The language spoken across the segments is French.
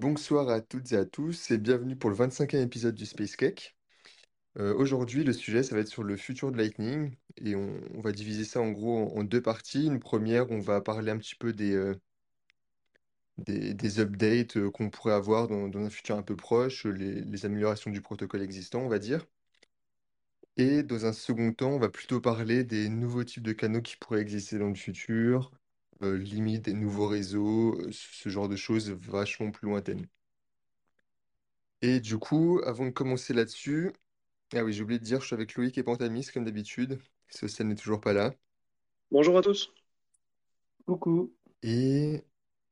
Bonsoir à toutes et à tous et bienvenue pour le 25e épisode du Space Cake. Euh, aujourd'hui, le sujet, ça va être sur le futur de Lightning et on, va diviser ça en gros en, deux parties. Une première, on va parler un petit peu des, euh, updates euh, qu'on pourrait avoir dans, un futur un peu proche, les améliorations du protocole existant, on va dire. Et dans un second temps, on va plutôt parler des nouveaux types de canaux qui pourraient exister dans le futur, euh, limite des nouveaux réseaux, euh, ce genre de choses vachement plus lointaines. Et du coup, avant de commencer là-dessus, ah oui, j'ai oublié de dire, je suis avec Loïc et Pantamis, comme d'habitude. Social n'est toujours pas là. Bonjour à tous. Coucou. Et,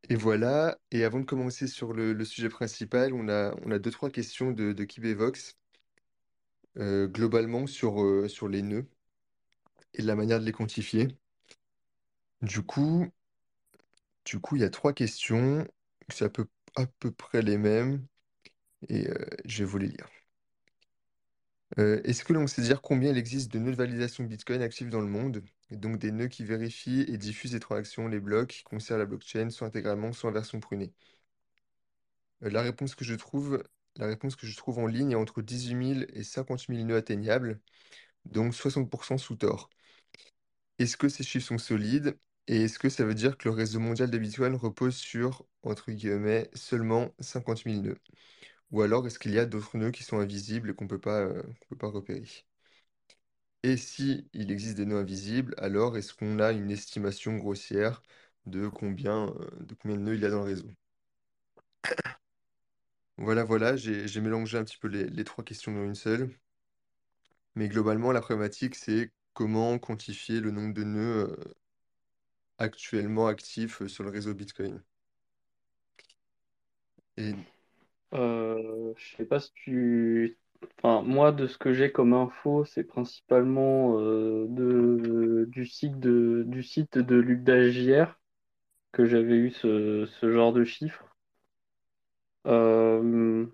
et voilà. Et avant de commencer sur le, le sujet principal, on a, on a deux, trois questions de, de Kibévox, euh, globalement sur, euh, sur les nœuds et la manière de les quantifier. Du coup, du coup, il y a trois questions. C'est à peu, à peu près les mêmes. Et euh, je vais vous les lire. Euh, est-ce que l'on sait dire combien il existe de nœuds de validation Bitcoin actifs dans le monde? Donc des nœuds qui vérifient et diffusent les transactions, les blocs qui concernent la blockchain, soit intégralement, soit en version prunée. Euh, la réponse que je trouve, la réponse que je trouve en ligne est entre 18 000 et 50 000 nœuds atteignables, donc 60% sous Tor. Est-ce que ces chiffres sont solides? Et est-ce que ça veut dire que le réseau mondial de Bitcoin repose sur, entre guillemets, seulement 50 000 nœuds? Ou alors est-ce qu'il y a d'autres nœuds qui sont invisibles et qu'on peut euh, peut pas repérer? Et si il existe des nœuds invisibles, alors est-ce qu'on a une estimation grossière de combien, euh, de combien nœuds il y a dans le réseau? Voilà, voilà, j'ai mélangé un petit peu les, les trois questions dans une seule. Mais globalement, la problématique, c'est comment quantifier le nombre de nœuds euh, actuellement actifs euh, sur le réseau Bitcoin. Et Euh, je sais pas si tu... Enfin, moi, de ce que j'ai comme info, c'est principalement euh, de, du site de, du site de que j'avais eu ce, ce genre de chiffres. Euh,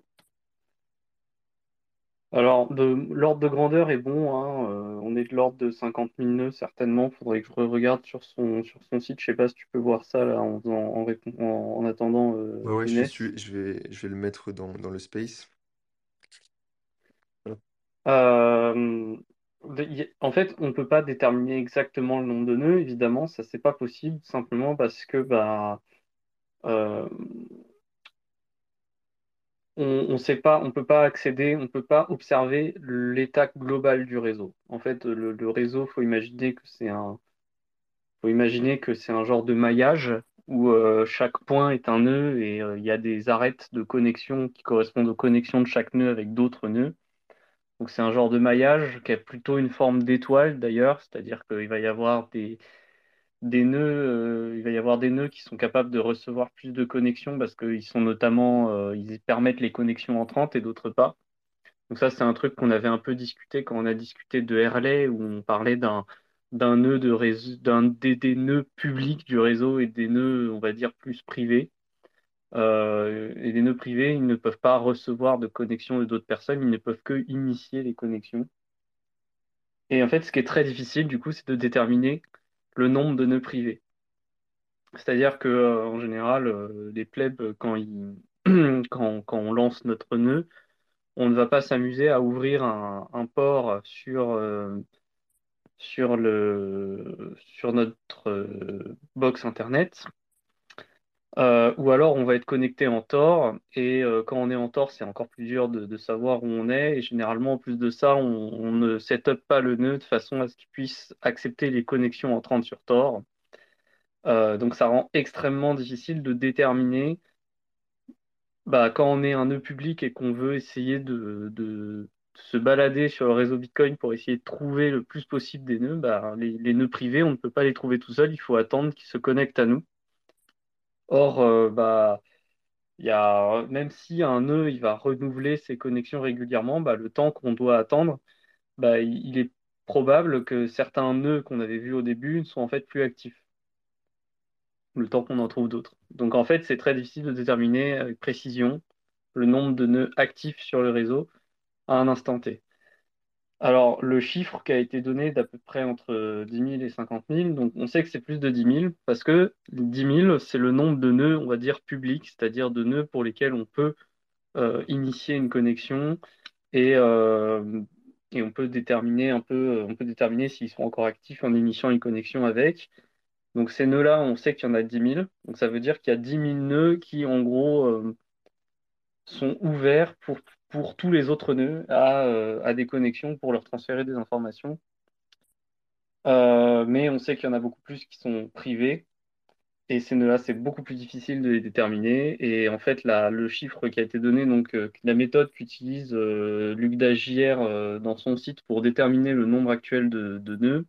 alors, l'ordre de grandeur est bon, hein, euh, on est de l'ordre de 50 000 nœuds, certainement. Faudrait que je regarde sur son, sur son site. Je sais pas si tu peux voir ça là, en, faisant- en, répon- en, en attendant euh, ouais, je suis, je vais, je vais le mettre dans, dans le space. Euh, de- y- en fait, on ne peut pas déterminer exactement le nombre de nœuds, évidemment, ça c'est pas possible, simplement parce que bah, euh, on, on sait pas, on peut pas accéder, on peut pas observer l'état global du réseau. En fait, le, le réseau, faut imaginer que c'est un, faut imaginer que c'est un genre de maillage où euh, chaque point est un nœud et euh, il y a des arêtes de connexion qui correspondent aux connexions de chaque nœud avec d'autres nœuds. Donc c'est un genre de maillage qui a plutôt une forme d'étoile d'ailleurs, c'est-à-dire qu'il va y avoir des, des nœuds, euh, il va y avoir des nœuds qui sont capables de recevoir plus de connexions parce qu'ils sont notamment, euh, ils permettent les connexions entrantes et d'autres pas. Donc ça c'est un truc qu'on avait un peu discuté quand on a discuté de Herley où on parlait d'un d'un nœud de réseau, d'un des, des nœuds publics du réseau et des nœuds, on va dire, plus privés. Euh, et les nœuds privés, ils ne peuvent pas recevoir de connexion de d'autres personnes, ils ne peuvent que initier les connexions. Et en fait, ce qui est très difficile, du coup, c'est de déterminer le nombre de nœuds privés. C'est-à-dire que, euh, en général, euh, les plebs, quand ils, quand, quand on lance notre nœud, on ne va pas s'amuser à ouvrir un, port sur, euh, sur le, sur notre euh, box Internet. Euh, ou alors on va être connecté en Tor et euh, quand on est en Tor, c'est encore plus dur de, savoir où on est. Et généralement, en plus de ça, on, ne set up pas le nœud de façon à ce qu'il puisse accepter les connexions entrantes sur Tor. Euh, donc ça rend extrêmement difficile de déterminer bah, quand on est un nœud public et qu'on veut essayer de, se balader sur le réseau Bitcoin pour essayer de trouver le plus possible des nœuds, bah, les nœuds privés, on ne peut pas les trouver tout seul, il faut attendre qu'ils se connectent à nous. Or, euh, bah, y a, même si un nœud il va renouveler ses connexions régulièrement, bah, le temps qu'on doit attendre, bah, il il est probable que certains nœuds qu'on avait vus au début ne sont en fait plus actifs, le temps qu'on en trouve d'autres. Donc en fait, c'est très difficile de déterminer avec précision le nombre de nœuds actifs sur le réseau à un instant T. Alors, le chiffre qui a été donné d'à peu près entre dix mille et cinquante mille, donc on sait que c'est plus de dix mille parce que dix mille, c'est le nombre de nœuds, on va dire, publics, c'est-à-dire de nœuds pour lesquels on peut euh, initier une connexion et, euh, et on peut déterminer un peu, on peut déterminer s'ils sont encore actifs en initiant une connexion avec. Donc ces nœuds-là, on sait qu'il y en a dix mille, donc ça veut dire qu'il y a dix mille nœuds qui, en gros, euh, sont ouverts pour, pour tous les autres nœuds à, euh, à des connexions pour leur transférer des informations. Euh, mais on sait qu'il y en a beaucoup plus qui sont privés. Et ces nœuds-là, c'est beaucoup plus difficile de les déterminer. Et en fait, le chiffre qui a été donné, donc euh, la méthode qu'utilise Luc Dagière dans son site pour déterminer le nombre actuel de, nœuds,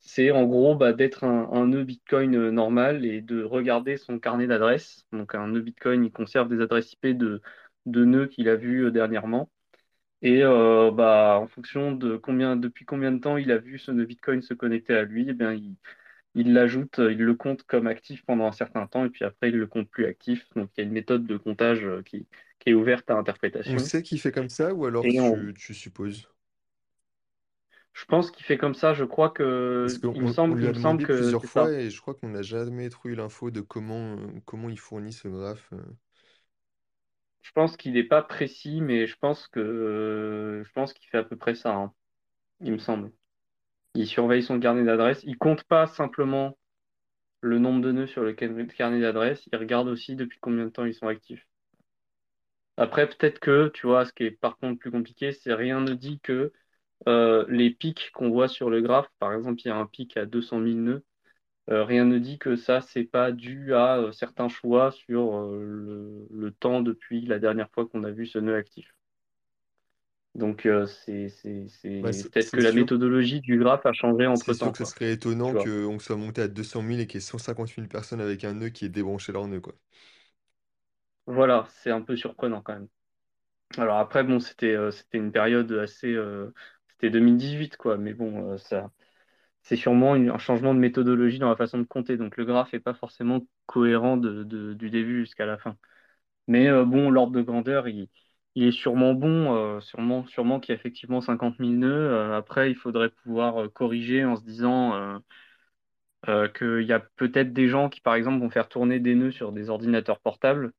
c'est en gros bah, d'être un, nœud Bitcoin normal et de regarder son carnet d'adresses. Donc un nœud Bitcoin, il conserve des adresses IP de, de nœuds qu'il a vus euh, dernièrement. Et euh, bah, en fonction de combien, depuis combien de temps il a vu ce nœud Bitcoin se connecter à lui, eh bien, il, l'ajoute, euh, il le compte comme actif pendant un certain temps et puis après il le compte plus actif. Donc il y a une méthode de comptage qui, qui est ouverte à On interprétation. sait qu'il fait comme ça ou alors on- tu, supposes? je pense qu'il fait comme ça. Je crois Parce que il me on- on semble, lui il a me semble que plusieurs fois ça. et je crois qu'on n'a jamais trouvé l'info de comment, comment il fournit ce graphe. Je pense qu'il n'est pas précis, mais je pense que euh, je pense qu'il fait à peu près ça, hein, il me semble. Il surveille son carnet d'adresses. Il compte pas simplement le nombre de nœuds sur le carnet d'adresses. Il regarde aussi depuis combien de temps ils sont actifs. Après, peut-être que, tu vois, ce qui est par contre plus compliqué, c'est rien ne dit que euh, les pics qu'on voit sur le graphe, par exemple, il y a un pic à 200 000 nœuds, euh, rien ne dit que ça, c'est pas dû à euh, certains choix sur euh, le, le temps depuis la dernière fois qu'on a vu ce nœud actif. Donc, c'est, c'est peut-être que la sûr. méthodologie du graphe a changé C'est sûr que ce serait étonnant qu'on soit monté à 200 000 et qu'il y ait 150 000 personnes avec un nœud qui ait débranché leur nœud, quoi. Voilà, c'est un peu surprenant quand même. Alors après, bon, c'était une période assez... c'était 2018, quoi. Mais bon, ça, c'est sûrement un changement de méthodologie dans la façon de compter. Donc le graphe n'est pas forcément cohérent du début jusqu'à la fin. Mais euh, bon, l'ordre de grandeur, il, est sûrement bon. euh, sûrement, qu'il y a effectivement 50 000 nœuds. Euh, après, il faudrait pouvoir corriger en se disant... qu'il y a peut-être des gens qui, par exemple, vont faire tourner des nœuds sur des ordinateurs portables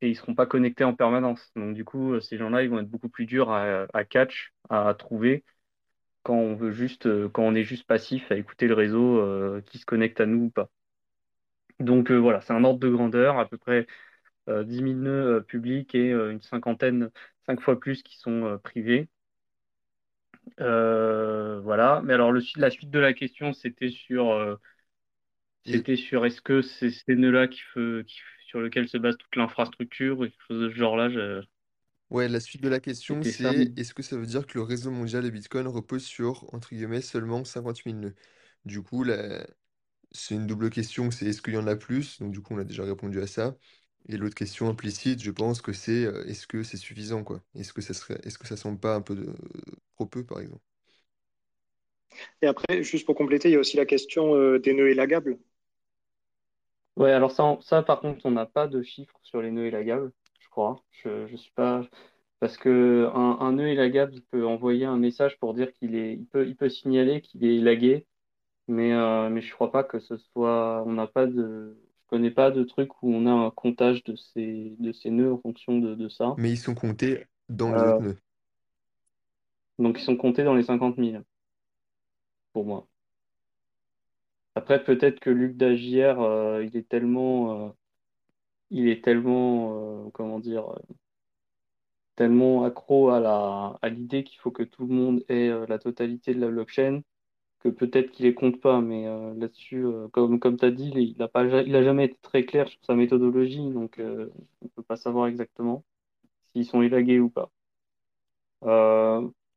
et ils seront pas connectés en permanence. Donc, du coup, ces gens-là, ils vont être beaucoup plus durs à, à catch, à trouver quand on veut juste, euh, quand on est juste passif à écouter le réseau euh, qui se connecte à nous ou pas. Donc, euh, voilà, c'est un ordre de grandeur, à peu près euh, 10 000 nœuds publics et une cinquantaine, cinq fois plus qui sont privés. Voilà. Mais alors, le, la suite de la question, c'était sur C'était sur est-ce que c'est ces nœuds-là qui, sur lequel se base toute l'infrastructure ou quelque chose de ce genre-là, je- ouais, la suite de la question, c'était ça. c'est est-ce que ça veut dire que le réseau mondial de Bitcoin repose sur, entre guillemets, seulement 50 000 nœuds? Du coup, la- c'est une double question, c'est est-ce qu'il y en a plus? Donc du coup, on a déjà répondu à ça. Et l'autre question implicite, je pense que c'est euh, est-ce que c'est suffisant, quoi? Est-ce que ça serait, est-ce que ça semble pas un peu de... trop peu, par exemple? Et après, juste pour compléter, il y a aussi la question euh, des nœuds élagables. Ouais, alors ça, on- ça par contre, on n'a pas de chiffres sur les nœuds élagables, je crois. Je, je suis pas parce que un, un nœud élagable, il peut envoyer un message pour dire qu'il est, il peut, il peut signaler qu'il est élagué, mais euh, mais je crois pas que ce soit, on n'a pas de, je connais pas de truc où on a un comptage de ces de ces nœuds en fonction de, de ça. Mais ils sont comptés dans les Euh, autres nœuds. donc ils sont comptés dans les cinquante mille pour moi. Après, peut-être que Luc Dagière, euh, il est tellement, euh, il est tellement, euh, comment dire, euh, tellement accro à la, à l'idée qu'il faut que tout le monde ait euh, la totalité de la blockchain, que peut-être qu'il les compte pas. Mais là-dessus, comme, comme tu as dit, il il a pas, il a jamais été très clair sur sa méthodologie, donc on peut pas savoir exactement s'ils sont élagués ou pas.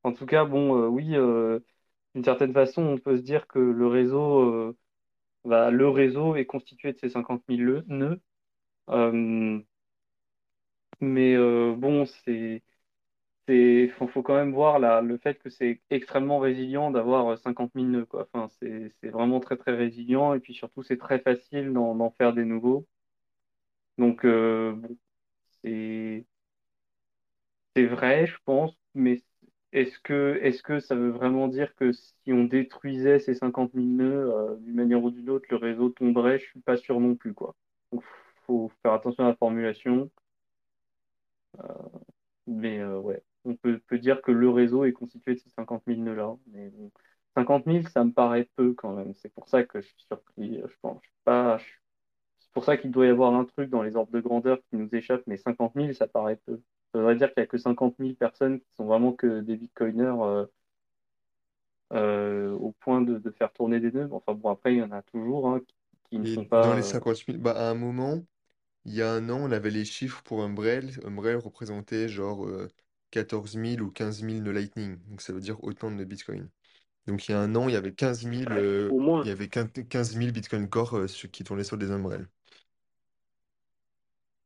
En tout cas, bon, oui, d'une certaine façon, on peut se dire que le réseau, bah, le réseau est constitué de ces 50 000 le- nœuds. Euh, mais euh, bon, c'est, c'est, faut, quand même voir la, le fait que c'est extrêmement résilient d'avoir 50 000 nœuds. Enfin, c'est, vraiment très, très résilient. Et puis surtout, c'est très facile d'en, faire des nouveaux. Donc, euh, c'est, vrai, je pense, mais est-ce que, est-ce que ça veut vraiment dire que si on détruisait ces 50 000 nœuds, euh, d'une manière ou d'une autre, le réseau tomberait? Je suis pas sûr non plus, quoi. Faut faire attention à la formulation. Mais euh, ouais, on peut, peut dire que le réseau est constitué de ces 50 000 nœuds-là. Mais bon, 50 000, ça me paraît peu quand même. C'est pour ça que je suis surpris. Je pense je suis pas. je- C'est pour ça qu'il doit y avoir un truc dans les ordres de grandeur qui nous échappe. Mais 50 000, ça paraît peu. Ça voudrait dire qu'il n'y a que 50 000 personnes qui sont vraiment que des bitcoiners euh, euh, au point de, de faire tourner des nœuds. Enfin bon, après, il y en a toujours hein, qui, qui ne sont dans pas. les euh, 50 000, bah, à un moment, il y a un an, on avait les chiffres pour Umbrel. Umbrel représentait genre euh, 14 000 ou 15 000 de Lightning. Donc ça veut dire autant de Bitcoin. Donc il y a un an, il y avait 15 000, euh, Au il moins. y avait 15 000 Bitcoin Core euh, sur- qui tournaient sur des Umbrel.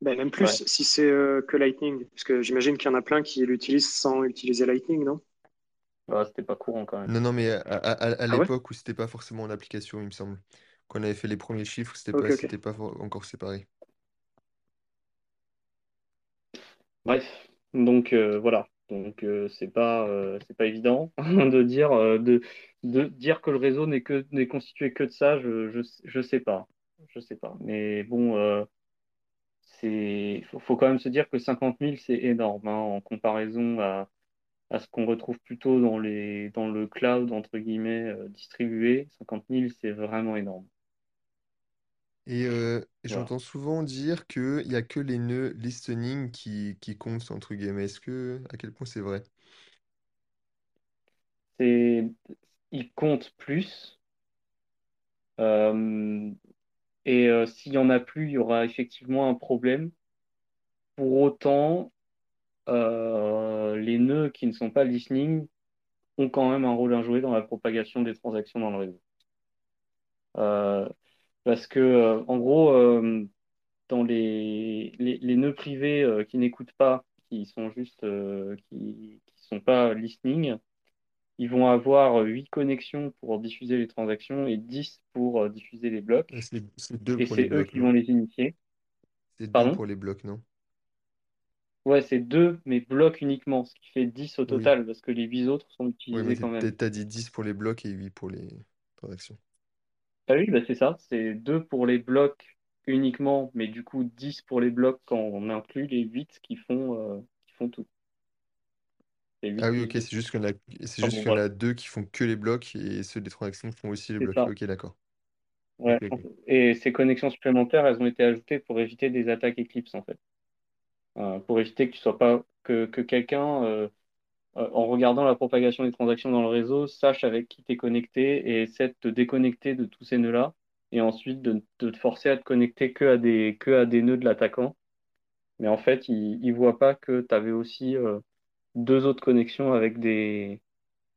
Ben, même ouais. plus si c'est euh, que Lightning. Parce que j'imagine qu'il y en a plein qui l'utilisent sans utiliser Lightning, non? Ah, c'était pas courant quand même. Non, non, mais à, à- à- à Ah ouais? l'époque où c'était pas forcément en application, il me semble. Quand on avait fait les premiers chiffres, c'était Ok, pas, ok. c'était pas for- encore séparé. Bref, donc euh, voilà. Donc euh, c'est pas euh, c'est pas évident de dire de, de dire que le réseau n'est que n'est constitué que de ça. Je je sais pas, je sais pas. Mais bon, c'est faut, quand même se dire que 50 000 c'est énorme hein, en comparaison à à ce qu'on retrouve plutôt dans les dans le cloud entre guillemets distribué. 50 000 c'est vraiment énorme. Et euh, Voilà. j'entends souvent dire qu'il n'y a que les nœuds listening qui, qui comptent, entre guillemets. Est-ce que, à quel point c'est vrai? C'est il compte plus. euh, Et euh, s'il y en a plus, il y aura effectivement un problème. Pour autant, euh, les nœuds qui ne sont pas listening ont quand même un rôle à jouer dans la propagation des transactions dans le réseau. Euh, parce que, euh, en gros, euh, dans les, les, les nœuds privés euh, qui n'écoutent pas, qui sont juste, qui, qui sont pas listening, ils vont avoir 8 connexions pour diffuser les transactions et 10 pour diffuser les blocs. C'est c'est deux Et c'est eux blocs, qui vont les initier. C'est deux pour les blocs, non? Ouais, c'est deux, mais blocs uniquement, ce qui fait 10 au Oui. total, parce que les 8 autres sont Oui, mais utilisés quand même. t'as t'as dit 10 pour les blocs et 8 pour les transactions. Ah oui, bah c'est ça, c'est deux pour les blocs uniquement, mais du coup 10 pour les blocs quand on inclut les 8 qui font, euh, qui font tout. Ah 8 oui, ok, 2. c'est juste qu'il y en a, c'est Enfin juste bon, qu'il y en voilà, a deux qui font que les blocs et ceux des transactions font aussi les c'est blocs. ça. Ok, d'accord. Ok, Ouais. ok. Et ces connexions supplémentaires, elles ont été ajoutées pour éviter des attaques Eclipse, en fait. Euh, pour éviter que tu sois pas, que, que quelqu'un, euh, euh, en regardant la propagation des transactions dans le réseau, sache avec qui t'es connecté et essaie de te déconnecter de tous ces nœuds-là et ensuite de, de te forcer à te connecter que à des, que à des nœuds de l'attaquant. Mais en fait, il ne voit pas que tu avais aussi euh, deux autres connexions avec des,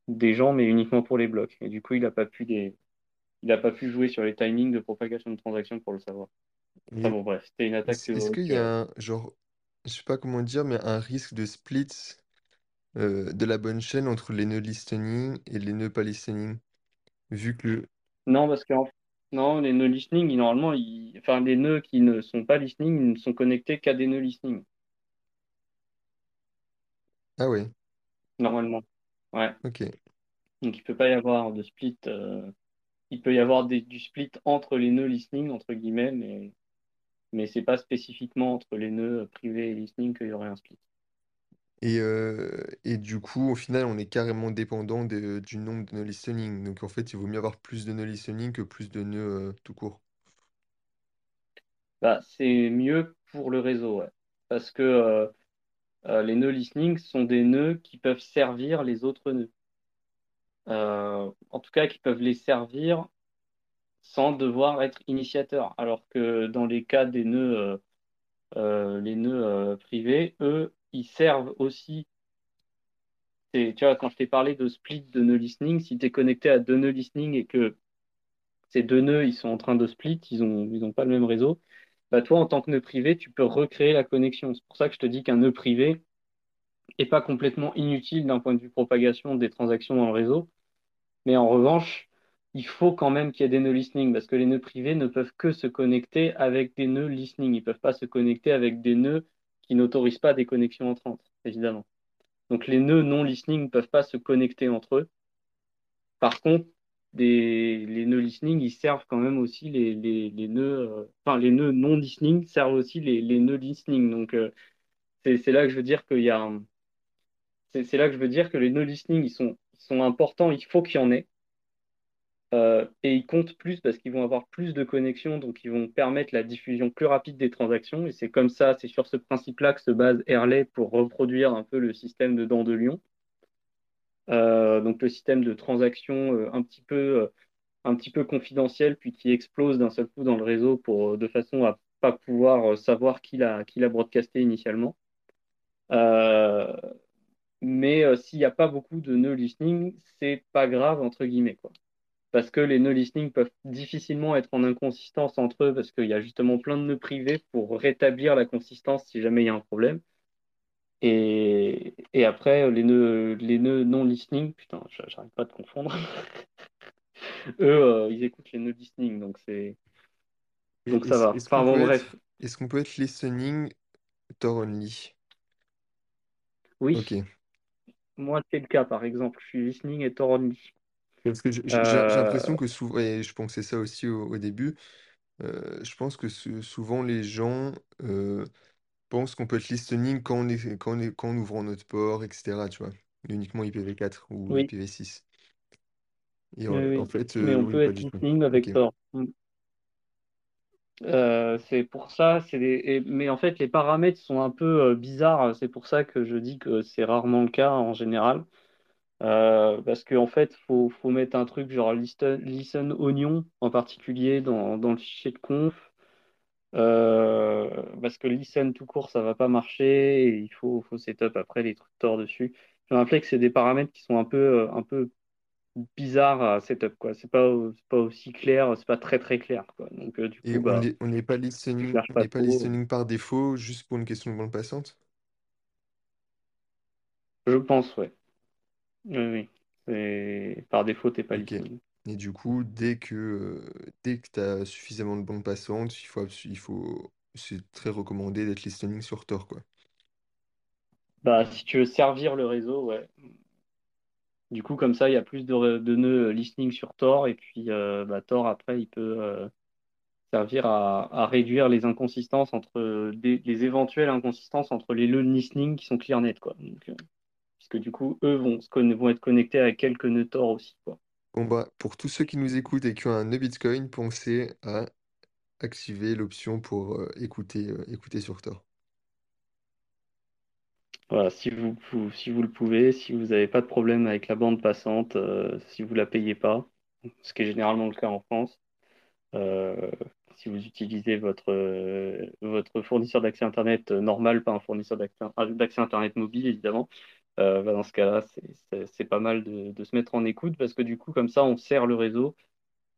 des gens, mais uniquement pour les blocs. Et du coup, il n'a pas pu les, il a pas pu jouer sur les timings de propagation de transactions pour le savoir. Enfin bon, bref, c'était une attaque est-ce qu'il y euh. a un, genre, je sais pas comment dire, mais un risque de split euh, de la bonne chaîne entre les nœuds listening et les nœuds pas listening? Vu que le... Non, parce que en- non, les nœuds listening, ils- normalement, ils... enfin, les nœuds qui ne sont pas listening, ils ne sont connectés qu'à des nœuds listening, Ah ouais, normalement. Ouais. ok. Donc, il peut pas y avoir de split. euh, Il peut y avoir des- du split entre les nœuds listening, entre guillemets, mais, mais c'est pas spécifiquement entre les nœuds privés et listening qu'il y aurait un split. Et, du coup, au final, on est carrément dépendant du nombre de nœuds listening. Donc en fait, il vaut mieux avoir plus de nœuds listening que plus de nœuds tout court. Bah, c'est mieux pour le réseau, ouais. Parce que les nœuds listening sont des nœuds qui peuvent servir les autres nœuds. En tout cas, qui peuvent les servir sans devoir être initiateurs. Alors que dans les cas des nœuds, les nœuds privés, eux, ils servent aussi. Tu vois, quand je t'ai parlé de split de nœuds listening, si tu es connecté à deux nœuds listening et que ces deux nœuds, ils sont en train de split, ils ont, ils ont pas le même réseau, bah toi, en tant que nœud privé, tu peux recréer la connexion. C'est pour ça que je te dis qu'un nœud privé est pas complètement inutile d'un point de vue propagation des transactions dans le réseau. Mais en revanche, il faut quand même qu'il y ait des nœuds listening parce que les nœuds privés ne peuvent que se connecter avec des nœuds listening. Ils peuvent pas se connecter avec des nœuds qui n'autorisent pas des connexions entrantes, évidemment. Donc les nœuds non listening ne peuvent pas se connecter entre eux. Par contre, les nœuds listening, ils servent quand même aussi les, les, les nœuds, euh, enfin les nœuds non listening servent aussi les, les nœuds listening. Donc euh, c'est là que je veux dire qu'il y a, c'est là que je veux dire que les nœuds listening, ils sont, ils sont importants, il faut qu'il y en ait. Euh, et ils comptent plus parce qu'ils vont avoir plus de connexions, donc ils vont permettre la diffusion plus rapide des transactions. Et c'est comme ça, c'est sur ce principe-là que se base Airlay pour reproduire un peu le système de dents de lion. Euh, donc le système de transactions euh, un petit peu, un petit peu confidentiel, puis qui explose d'un seul coup dans le réseau de façon à pas pouvoir savoir qui l'a, qui l'a broadcasté initialement. Mais s'il n'y a pas beaucoup de nœuds listening, c'est pas grave, entre guillemets, quoi. Parce que les nœuds listening peuvent difficilement être en inconsistance entre eux, parce qu'il y a justement plein de nœuds privés pour rétablir la consistance si jamais il y a un problème. Et, et après, les nœuds, les nœuds non listening, putain, j'a- j'arrête pas de confondre. Eux, euh, ils écoutent les nœuds listening, donc c'est, donc ça va. est-ce qu'on Enfin peut bon, être, bref. est-ce qu'on peut être listening Tor only? Ok. Oui, moi, c'est le cas, par exemple. Je suis listening et Tor only. Parce que j'ai j'ai- j'ai l'impression Euh, que souvent, et je pensais ça aussi au, au début, euh, je pense que sou- souvent les gens euh, pensent qu'on peut être listening quand on est, quand on est, quand on ouvre notre port, etc. Tu vois, uniquement IPv4 ou oui, IPv6. Et en, oui, en oui. fait, Mais euh, on oui, peut pas être du tout. listening Ok. avec Tor. Mm. Euh, c'est pour ça, c'est des... et- mais en fait, les paramètres sont un peu euh, bizarres. C'est pour ça que je dis que c'est rarement le cas en général. Euh, parce qu'en fait, faut, faut mettre un truc genre listen, listen oignon en particulier dans, dans le fichier de conf. Euh, parce que listen tout court, ça va pas marcher. Et il faut, faut setup après les trucs Tor dessus. Je me rappelais que c'est des paramètres qui sont un peu, euh, un peu bizarres à setup, quoi. C'est pas, pas aussi clair, c'est pas très très clair, quoi. Donc, euh, du Et coup, on bah. n'est on n'est pas listening, on pas listening par défaut, juste pour une question de bande passante? Je pense, ouais. Oui, Par défaut, t'es pas Ok. Et du coup, dès que, euh, dès que tu as suffisamment de bandes passantes, il faut, abs- il faut, c'est très recommandé d'être listening sur Tor, quoi. Bah, si tu veux servir le réseau, ouais. Du coup, comme ça, il y a plus de, de nœuds listening sur Tor. Et puis, euh, bah, Tor, après, il peut euh, servir à, à réduire les inconsistances entre des- les éventuelles inconsistances entre les nœuds listening qui sont clear net, quoi. Donc, euh, puisque du coup, eux vont, vont être connectés à quelques nœuds Tor aussi, quoi. Bon bah, pour tous ceux qui nous écoutent et qui ont un nœud Bitcoin, pensez à activer l'option pour euh, écouter, euh, écouter sur Tor. Voilà, si vous, si vous le pouvez, si vous n'avez pas de problème avec la bande passante, euh, si vous la payez pas, ce qui est généralement le cas en France, si vous utilisez votre, votre fournisseur d'accès Internet normal, pas un fournisseur d'accès Internet mobile, évidemment, bah, dans ce cas-là, c'est pas mal de, de se mettre en écoute parce que du coup, comme ça, on sert le réseau,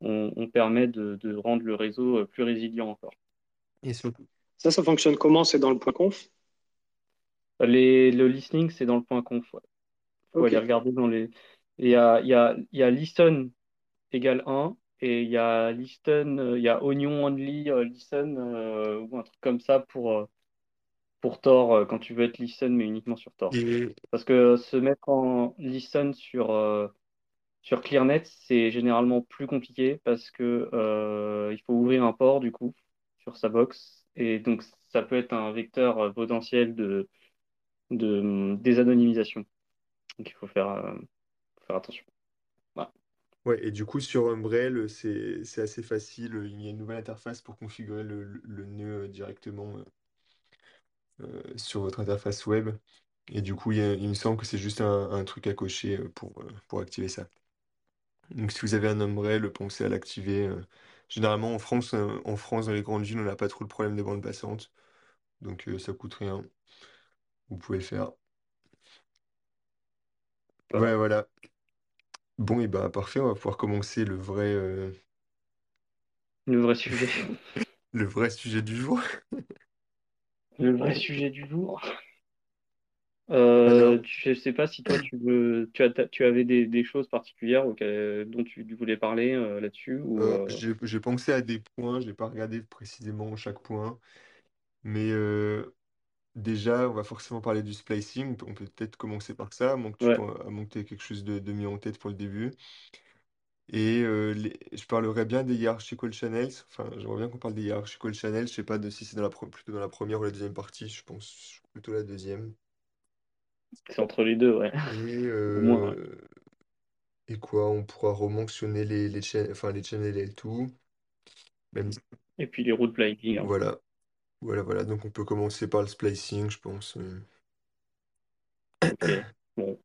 on, on permet de, de rendre le réseau euh, plus résilient encore. Et surtout, Ça, ça fonctionne comment? C'est dans le point conf? Les, le listening, c'est dans le point conf. ouais. faut aller regarder dans les. Il y a, il y a, il y a listen égale 1 et il y a listen, euh, il y a oignon only euh, listen euh, ou un truc comme ça pour, euh, pour Tor euh, quand tu veux être listen mais uniquement sur Tor. Parce que se mettre en listen sur, euh, sur ClearNet, c'est généralement plus compliqué parce que euh, il faut ouvrir un port du coup sur sa box et donc ça peut être un vecteur potentiel de, de désanonymisation. Donc il faut faire, euh, attention. Voilà. ouais, et du coup, sur Umbrel, c'est, c'est assez facile. Il y a une nouvelle interface pour configurer le, le- nœud directement euh, sur votre interface web. Et du coup, il, y a- il me semble que c'est juste un, un truc à cocher euh, pour, euh, pour activer ça. Donc, si vous avez un Umbrel, pensez à l'activer. euh. Généralement, en France, euh, en France, dans les grandes villes, on n'a pas trop le problème des bandes passantes. Donc, euh, ça coûte rien. Vous pouvez le faire. Ouais, Voilà. voilà. Bon, et bah parfait, on va pouvoir commencer le vrai, euh, Le vrai sujet. le vrai sujet du jour. Le vrai sujet du jour. Euh, je sais pas si toi tu veux, tu as, tu avais des, des choses particulières auxquelles- dont tu voulais parler euh, là-dessus ou euh, euh, j'ai j'ai pensé à des points, j'ai pas regardé précisément chaque point, mais euh, déjà, on va forcément parler du splicing. On peut peut-être commencer par ça, à moins que tu Ouais. pen- à moins que t'aies quelque chose de, de mis en tête pour le début. Et les- je parlerai bien des hierarchical channels. Enfin, j'aimerais bien qu'on parle des hierarchical channels. Je sais pas de si c'est dans la, pre- plutôt dans la première ou la deuxième partie. Je pense plutôt la deuxième. C'est entre les deux, ouais. Et, Au moins, ouais. et quoi, on pourra rementionner les, les, cha- enfin, les channels et tout. Même, Et puis les lighting un peu. voilà, voilà, voilà. Donc on peut commencer par le splicing, je pense. Ok.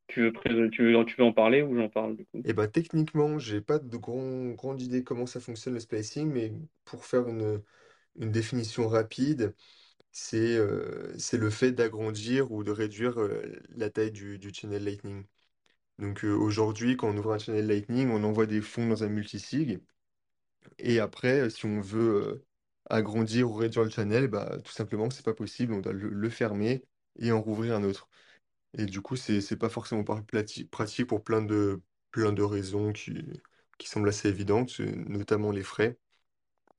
Tu veux, tu veux, tu veux en parler ou j'en parle du coup? Et ben techniquement, j'ai pas de grand, grande idée comment ça fonctionne le splicing, mais pour faire une, une définition rapide, c'est euh, le fait d'agrandir ou de réduire euh, la taille du, du channel Lightning. Donc euh, aujourd'hui, quand on ouvre un channel Lightning, on envoie des fonds dans un multisig. Et après, si on veut agrandir ou réduire le channel, bah, tout simplement, c'est pas possible. On doit le, le fermer et en rouvrir un autre. Et du coup, c'est c'est pas forcément pratique pour plein de, plein de raisons qui, qui semblent assez évidentes, notamment les frais.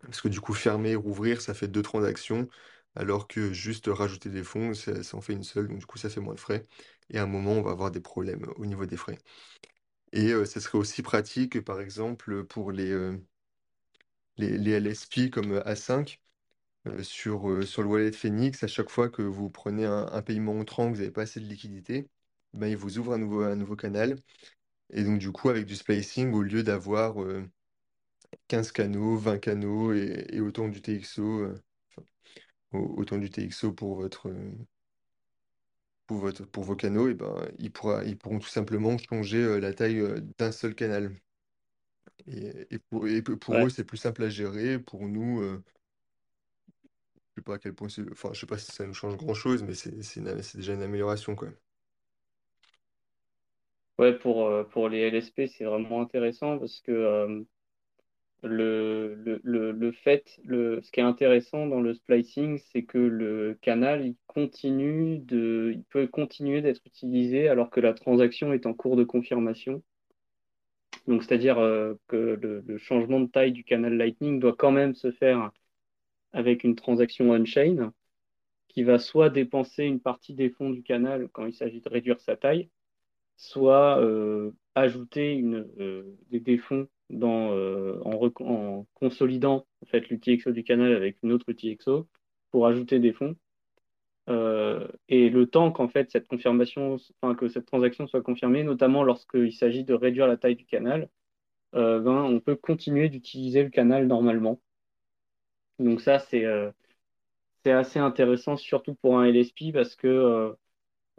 Parce que du coup, fermer rouvrir, ça fait deux transactions, alors que juste rajouter des fonds, ça, ça en fait une seule. Donc du coup, ça fait moins de frais. Et à un moment, on va avoir des problèmes au niveau des frais. Et euh, ça serait aussi pratique, par exemple, pour les, euh, les, les LSP comme A5. Euh, sur, euh, sur le wallet Phoenix, à chaque fois que vous prenez un, un paiement entrant, que vous n'avez pas assez de liquidité, ben, il vous ouvre un nouveau, un nouveau canal. Et donc, du coup, avec du splicing, au lieu d'avoir euh, 15 canaux, 20 canaux et, et autant du TXO, euh, enfin, autant du TXO pour votre, euh, pour votre, pour vos canaux, et ben, ils, pourra, ils pourront tout simplement changer euh, la taille euh, d'un seul canal. Et, et pour, et pour eux, c'est plus simple à gérer. Pour nous, euh, sais pas à quel point c'est, enfin, je sais pas si ça nous change grand-chose, mais c'est déjà une amélioration, quoi. Ouais, pour, euh, pour les LSP, c'est vraiment intéressant parce que euh, le, fait, le, ce qui est intéressant dans le splicing, c'est que le canal, il continue de, il peut continuer d'être utilisé alors que la transaction est en cours de confirmation. Donc, c'est-à-dire euh, que le changement de taille du canal Lightning doit quand même se faire avec une transaction on-chain qui va soit dépenser une partie des fonds du canal quand il s'agit de réduire sa taille, soit euh, ajouter euh, des, fonds euh, en, consolidant en fait, du canal avec une autre UTXO pour ajouter des fonds. Et le temps qu'en fait cette confirmation, que cette transaction soit confirmée, notamment lorsqu'il s'agit de réduire la taille du canal, ben, on peut continuer d'utiliser le canal normalement. Donc ça, c'est euh, c'est assez intéressant, surtout pour un LSP, parce que euh,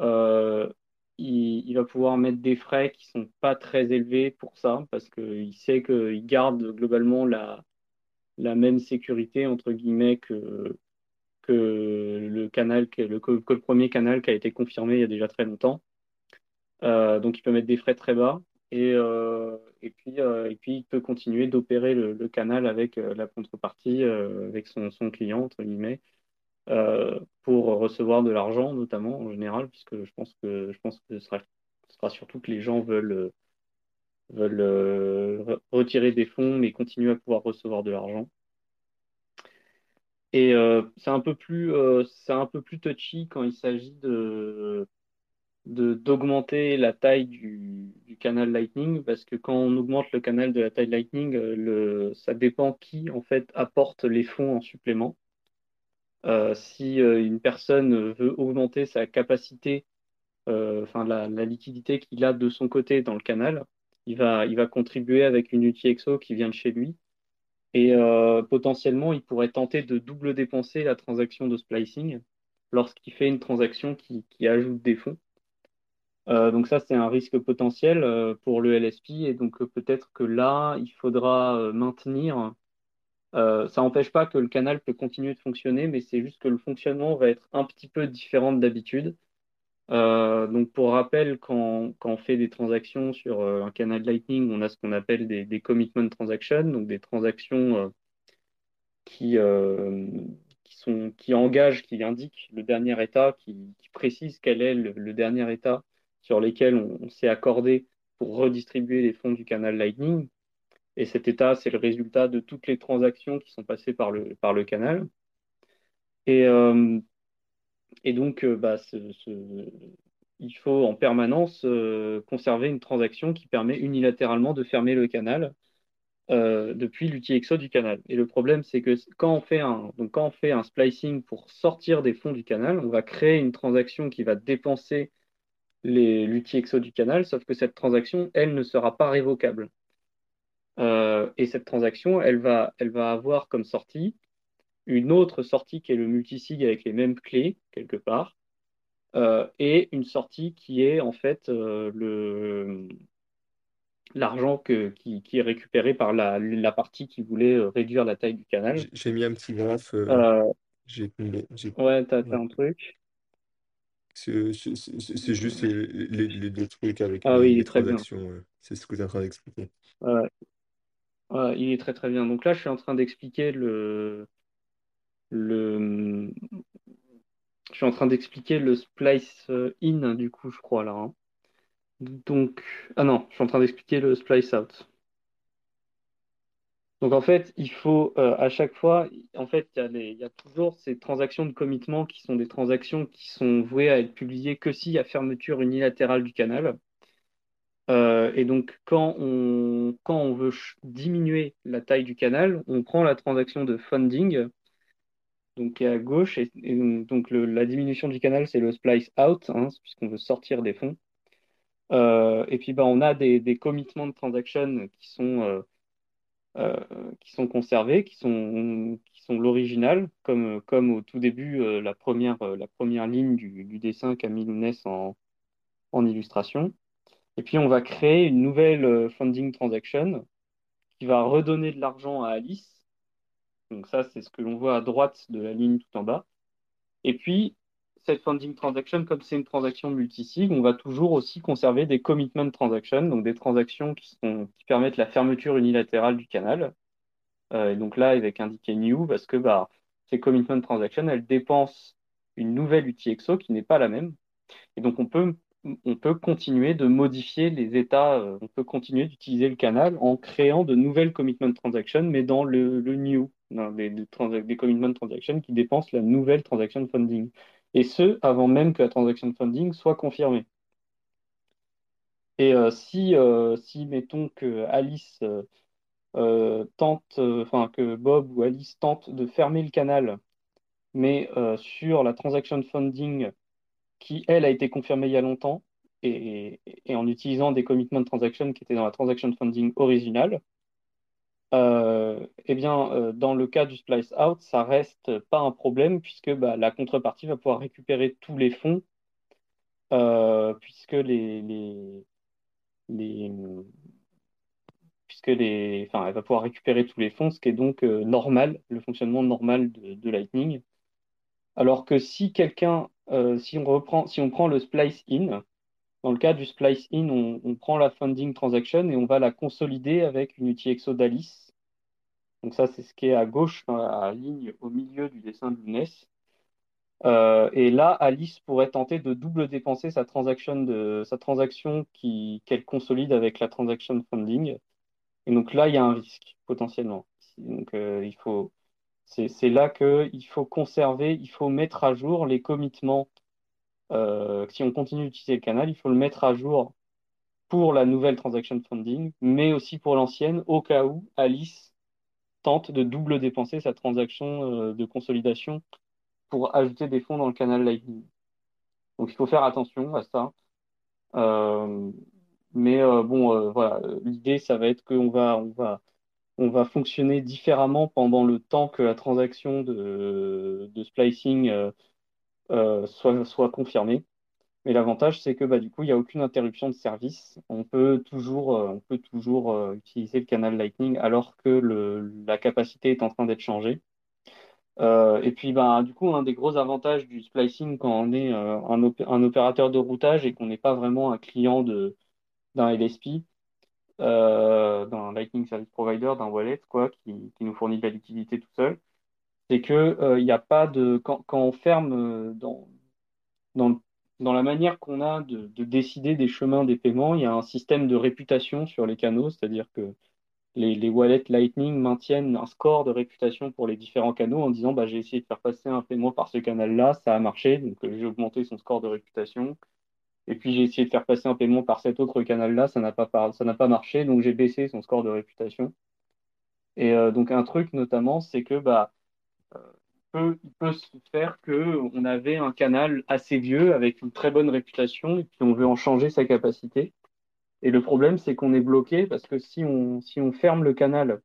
euh, il, va pouvoir mettre des frais qui sont pas très élevés pour ça, parce qu'il sait qu'il garde globalement la, même sécurité, entre guillemets, que, le canal, que le, le premier canal qui a été confirmé il y a déjà très longtemps. Donc il peut mettre des frais très bas. Et, euh, et puis, euh, et puis, il peut continuer d'opérer le, canal avec euh, la contrepartie, avec son, son client, entre guillemets, pour recevoir de l'argent, notamment en général, puisque je pense que je pense que ce sera, ce sera surtout que les gens veulent, veulent re- retirer des fonds, mais continuer à pouvoir recevoir de l'argent. Et c'est un peu plus, c'est un peu plus touchy quand il s'agit de, d'augmenter la taille du, canal Lightning, parce que quand on augmente le canal de la taille Lightning, euh, le, ça dépend qui en fait apporte les fonds en supplément. Euh, si euh, une personne veut augmenter sa capacité, enfin la, liquidité qu'il a de son côté dans le canal, il va, il va contribuer avec une UTXO qui vient de chez lui. Et potentiellement, il pourrait tenter de double dépenser la transaction de splicing lorsqu'il fait une transaction qui, qui ajoute des fonds. Euh, donc ça, c'est un risque potentiel euh, pour le LSP. Et donc euh, peut-être que là, il faudra maintenir ça n'empêche pas que le canal peut continuer de fonctionner, mais c'est juste que le fonctionnement va être un petit peu différent d'habitude. Donc pour rappel, quand, quand on fait des transactions sur un canal Lightning, on a ce qu'on appelle des, commitment transactions, donc des transactions qui, qui engagent, qui indiquent le dernier état, qui, précisent quel est le dernier état sur lesquels on, s'est accordé pour redistribuer les fonds du canal Lightning. Et cet état, c'est le résultat de toutes les transactions qui sont passées par le, par le canal. Et, euh, et donc, bah, ce, ce, il faut en permanence conserver une transaction qui permet unilatéralement de fermer le canal euh, depuis l'UTXO du canal. Et le problème, c'est que quand on, fait un, donc quand on fait un splicing pour sortir des fonds du canal, on va créer une transaction qui va dépenser l'UTXO du canal, sauf que cette transaction, elle, ne sera pas révocable. Euh, et cette transaction, elle va, elle va avoir comme sortie une autre sortie qui est le multisig avec les mêmes clés, quelque part, euh, et une sortie qui est en fait le, l'argent qui, qui, est récupéré par la, la, partie qui voulait euh, réduire la taille du canal. J'ai mis un petit graphe. Euh, euh, j'ai, ouais, t'as ouais. un truc. C'est juste les, les, deux trucs avec ah, les, oui, les très transactions. C'est ce que tu es en train d'expliquer. Ouais. ouais. il est très très bien. Donc là, je suis en train d'expliquer le, le. Je suis en train d'expliquer le splice in, du coup, je crois, là. Hein. Donc, ah non, je suis en train d'expliquer le splice out. Donc en fait, il faut euh, à chaque fois, en fait, il y, a toujours ces transactions de commitment qui sont des transactions qui sont vouées à être publiées que s'il y a fermeture unilatérale du canal. Euh, et donc quand on, quand on veut diminuer la taille du canal, on prend la transaction de funding, donc qui est à gauche, et, donc la diminution du canal, c'est le splice out, hein, puisqu'on veut sortir des fonds. Euh, et puis, bah, on a des, commitments de transaction qui sont, qui sont conservés, qui sont, l'original, comme, au tout début, euh, la première, euh, la première ligne du, dessin qu'a mis Lounès en, en illustration. Et puis, on va créer une nouvelle euh, funding transaction qui va redonner de l'argent à Alice. Donc ça, c'est ce que l'on voit à droite de la ligne tout en bas. Et puis, cette funding transaction, comme c'est une transaction multisig, on va toujours aussi conserver des commitment transactions, donc des transactions qui, sont, qui permettent la fermeture unilatérale du canal. Euh, et donc là, avec indiqué new, parce que bah, ces commitment transactions, elles dépensent une nouvelle UTXO qui n'est pas la même. Et donc on peut, on peut continuer de modifier les états, euh, on peut continuer d'utiliser le canal en créant de nouvelles commitment transactions, mais dans le, new, dans des, des, commitment transactions qui dépensent la nouvelle transaction funding et ce, avant même que la transaction de funding soit confirmée. Et euh, si, euh, si, mettons que Alice euh, tente, enfin que Bob ou Alice tentent de fermer le canal, mais sur la transaction funding qui, elle, a été confirmée il y a longtemps, et, en utilisant des commitments de transaction qui étaient dans la transaction funding originale, euh, eh bien, euh, dans le cas du splice out, ça reste pas un problème puisque bah, la contrepartie va pouvoir récupérer tous les fonds euh, puisque les, puisque les, enfin, elle va pouvoir récupérer tous les fonds, ce qui est donc normal, le fonctionnement normal de, de, Lightning. Alors que si quelqu'un, si on reprend, si on prend le splice in, dans le cas du splice in, on, prend la funding transaction et on va la consolider avec une UTXO d'Alice. Donc ça, c'est ce qui est à gauche la ligne au milieu du dessin de Lounès. Euh, et là, Alice pourrait tenter de double dépenser sa transaction, de, sa transaction qui, qu'elle consolide avec la transaction funding. Et donc là, il y a un risque potentiellement. Donc euh, il faut, c'est, c'est là qu'il faut conserver, il faut mettre à jour les commitments. Euh, si on continue d'utiliser le canal, il faut le mettre à jour pour la nouvelle transaction funding, mais aussi pour l'ancienne, au cas où Alice tente de double dépenser sa transaction de consolidation pour ajouter des fonds dans le canal Lightning. Donc il faut faire attention à ça. Euh, mais euh, bon, euh, voilà, l'idée, ça va être qu'on va, on va, on va fonctionner différemment pendant le temps que la transaction de splicing soit, soit confirmée. Mais l'avantage, c'est que bah, du coup, il n'y a aucune interruption de service. On peut toujours, on peut toujours utiliser le canal Lightning alors que la capacité est en train d'être changée. Euh, et puis, ben, du coup, un des gros avantages du splicing quand on est euh, un, op un, opérateur de routage et qu'on n'est pas vraiment un client d'un LSP, euh, d'un Lightning Service Provider, d'un wallet, quoi, qui, qui, nous fournit de la liquidité tout seul, c'est que il n'y a pas de quand, on ferme dans, dans, dans la manière qu'on a de, de, décider des chemins des paiements, il y a un système de réputation sur les canaux, c'est-à-dire que les, wallets Lightning maintiennent un score de réputation pour les différents canaux en disant bah, j'ai essayé de faire passer un paiement par ce canal-là, ça a marché, donc euh, j'ai augmenté son score de réputation. Et puis j'ai essayé de faire passer un paiement par cet autre canal-là, ça n'a pas, pas marché, donc j'ai baissé son score de réputation. Et euh, donc un truc notamment, c'est que bah, il peut se faire qu'on avait un canal assez vieux avec une très bonne réputation et puis on veut en changer sa capacité. Et le problème, c'est qu'on est bloqué parce que si on, si on ferme le canal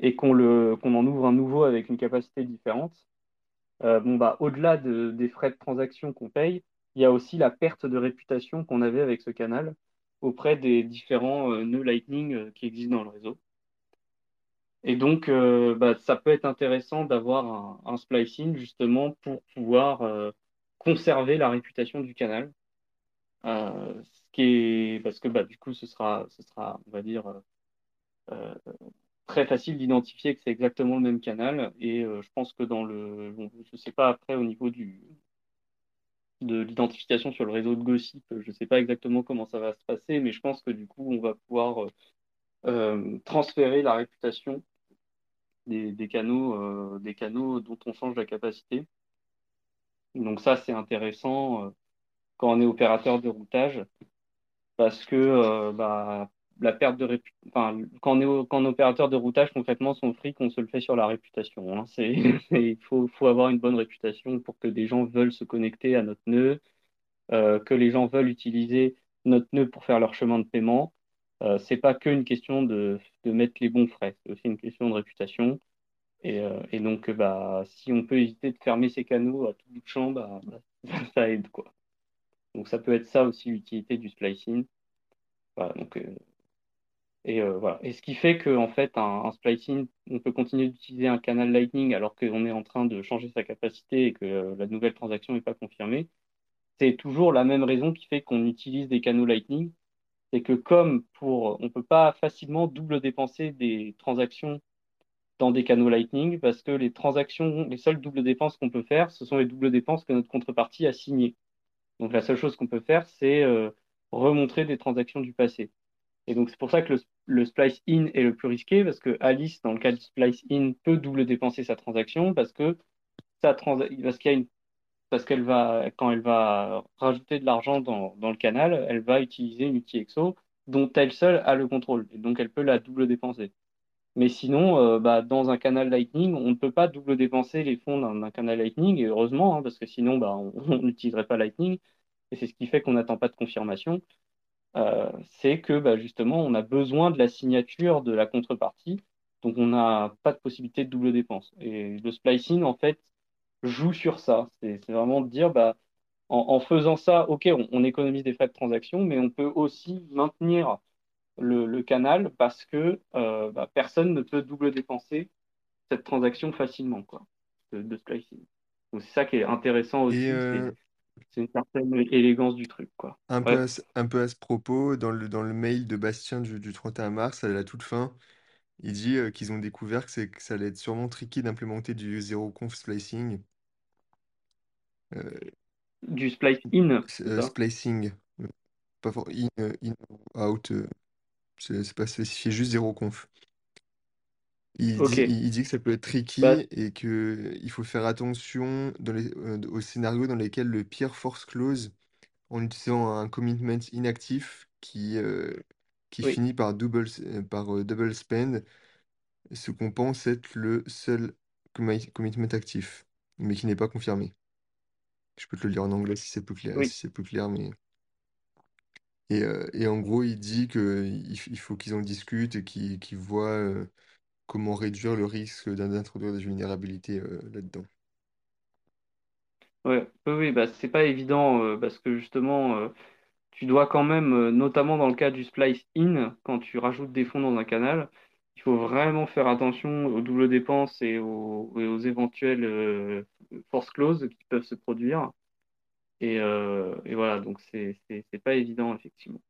et qu'on en ouvre un nouveau avec une capacité différente, euh, bon, bah, au-delà de, des frais de transaction qu'on paye, il y a aussi la perte de réputation qu'on avait avec ce canal auprès des différents euh, nœuds Lightning euh, qui existent dans le réseau. Et donc, euh, bah, ça peut être intéressant d'avoir un, splicing justement pour pouvoir euh, conserver la réputation du canal. Euh, ce qui est, parce que bah, du coup, ce sera, ce sera, on va dire, très facile d'identifier que c'est exactement le même canal. Et je pense que dans le, je sais pas après au niveau du, de l'identification sur le réseau de Gossip, je sais pas exactement comment ça va se passer, mais je pense que du coup, on va pouvoir transférer la réputation des, canaux, euh, des canaux dont on change la capacité. Donc ça, c'est intéressant euh, quand on est opérateur de routage parce que euh, bah, la perte de répu... enfin, quand on est opérateur de routage, concrètement, son fric, on se le fait sur la réputation. Hein. Il faut, avoir une bonne réputation pour que des gens veulent se connecter à notre nœud, que les gens veulent utiliser notre nœud pour faire leur chemin de paiement. Euh, c'est pas qu'une question de, mettre les bons frais, c'est aussi une question de réputation. Et, euh, donc, bah, si on peut éviter de fermer ces canaux à tout bout de champ, bah, bah, ça aide, quoi. Donc, ça peut être ça aussi l'utilité du splicing. Donc, euh, et euh, voilà. Et ce qui fait qu'en fait, un, un, splicing, on peut continuer d'utiliser un canal Lightning alors qu'on est en train de changer sa capacité et que euh, la nouvelle transaction n'est pas confirmée. C'est toujours la même raison qui fait qu'on utilise des canaux Lightning. C'est que comme pour, on peut pas facilement double dépenser des transactions dans des canaux Lightning parce que les transactions, les seules doubles dépenses qu'on peut faire, ce sont les doubles dépenses que notre contrepartie a signées. Donc la seule chose qu'on peut faire, c'est euh, remontrer des transactions du passé. Et donc c'est pour ça que le, le, splice in est le plus risqué parce que Alice, dans le cas du splice in, peut double dépenser sa transaction parce que trans parce qu'il y a une parce qu'elle va quand elle va rajouter de l'argent dans, le canal, elle va utiliser une UTXO dont elle seule a le contrôle donc elle peut la double dépenser. Mais sinon, euh, bah, dans un canal Lightning, on ne peut pas double dépenser les fonds d'un canal Lightning, et heureusement, hein, parce que sinon, bah, on n'utiliserait pas Lightning, et c'est ce qui fait qu'on n'attend pas de confirmation. Euh, c'est que bah, justement, on a besoin de la signature de la contrepartie, donc on n'a pas de possibilité de double dépense. Et le splicing, en fait, joue sur ça. C'est vraiment de dire, bah, en, en, faisant ça, OK, on, on économise des frais de transaction, mais on peut aussi maintenir le, le, canal parce que euh, bah, personne ne peut double dépenser cette transaction facilement quoi, de, de splicing. Donc c'est ça qui est intéressant aussi. Euh... C'est une certaine élégance du truc. Quoi. Un, ouais. peu à, un peu à ce propos, dans le, dans le mail de Bastien du, du 31 mars, à la toute fin, il dit euh, qu'ils ont découvert que, que ça allait être sûrement tricky d'implémenter du zéro conf splicing. Euh, du splice in Splicing. Pas for in, in, out. C'est pas spécifié, juste zéro conf. Il, okay. dit, il, dit, que ça peut être tricky bah, et qu'il faut faire attention dans les, euh, aux scénarios dans lesquels le pire force close en utilisant un commitment inactif qui, euh, qui oui. finit par double, par, euh, double spend, ce qu'on pense être le seul commitment actif, mais qui n'est pas confirmé. Je peux te le lire en anglais si c'est plus clair, oui. si c'est plus clair, mais. Et, euh, et, en gros, il dit qu'il il faut qu'ils en discutent et qu'ils qu voient euh, comment réduire le risque d'introduire des vulnérabilités euh, là-dedans. Ouais, oui, oui, bah, c'est pas évident euh, parce que justement, euh, tu dois quand même, euh, notamment dans le cas du splice in, quand tu rajoutes des fonds dans un canal, il faut vraiment faire attention aux doubles dépenses et aux, éventuelles force close qui peuvent se produire. Et, et voilà, donc c'est pas évident, effectivement.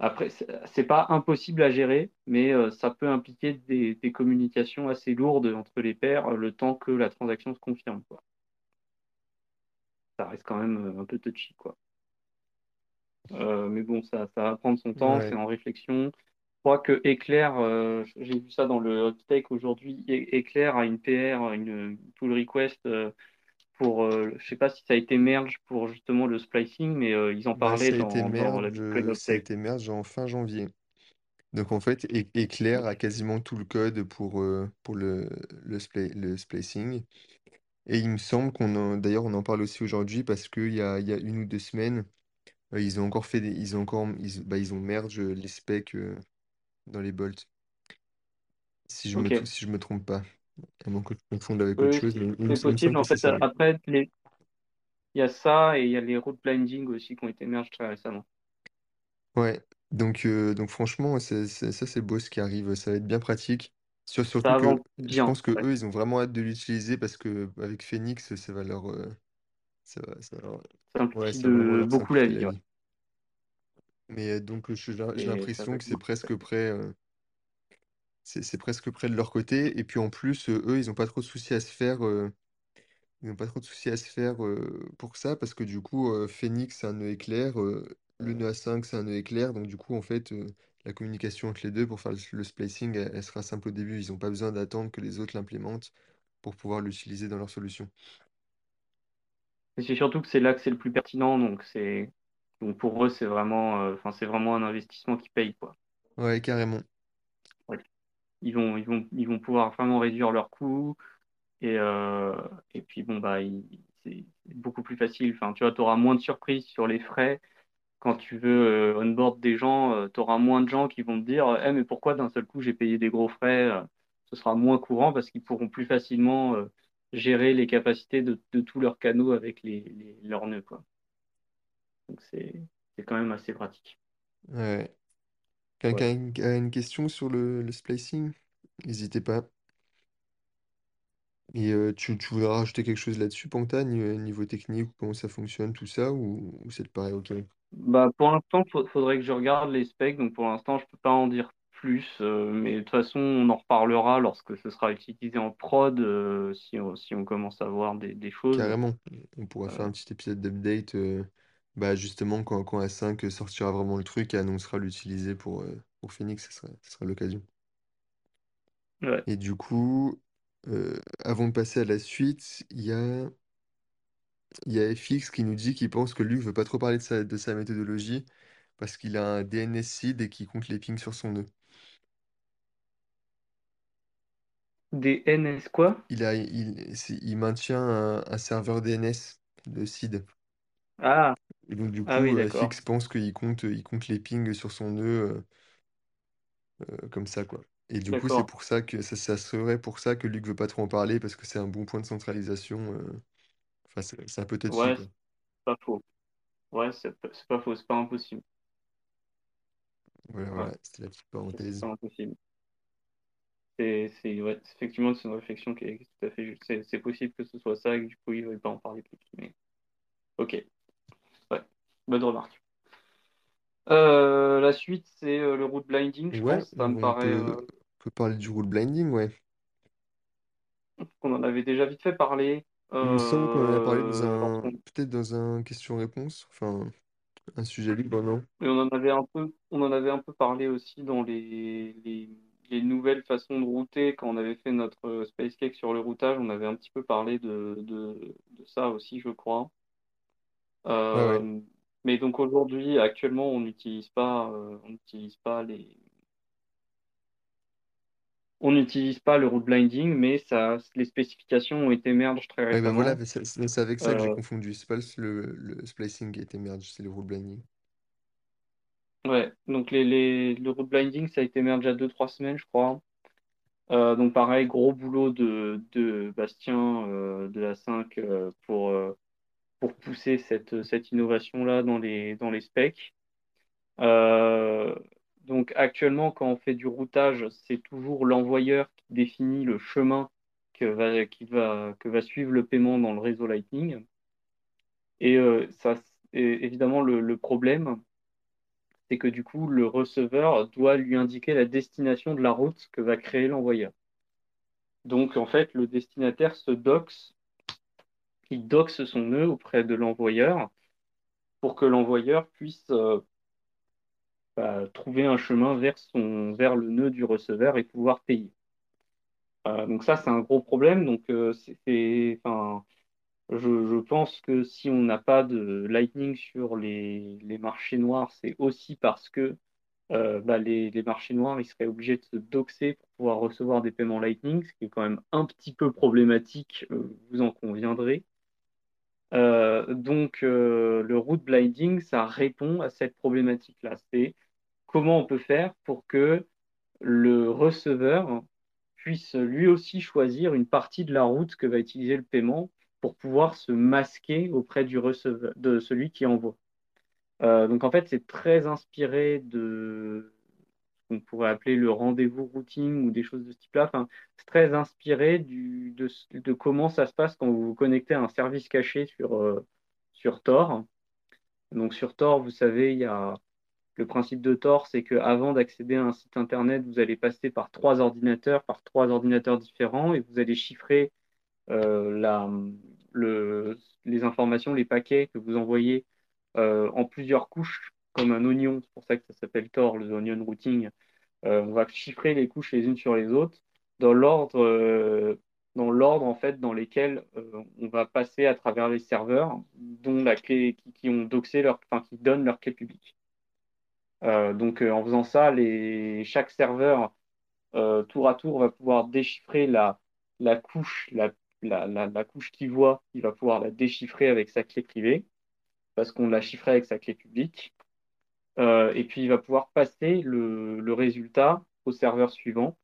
Après, c'est pas impossible à gérer, mais euh, ça peut impliquer des, communications assez lourdes entre les pairs le temps que la transaction se confirme. Ça reste quand même euh, un peu touchy. Quoi. Mais bon, ça, ça va prendre son temps, c'est en réflexion. Je crois que Eclair, euh, j'ai vu ça dans le hot take aujourd'hui, Eclair a une PR, une pull request euh, pour, euh, je sais pas si ça a été merge pour justement le splicing, mais euh, ils en bah, parlaient ça a été dans, dans la merge, euh, ça a été merge en fin janvier. Donc en fait, Eclair a quasiment tout le code pour, euh, pour le, le, spla- le splicing. Et il me semble qu'on en, d'ailleurs on en parle aussi aujourd'hui parce qu'il y a, y a une ou deux semaines, euh, ils ont encore fait des, ils ont encore, ils, bah, ils ont merge les specs euh, dans les bolts. Si je me, Ok, si je me trompe pas. À moins que je confonde avec autre oui, chose, mais il me, c'est il me semble possible. que En c'est fait, ça, oui. après, les- il y a ça et il y a les route blinding aussi qui ont été merge très récemment. Ouais, donc, euh, donc franchement, c'est, c'est- ça c'est beau ce qui arrive, ça va être bien pratique. Sur- Ça surtout que avance je bien. pense que ouais. eux, ils ont vraiment hâte de l'utiliser parce que avec Phoenix, ça va leur, euh, ça va, ça va leur- Ouais, simplifie beaucoup la vie. ouais. Mais euh, donc je- j'ai l'impression que c'est presque prêt, euh, c'est presque prêt de leur côté. Et puis en plus, euh, eux, ils n'ont pas trop de soucis à se faire. euh, Ils n'ont pas trop de soucis à se faire euh, pour ça parce que du coup, euh, Phoenix, c'est un nœud éclair, euh, le nœud A5, c'est un nœud éclair. Donc du coup, en fait, euh, la communication entre les deux pour faire le, le splicing, elle, elle sera simple au début. Ils n'ont pas besoin d'attendre que les autres l'implémentent pour pouvoir l'utiliser dans leur solution. C'est surtout que c'est là que c'est le plus pertinent. Donc, c'est, donc pour eux, c'est vraiment, euh, enfin, c'est vraiment un investissement qui paye, quoi. Ouais, carrément. Ouais. Ils vont, ils vont, ils vont pouvoir vraiment réduire leurs coûts. Et, euh, et puis, bon, bah, c'est beaucoup plus facile. Enfin, tu vois, tu auras moins de surprises sur les frais. Quand tu veux euh, onboard des gens, tu auras moins de gens qui vont te dire, eh, mais pourquoi d'un seul coup j'ai payé des gros frais? euh, Ce sera moins courant parce qu'ils pourront plus facilement euh, gérer les capacités de, de tous leurs canaux avec les, les- leurs nœuds, quoi. Donc, c'est, c'est quand même assez pratique. Ouais. Ouais. Quelqu'un a une question sur le, le splicing? N'hésitez pas. Et euh, tu, tu voudrais rajouter quelque chose là-dessus, Panta, euh, niveau technique, comment ça fonctionne, tout ça, ou, ou ça te paraît OK? Bah, pour l'instant, il faudrait que je regarde les specs. Donc, pour l'instant, je peux pas en dire plus. euh, mais de toute façon, on en reparlera lorsque ce sera utilisé en prod, euh, si on, si on commence à voir des, des choses. Carrément, on pourra faire un petit épisode d'update, euh, bah justement quand, quand A5 sortira vraiment le truc et annoncera l'utiliser pour, euh, pour Phoenix, ce sera, ce sera l'occasion. Ouais. Et du coup, euh, avant de passer à la suite, il y a, il y a FX qui nous dit qu'il pense que Luc veut pas trop parler de sa, de sa méthodologie parce qu'il a un DNS seed et qu'il compte les pings sur son nœud. Des NS quoi? Il a, il, c'est- il maintient un, un serveur DNS de seed. Ah, Et donc du ah coup, oui, euh, d'accord. FX pense qu'il compte, il compte les pings sur son nœud. euh, euh, comme ça, quoi. Et du coup, c'est D'accord. pour ça que ça, ça serait pour ça que Luc veut pas trop en parler, parce que c'est un bon point de centralisation. euh, Enfin, c'est c'est un peu touchy, Ouais, quoi. c'est pas faux. Ouais, c'est pas c'est pas faux, c'est pas impossible. Voilà, Ouais, voilà, c'était la petite c'est parenthèse. pas impossible. C'est, ouais, effectivement, c'est une réflexion qui est tout à fait juste. C'est possible que ce soit ça et que du coup, il ne veuille pas en parler plus. Mais ok, ouais, bonne remarque. Euh, la suite, c'est euh, le route blinding, je Ouais, pense. Ça me on, on paraît peut, euh, on peut parler du rule blinding, ouais. qu'on en avait déjà vite fait parler Il me semble qu'on en a parlé dans euh, un, lorsqu'on peut-être dans un question-réponse, enfin, un sujet libre, non? Et on en avait un peu, on en avait un peu parlé aussi dans les, les, les nouvelles façons de router. Quand on avait fait notre euh, Space Cake sur le routage, on avait un petit peu parlé de, de, de ça aussi, je crois. Ouais, ouais. Euh, mais donc aujourd'hui, actuellement, on n'utilise pas, euh, on n'utilise pas les, on n'utilise pas le route blinding, mais ça, les spécifications ont été merge très Ouais, ben voilà, récemment. mais c'est avec ça que j'ai Euh, confondu. C'est pas le, le, le splicing qui a été merge, c'est le rule blinding. Ouais, donc les, les, le route blinding, ça a été a deux, trois semaines, je crois. Euh, donc pareil, gros boulot de, de Bastien euh, de la 5 euh, pour, pour pousser cette, cette innovation-là dans les, dans les specs. Donc actuellement, quand on fait du routage, c'est toujours l'envoyeur qui définit le chemin que va, va, que va suivre le paiement dans le réseau Lightning. Et ça, et évidemment, le problème, c'est que du coup, le receveur doit lui indiquer la destination de la route que va créer l'envoyeur. Donc, en fait, le destinataire se doxe, il doxe son nœud auprès de l'envoyeur pour que l'envoyeur puisse bah, trouver un chemin vers, son, vers le nœud du receveur et pouvoir payer. donc ça, c'est un gros problème. Donc, c'est, je, pense que si on n'a pas de Lightning sur les, marchés noirs, c'est aussi parce que euh, bah, les, marchés noirs, ils seraient obligés de se doxer pour pouvoir recevoir des paiements Lightning, ce qui est quand même un petit peu problématique, euh, vous en conviendrez. Euh, donc, le route blinding, ça répond à cette problématique-là. C'est comment on peut faire pour que le receveur puisse lui aussi choisir une partie de la route que va utiliser le paiement pour pouvoir se masquer auprès du receveur, de celui qui envoie. Euh, donc en fait, c'est très inspiré de ce qu'on pourrait appeler le rendez-vous routing ou des choses de ce type-là. C'est très inspiré de, comment ça se passe quand vous vous connectez à un service caché sur, euh, sur Tor. Donc sur Tor, vous savez, il y a le principe de Tor, c'est qu'avant d'accéder à un site internet, vous allez passer par trois ordinateurs, par trois ordinateurs différents, et vous allez chiffrer le, les informations, les paquets que vous envoyez euh, en plusieurs couches, comme un oignon. C'est pour ça que ça s'appelle Tor, le onion routing. Euh, on va chiffrer les couches les unes sur les autres dans l'ordre dans l'ordre en fait dans lesquels on va passer à travers les serveurs dont la clé qui, ont doxé leur enfin qui donnent leur clé publique. donc en faisant ça, chaque serveur tour à tour va pouvoir déchiffrer la, la couche la la, couche qui voit, il va pouvoir la déchiffrer avec sa clé privée, parce qu'on l'a chiffrée avec sa clé publique. Euh, et puis, il va pouvoir passer le, résultat au serveur suivant.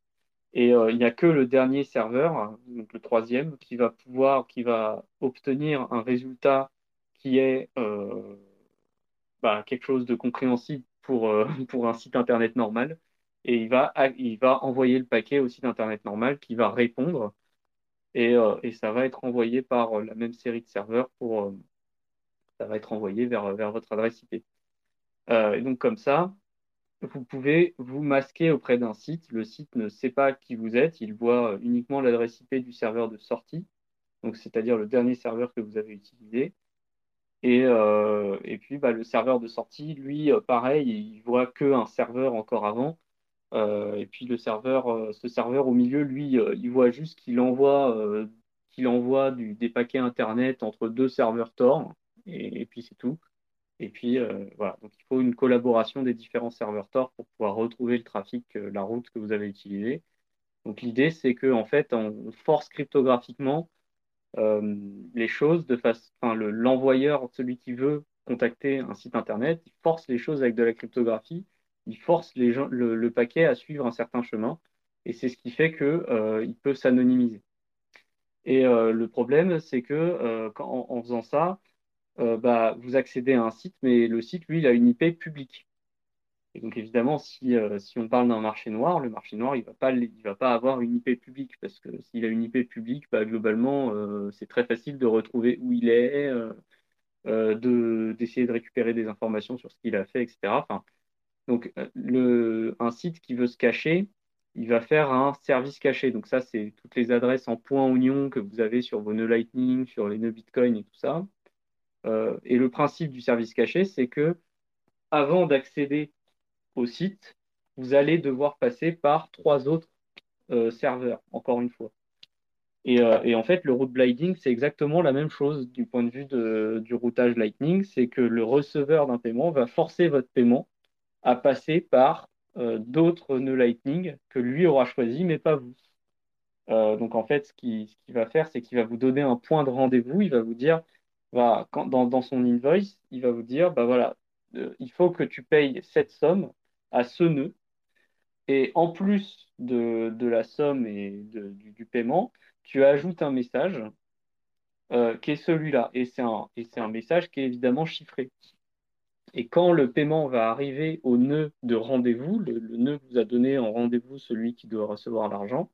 Et euh, il n'y a que le dernier serveur, le troisième, qui va pouvoir, qui va obtenir un résultat qui est euh, bah, quelque chose de compréhensible pour, pour un site Internet normal. Et il va, il va envoyer le paquet au site Internet normal qui va répondre euh, et, ça va être envoyé par euh, la même série de serveurs pour euh, ça va être envoyé vers, votre adresse IP. et donc comme ça, vous pouvez vous masquer auprès d'un site. Le site ne sait pas qui vous êtes, il voit uniquement l'adresse IP du serveur de sortie, c'est-à-dire le dernier serveur que vous avez utilisé. Et, et puis bah, le serveur de sortie, lui, pareil, il voit qu'un serveur encore avant. Euh, et puis le serveur, euh, ce serveur au milieu, lui, euh, il voit juste qu'il envoie, qu'il envoie des paquets Internet entre deux serveurs Tor, et, puis c'est tout. Et puis voilà, donc il faut une collaboration des différents serveurs Tor pour pouvoir retrouver le trafic, la route que vous avez utilisée. Donc l'idée, c'est que en fait, on force cryptographiquement les choses de façon, enfin, l'envoyeur, celui qui veut contacter un site internet, il force les choses avec de la cryptographie il force le, paquet à suivre un certain chemin. Et c'est ce qui fait qu'il euh, peut s'anonymiser. Et euh, le problème, c'est que euh, en, faisant ça, bah, vous accédez à un site, mais le site, lui, il a une IP publique. Et donc, évidemment, si, on parle d'un marché noir, le marché noir, il ne va, pas, avoir une IP publique, parce que s'il a une IP publique, bah, globalement, c'est très facile de retrouver où il est, d'essayer de, récupérer des informations sur ce qu'il a fait, etc. donc, euh, un site qui veut se cacher, il va faire un service caché. Donc, ça, c'est toutes les adresses en point oignon que vous avez sur vos nœuds Lightning, sur les nœuds Bitcoin et tout ça. Euh, et le principe du service caché, c'est que avant d'accéder au site, vous allez devoir passer par trois autres euh, serveurs, encore une fois. Et, en fait, le route blinding, c'est exactement la même chose du point de vue du routage Lightning. C'est que le receveur d'un paiement va forcer votre paiement à passer par euh, d'autres nœuds Lightning que lui aura choisi, mais pas vous. Euh, donc en fait, ce qu'il va faire, c'est qu'il va vous donner un point de rendez-vous. Il va vous dire, quand, dans, son invoice, il va vous dire, bah voilà, euh, il faut que tu payes cette somme à ce nœud. Et en plus de, la somme et du, paiement, tu ajoutes un message qui est celui-là. Et c'est un message qui est évidemment chiffré. Et quand le paiement va arriver au nœud de rendez-vous, le, nœud vous a donné en rendez-vous celui qui doit recevoir l'argent,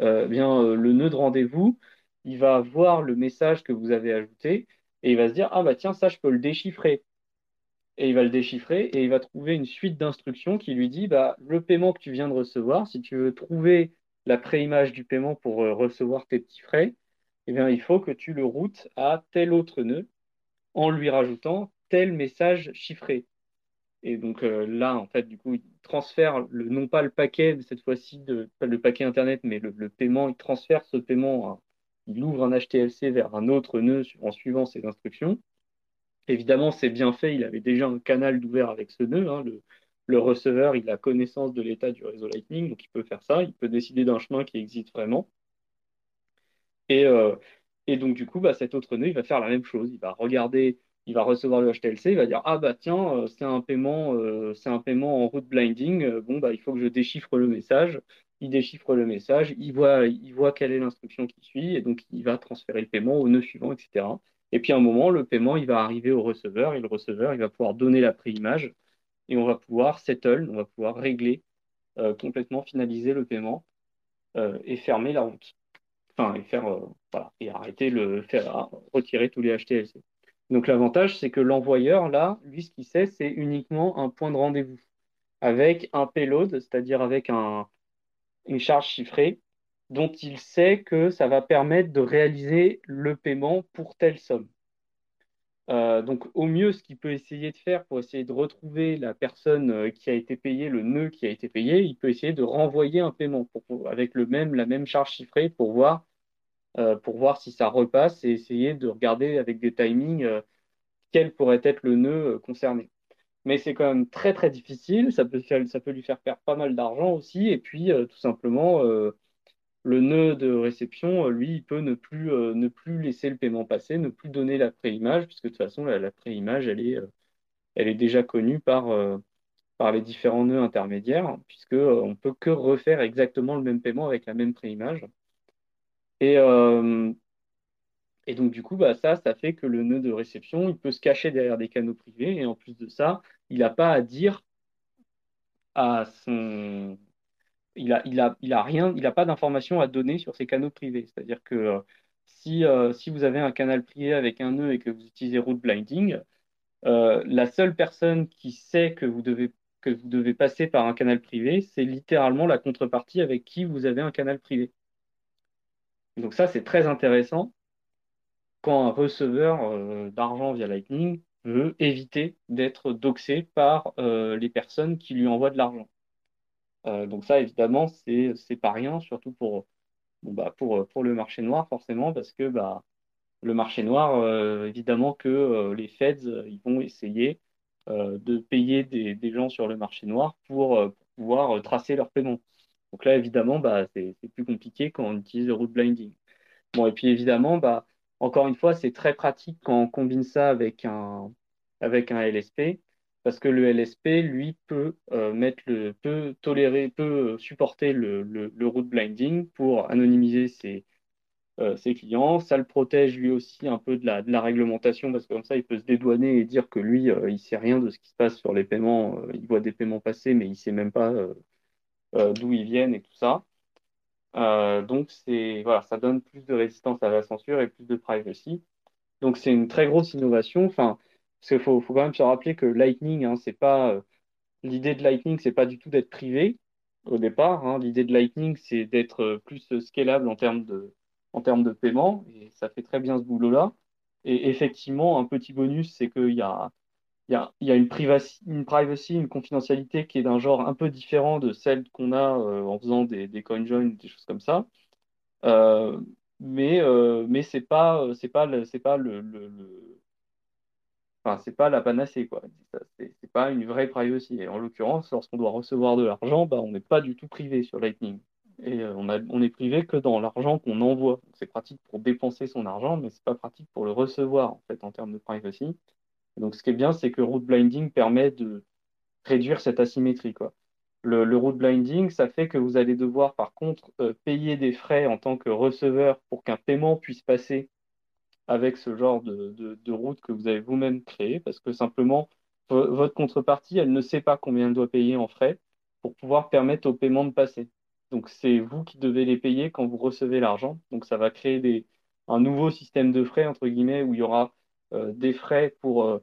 euh, eh bien euh, le nœud de rendez-vous, il va voir le message que vous avez ajouté et il va se dire ah bah tiens ça je peux le déchiffrer. Et il va le déchiffrer et il va trouver une suite d'instructions qui lui dit bah le paiement que tu viens de recevoir, si tu veux trouver la préimage du paiement pour euh, recevoir tes petits frais, eh bien il faut que tu le routes à tel autre nœud en lui rajoutant tel message chiffré. Et donc euh, là, en fait, du coup, il transfère le, non pas le paquet, cette fois-ci, de, pas le paquet Internet, mais le, paiement, il transfère ce paiement, il ouvre un HTLC vers un autre nœud en suivant ses instructions. Évidemment, c'est bien fait, il avait déjà un canal d'ouvert avec ce nœud. Hein, le, le receveur, il a connaissance de l'état du réseau Lightning, donc il peut faire ça, il peut décider d'un chemin qui existe vraiment. Et, euh, et donc, du coup, bah, cet autre nœud, il va faire la même chose. Il va regarder, il va recevoir le HTLC, il va dire Ah, bah tiens, euh, c'est un paiement, euh, c'est un paiement en route blinding. Bon, bah, il faut que je déchiffre le message. Il déchiffre le message, il voit, il voit quelle est l'instruction qui suit, et donc il va transférer le paiement au nœud suivant, etc. Et puis à un moment, le paiement, il va arriver au receveur, et le receveur, il va pouvoir donner la préimage, et on va pouvoir settle, on va pouvoir régler, euh, complètement finaliser le paiement euh, et fermer la route. Enfin, et faire, euh, voilà, et arrêter le, faire, retirer tous les HTLC. Donc l'avantage, c'est que l'envoyeur, là, lui, ce qu'il sait, c'est uniquement un point de rendez-vous avec un payload, c'est-à-dire avec un, une charge chiffrée dont il sait que ça va permettre de réaliser le paiement pour telle somme. Euh, donc, au mieux, ce qu'il peut essayer de faire pour essayer de retrouver la personne euh, qui a été payée, le nœud qui a été payé, il peut essayer de renvoyer un paiement avec le même, la même charge chiffrée pour voir, pour voir si ça repasse et essayer de regarder avec des timings quel pourrait être le nœud concerné. Mais c'est quand même très très difficile, ça peut, lui faire perdre pas mal d'argent aussi, et puis tout simplement le nœud de réception, euh, lui, il peut ne plus, euh, ne plus laisser le paiement passer, ne plus donner la préimage, puisque de toute façon, la, préimage, elle est, euh, elle est déjà connue par, par les différents nœuds intermédiaires, puisqu'on ne peut que refaire exactement le même paiement avec la même préimage. Et, et donc, du coup, bah, ça, ça fait que le nœud de réception, il peut se cacher derrière des canaux privés, et en plus de ça, il n'a pas à dire à son, il n'a il a, il a rien, il a pas d'informations à donner sur ces canaux privés. C'est-à-dire que euh, si, euh, si vous avez un canal privé avec un nœud et que vous utilisez route blinding, euh, la seule personne qui sait que vous devez que vous devez passer par un canal privé, c'est littéralement la contrepartie avec qui vous avez un canal privé. Donc ça, c'est très intéressant quand un receveur d'argent via Lightning veut éviter d'être doxé par les personnes qui lui envoient de l'argent. Euh, donc ça, évidemment, c'est pas rien, surtout pour bah, pour pour le marché noir forcément, parce que bah le marché noir, euh, évidemment que euh, les Feds, ils vont essayer de payer des, des, gens sur le marché noir pour, pouvoir tracer leurs paiements. Donc là, évidemment, bah, c'est plus compliqué quand on utilise le route blinding. Bon, et puis évidemment, bah, encore une fois, c'est très pratique quand on combine ça avec un, avec un LSP parce que le LSP, lui, peut euh, mettre le, peut tolérer, peut supporter le, le, route blinding pour anonymiser ses, euh, ses, clients. Ça le protège lui aussi un peu de la, réglementation, parce que comme ça, il peut se dédouaner et dire que lui, euh, il sait rien de ce qui se passe sur les paiements. il voit des paiements passer, mais il sait même pas d'où ils viennent et tout ça. donc, c'est, voilà, ça donne plus de résistance à la censure et plus de privacy. Donc, c'est une très grosse innovation. Enfin, parce qu'il faut, quand même se rappeler que Lightning, hein, c'est pas euh, l'idée de Lightning, c'est pas du tout d'être privé au départ. Hein. L'idée de Lightning, c'est d'être euh, plus scalable en termes de, en termes de paiement, et ça fait très bien ce boulot-là. Et effectivement, un petit bonus, c'est qu'il y a, il y a, une, privacy, une confidentialité qui est d'un genre un peu différent de celle qu'on a euh, en faisant des, des coinjoins, des choses comme ça. mais mais c'est pas c'est pas c'est pas le, Enfin, c'est pas la panacée, quoi. C'est pas une vraie privacy. En l'occurrence, lorsqu'on doit recevoir de l'argent, bah, on n'est pas du tout privé sur Lightning. Et euh, on, a, on est privé que dans l'argent qu'on envoie. C'est pratique pour dépenser son argent, mais c'est pas pratique pour le recevoir, en fait, en termes de privacy. Donc, ce qui est bien, c'est que route blinding permet de réduire cette asymétrie. Le, route blinding, ça fait que vous allez devoir, par contre, euh, payer des frais en tant que receveur pour qu'un paiement puisse passer avec ce genre de, route que vous avez vous-même créé, parce que simplement, votre contrepartie, elle ne sait pas combien elle doit payer en frais pour pouvoir permettre au paiement de passer. Donc, c'est vous qui devez les payer quand vous recevez l'argent. Donc, ça va créer un nouveau système de frais, entre guillemets, où il y aura des frais pour euh,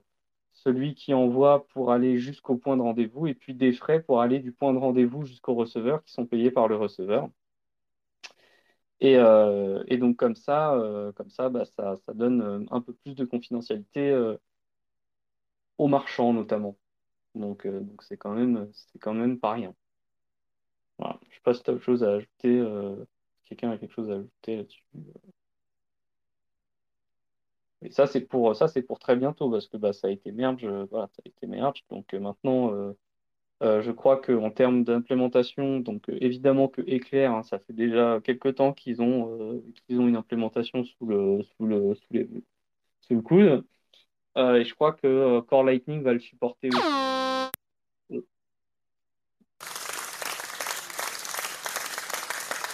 celui qui envoie pour aller jusqu'au point de rendez-vous, et puis des frais pour aller du point de rendez-vous jusqu'au receveur, qui sont payés par le receveur. Et, euh, et, donc comme ça, euh, comme ça, bah, ça, ça, donne euh, un peu plus de confidentialité au marchand notamment. Donc, c'est quand même, quand même pas rien. Voilà. Je sais pas si tu as autre chose à ajouter. Quelqu'un a quelque chose à ajouter là-dessus. Et ça, c'est pour, pour très bientôt, parce que bah, ça a été merge, voilà, ça a été merge. Donc maintenant, je crois qu'en termes d'implémentation, donc évidemment que Eclair, hein, ça fait déjà quelques temps qu'ils ont, qu'ils ont une implémentation sous le, sous le, sous les, sous le coude. et je crois que Core Lightning va le supporter aussi.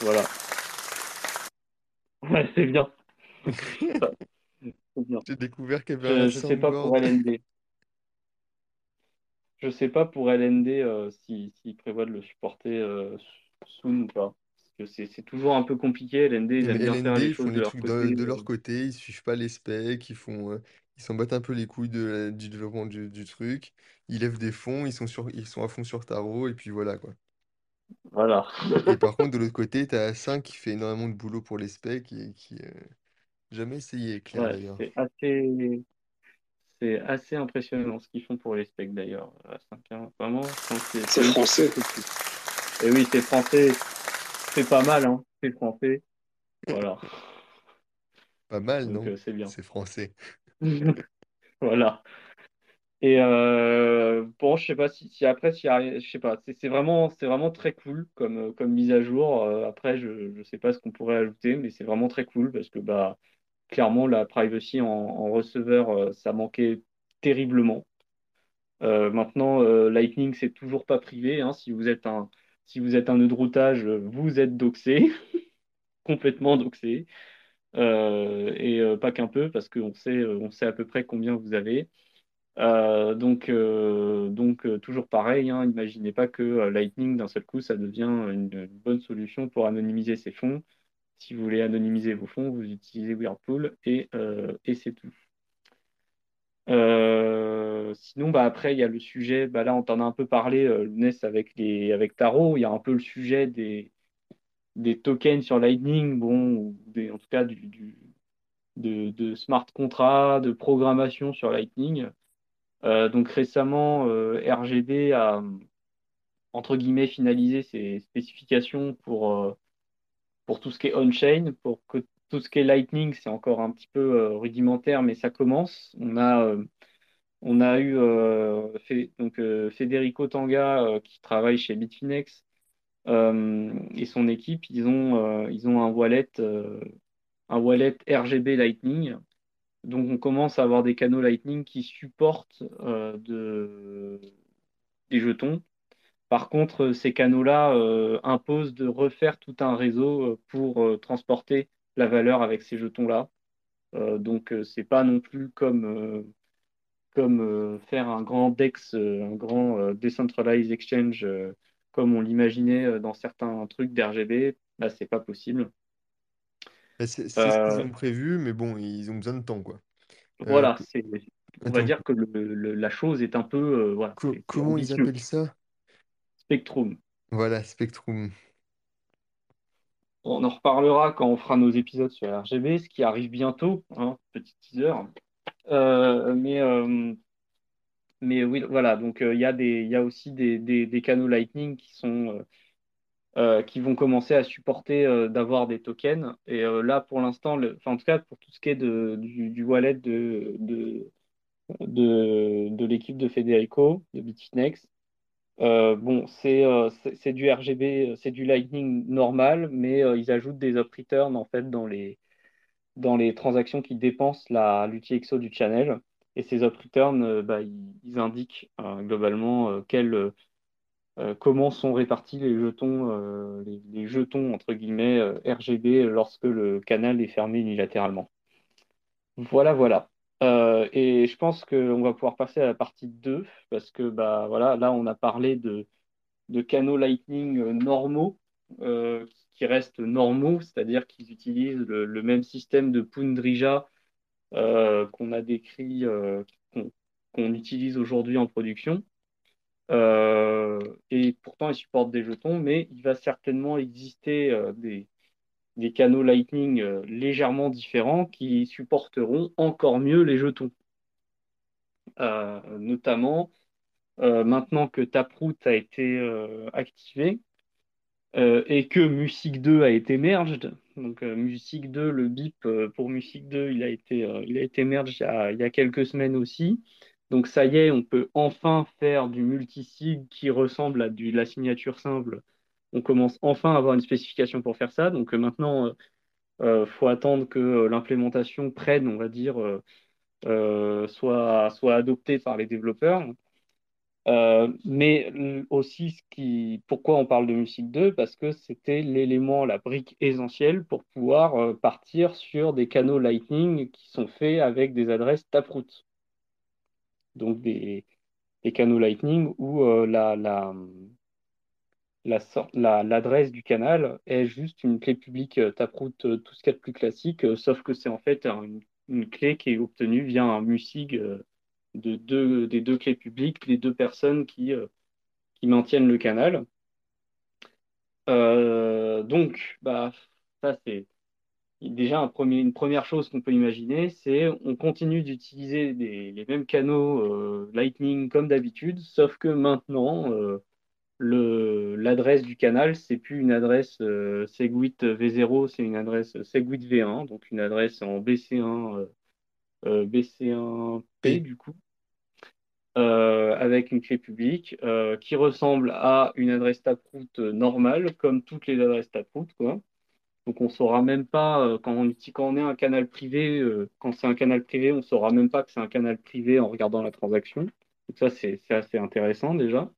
Voilà. Ouais, c'est bien. J'ai découvert qu'il y avait Je, un je sais pas pour soundboard. LND. Je sais pas pour LND euh, si- s'ils prévoient de le supporter euh, soon ou pas. Parce que c'est c'est toujours un peu compliqué. LND, ils Non, aiment mais bien faire LND, les ils font choses de les leur trucs de, côté. de euh, leur côté, ils suivent pas les specs, ils font, euh, ils s'en battent un peu les couilles de la- du développement du, du truc, ils lèvent des fonds, ils sont sur, ils sont à fond sur Taro, et puis voilà quoi. Voilà. Et par contre, de l'autre côté, t'as A5 qui fait énormément de boulot pour les specs et qui euh, jamais essayé, Claire Ouais, d'ailleurs. c'est assez, c'est assez impressionnant ce qu'ils font pour les specs d'ailleurs. à 5 Vraiment, c'est C'est français. Et oui, c'est français. C'est pas mal, hein. C'est français. Voilà. Pas mal, Donc non? euh, c'est bien. C'est français. Voilà. Et euh, bon, je sais pas si, si après, s'il y a- je sais pas, c'est c'est vraiment, c'est vraiment très cool comme, comme mise à jour. Euh, après, je, je sais pas ce qu'on pourrait ajouter, mais c'est vraiment très cool parce que bah, clairement, la privacy en, receveur, euh, ça manquait terriblement. Euh, maintenant, euh, Lightning, c'est toujours pas privé. hein. Si vous êtes un, si vous êtes nœud de routage, vous êtes doxé, complètement doxé. Et pas qu'un peu, parce qu'on sait, on sait à peu près combien vous avez. Donc, toujours pareil, hein, imaginez pas que Lightning, d'un seul coup, ça devient une, une bonne solution pour anonymiser ses fonds. Si vous voulez anonymiser vos fonds, vous utilisez Whirlpool et, euh, c'est tout. Euh, sinon, bah, après, il y a le sujet, bah, là, on t'en a un peu parlé, euh, Lounès, avec, les, avec Taro, il y a un peu le sujet des, tokens sur Lightning, bon, ou en tout cas de, smart contracts, de programmation sur Lightning. Euh, donc récemment, euh, RGB a, entre guillemets, finalisé ses spécifications pour, pour tout ce qui est on-chain, pour que tout ce qui est Lightning, c'est encore un petit peu euh, rudimentaire, mais ça commence. On a, euh, on a eu euh, fait- donc, Federico Tanga qui travaille chez Bitfinex et son équipe, ils ont, ils ont un wallet, un wallet RGB Lightning. Donc on commence à avoir des canaux Lightning qui supportent de, des jetons. Par contre, ces canaux-là euh, imposent de refaire tout un réseau euh, pour euh, transporter la valeur avec ces jetons-là. Euh, donc, euh, c'est pas non plus comme, euh, comme euh, faire un grand DEX, euh, un grand euh, Decentralized Exchange, euh, comme on l'imaginait euh, dans certains trucs d'RGB. Là, c'est pas possible. Bah, C'est ce qu'ils Euh, ont prévu, mais bon, ils ont besoin de temps, quoi. Euh, voilà, on va dire que le- le- la chose est un peu, euh, voilà, comment ils appellent ça? Spectrum. Voilà, Spectrum. On en reparlera quand on fera nos épisodes sur RGB, ce qui arrive bientôt, hein, petit teaser. Euh, mais, euh, mais oui, voilà, donc euh, il y a des, il y a aussi des, des, des canaux Lightning qui sont, qui vont commencer à supporter d'avoir des tokens. Et là, pour l'instant, en tout cas, pour tout ce qui est de, du, du wallet de, de, de, de l'équipe de Federico, de Bitfinex, euh, bon, c'est euh, du RGB, c'est du Lightning normal, mais euh, ils ajoutent des up return en fait dans les, dans les transactions qui dépensent la, l'UTXO du channel. Et ces up return, euh, bah, ils, indiquent euh, globalement euh, euh, comment sont répartis les jetons, euh, les, jetons entre guillemets euh, RGB lorsque le canal est fermé unilatéralement. Voilà, voilà. Euh, et je pense qu'on va pouvoir passer à la partie 2 parce que bah voilà, là on a parlé de, de canaux Lightning euh, normaux euh, qui restent normaux, c'est-à-dire qu'ils utilisent le, même système de Pundrija qu'on a décrit, qu'on utilise aujourd'hui en production. Et pourtant, ils supportent des jetons, mais il va certainement exister des, des canaux Lightning euh, légèrement différents qui supporteront encore mieux les jetons. notamment maintenant que Taproot a été activé et que Music 2 a été merged. Donc Music 2, le BIP pour Music 2, il a été, il merged il y a, il y a quelques semaines aussi. Donc ça y est, on peut enfin faire du multisig qui ressemble à du, la signature simple. On commence enfin à avoir une spécification pour faire ça. Donc maintenant, il euh, faut attendre que euh, l'implémentation prenne, on va dire, euh, soit, soit adoptée par les développeurs. mais aussi, ce qui, pourquoi on parle de Music 2 Parce que c'était l'élément, la brique essentielle pour pouvoir partir sur des canaux Lightning qui sont faits avec des adresses Taproot. Donc des, des canaux Lightning où la, la, l'adresse du canal est juste une clé publique euh, Taproot, euh, tout ce qu'il y a de plus classique, euh, sauf que c'est en fait une, clé qui est obtenue via un MUSIG de deux, des deux clés publiques des deux personnes qui, qui maintiennent le canal. donc, bah, ça c'est déjà un premier, une première chose qu'on peut imaginer, c'est on continue d'utiliser les mêmes canaux Lightning comme d'habitude, sauf que maintenant, l'adresse du canal, c'est plus une adresse euh, Segwit V0, c'est une adresse Segwit V1, donc une adresse en BC1, euh, euh, BC1P du coup, avec une clé publique qui ressemble à une adresse Taproot normale, comme toutes les adresses Taproot, quoi. Donc on saura même pas quand on, quand on est un canal privé, quand c'est un canal privé, on saura même pas que c'est un canal privé en regardant la transaction. Donc ça c'est assez intéressant déjà.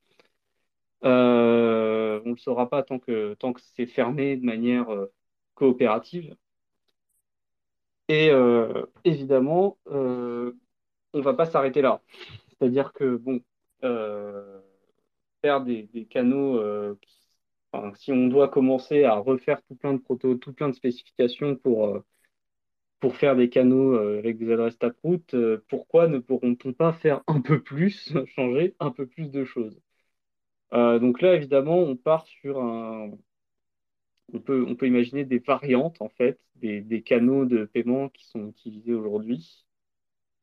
Euh, on ne le saura pas tant que, tant que c'est fermé de manière euh, coopérative. Et euh, évidemment, on ne va pas s'arrêter là. C'est-à-dire que, bon, faire des, canaux, si on doit commencer à refaire tout plein de proto, tout plein de spécifications pour, pour faire des canaux avec des adresses Taproot, pourquoi ne pourront-on pas faire un peu plus, changer un peu plus de choses? Euh, donc là, évidemment, on part sur un. On peut, on peut imaginer des variantes, en fait, des, canaux de paiement qui sont utilisés aujourd'hui.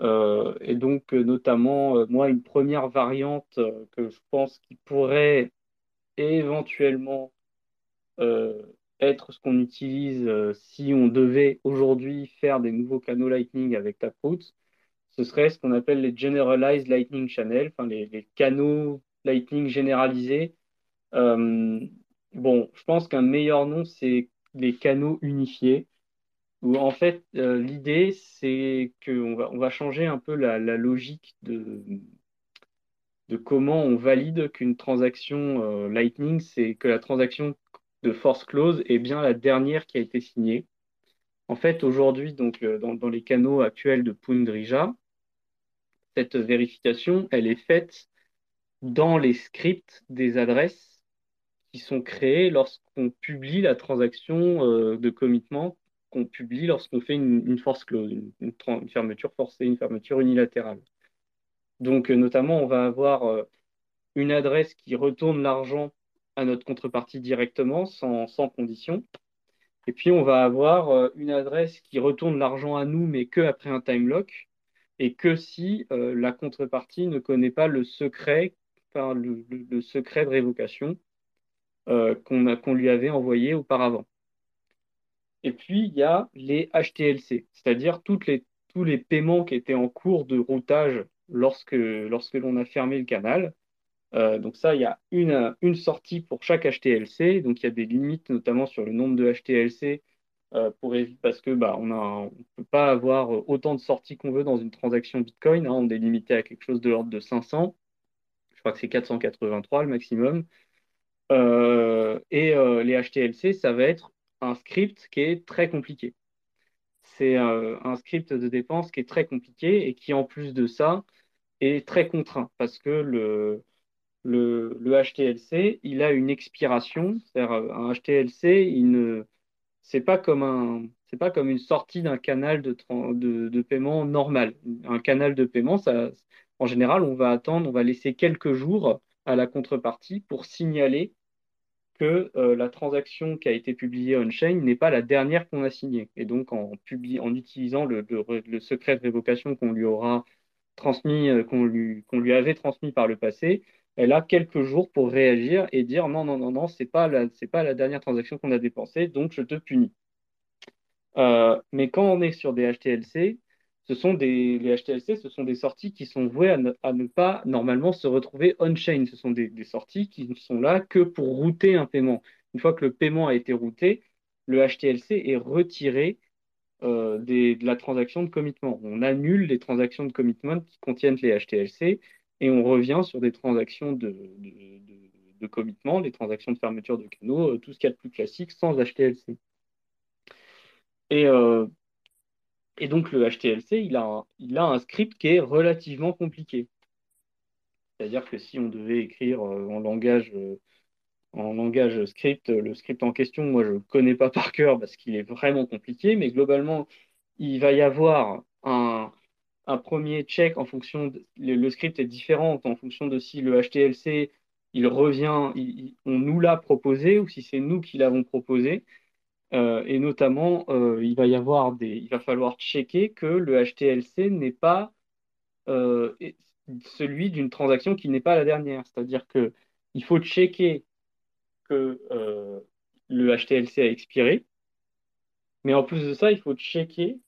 Euh, et donc, euh, notamment, moi, une première variante que je pense qui pourrait éventuellement être ce qu'on utilise si on devait aujourd'hui faire des nouveaux canaux Lightning avec Taproot, ce serait ce qu'on appelle les Generalized Lightning Channel, enfin les canaux Lightning généralisé. Euh, bon, je pense qu'un meilleur nom, c'est les canaux unifiés. Où en fait, euh, l'idée, c'est qu'on va, on va changer un peu la, logique de, comment on valide qu'une transaction euh, Lightning, c'est que la transaction de force close est bien la dernière qui a été signée. En fait, aujourd'hui, donc dans, dans, les canaux actuels de Pundrija, cette vérification, elle est faite dans les scripts des adresses qui sont créées lorsqu'on publie la transaction euh, de commitment qu'on publie lorsqu'on fait une, force une, fermeture forcée, une fermeture unilatérale. Donc, euh, notamment, on va avoir euh, une adresse qui retourne l'argent à notre contrepartie directement, sans, sans condition. Et puis, on va avoir une adresse qui retourne l'argent à nous, mais que après un time lock, et que si la contrepartie ne connaît pas le secret le, secret de révocation euh, qu'on lui avait envoyé auparavant. Et puis, il y a les HTLC, c'est-à-dire les, tous les paiements qui étaient en cours de routage lorsque, lorsque l'on a fermé le canal. Euh, donc ça, il y a une, une sortie pour chaque HTLC. Donc il y a des limites, notamment sur le nombre de HTLC, euh, pour, parce que bah, on ne peut pas avoir autant de sorties qu'on veut dans une transaction Bitcoin. Hein. on est limité à quelque chose de l'ordre de 500 crois que c'est 483 le maximum. Euh, et euh, les HTLC, ça va être un script qui est très compliqué. C'est euh, un script de dépense qui est très compliqué et qui, en plus de ça, est très contraint parce que le, le, HTLC, il a une expiration. C'est-à-dire, un HTLC, il ne, c'est pas comme un, c'est pas comme une sortie d'un canal de, de, de, paiement normal. Un canal de paiement, ça, en général, on va attendre, on va laisser quelques jours à la contrepartie pour signaler que euh, la transaction qui a été publiée on-chain n'est pas la dernière qu'on a signée. Et donc, en, utilisant le, secret de révocation qu'on lui aura transmis, qu'on lui, qu'on lui avait transmis par le passé, elle a quelques jours pour réagir et dire non, non, non, non, c'est pas pas la dernière transaction qu'on a dépensée, donc je te punis. Euh, mais quand on est sur des HTLC, ce sont des, les HTLC, ce sont des sorties qui sont vouées à ne, pas normalement se retrouver on-chain. Ce sont des, sorties qui ne sont là que pour router un paiement. Une fois que le paiement a été routé, le HTLC est retiré euh, de la transaction de commitment. On annule les transactions de commitment qui contiennent les HTLC et on revient sur des transactions de, commitment, des transactions de fermeture de canaux, euh, tout ce qu'il y a de plus classique sans HTLC. Et, euh, et donc le HTLC, il a, un, script qui est relativement compliqué. C'est-à-dire que si on devait écrire euh, en langage, en langage script, le script en question, moi je ne connais pas par cœur parce qu'il est vraiment compliqué, mais globalement, il va y avoir un, premier check en fonction le, script est différent en fonction de si le HTLC il revient, on nous l'a proposé ou si c'est nous qui l'avons proposé. Euh, et notamment, euh, il va y avoir des, il va falloir checker que le HTLC n'est pas euh, celui d'une transaction qui n'est pas la dernière. C'est-à-dire que il faut checker que le HTLC a expiré, mais en plus de ça, il faut checker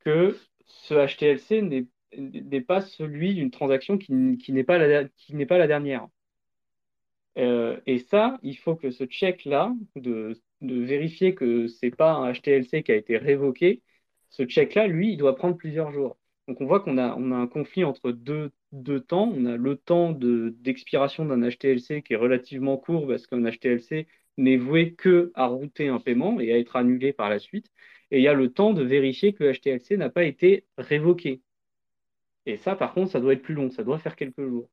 que ce HTLC n'est pas celui d'une transaction qui, n'est pas, la, pas la dernière. Et ça, il faut que ce check-là, de, vérifier que ce n'est pas un HTLC qui a été révoqué, ce check-là, lui, il doit prendre plusieurs jours. Donc on voit qu'on a, un conflit entre deux, deux temps. On a le temps d'expiration d'un HTLC qui est relativement court parce qu'un HTLC n'est voué que à router un paiement et à être annulé par la suite et il y a le temps de vérifier que le HTLC n'a pas été révoqué. Et ça, par contre, ça doit être plus long, ça doit faire quelques jours.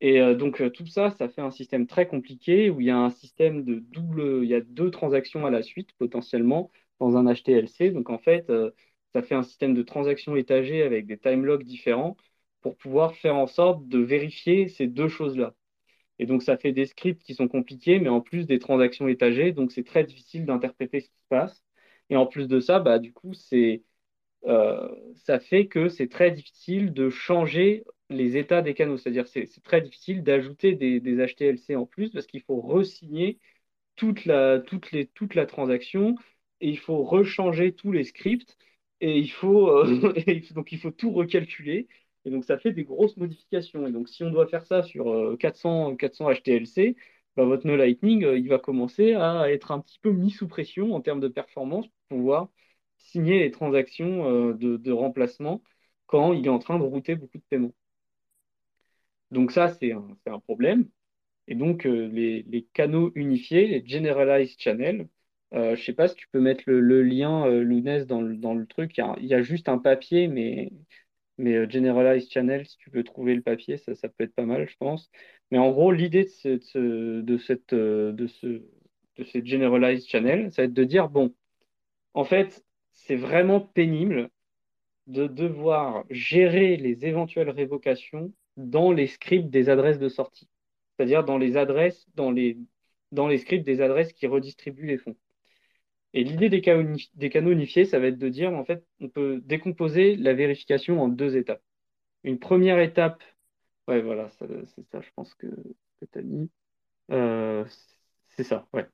Et euh, donc euh, tout ça, ça fait un système très compliqué où il y a un système de double, il y a deux transactions à la suite potentiellement dans un HTLC. Donc en fait, euh, ça fait un système de transactions étagées avec des time logs différents pour pouvoir faire en sorte de vérifier ces deux choses-là. Et donc ça fait des scripts qui sont compliqués, mais en plus des transactions étagées, donc c'est très difficile d'interpréter ce qui se passe. Et en plus de ça, bah, du coup, ça fait que c'est très difficile de changer les états des canaux. C'est-à-dire c'est, très difficile d'ajouter des, HTLC en plus parce qu'il faut resigner toute la, toute la transaction et il faut rechanger tous les scripts et il faut, euh, donc il faut tout recalculer. Et donc ça fait des grosses modifications. Et donc si on doit faire ça sur 400, 400 HTLC, votre no lightning, euh, il va commencer à être un petit peu mis sous pression en termes de performance pour pouvoir signer les transactions euh, de, remplacement quand il est en train de router beaucoup de paiements. Donc ça, c'est un, problème. Et donc, euh, les, canaux unifiés, les generalized channels, je ne sais pas si tu peux mettre le, lien, Lounès, dans, le truc. Il y, a, juste un papier, mais mais euh, Generalized Channel, si tu veux trouver le papier, ça, ça peut être pas mal, je pense. Mais en gros, l'idée de, de, cette, euh, de, ce, de ces Generalized Channel, ça va être de dire, bon, en fait, c'est vraiment pénible de devoir gérer les éventuelles révocations dans les scripts des adresses de sortie. C'est-à-dire dans les adresses, dans les, dans les scripts des adresses qui redistribuent les fonds. Et l'idée des, canaux unifiés, ça va être de dire, en fait, on peut décomposer la vérification en deux étapes. Une première étape, ouais, voilà, c'est ça, je pense que, tu as mis. Euh, c'est ça, ouais.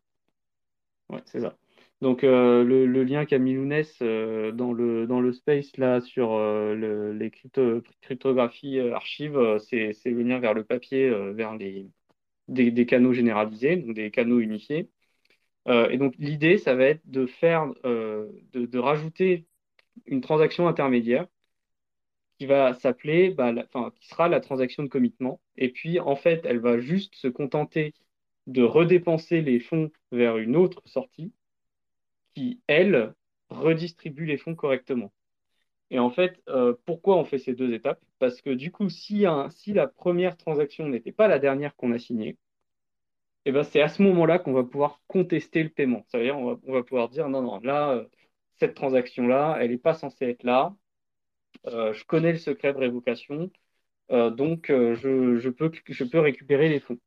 Ouais, c'est ça. Donc, euh, le, lien qu'a mis Lounès euh, dans, le, dans le space, là, sur les cryptographies archives, c'est le lien vers le papier, vers les, des, canaux généralisés, donc des canaux unifiés. Euh, et donc l'idée, ça va être de faire, euh, de, rajouter une transaction intermédiaire qui va s'appeler, bah, enfin, qui sera la transaction de commitment. Et puis en fait, elle va juste se contenter de redépenser les fonds vers une autre sortie qui, elle, redistribue les fonds correctement. Et en fait, euh, pourquoi on fait ces deux étapes? Parce que du coup, si, la première transaction n'était pas la dernière qu'on a signée, eh ben, c'est à ce moment-là qu'on va pouvoir contester le paiement. Ça veut dire on va, pouvoir dire non, non, là, euh, cette transaction-là, elle n'est pas censée être là. Euh, je connais le secret de révocation, donc je peux récupérer les fonds.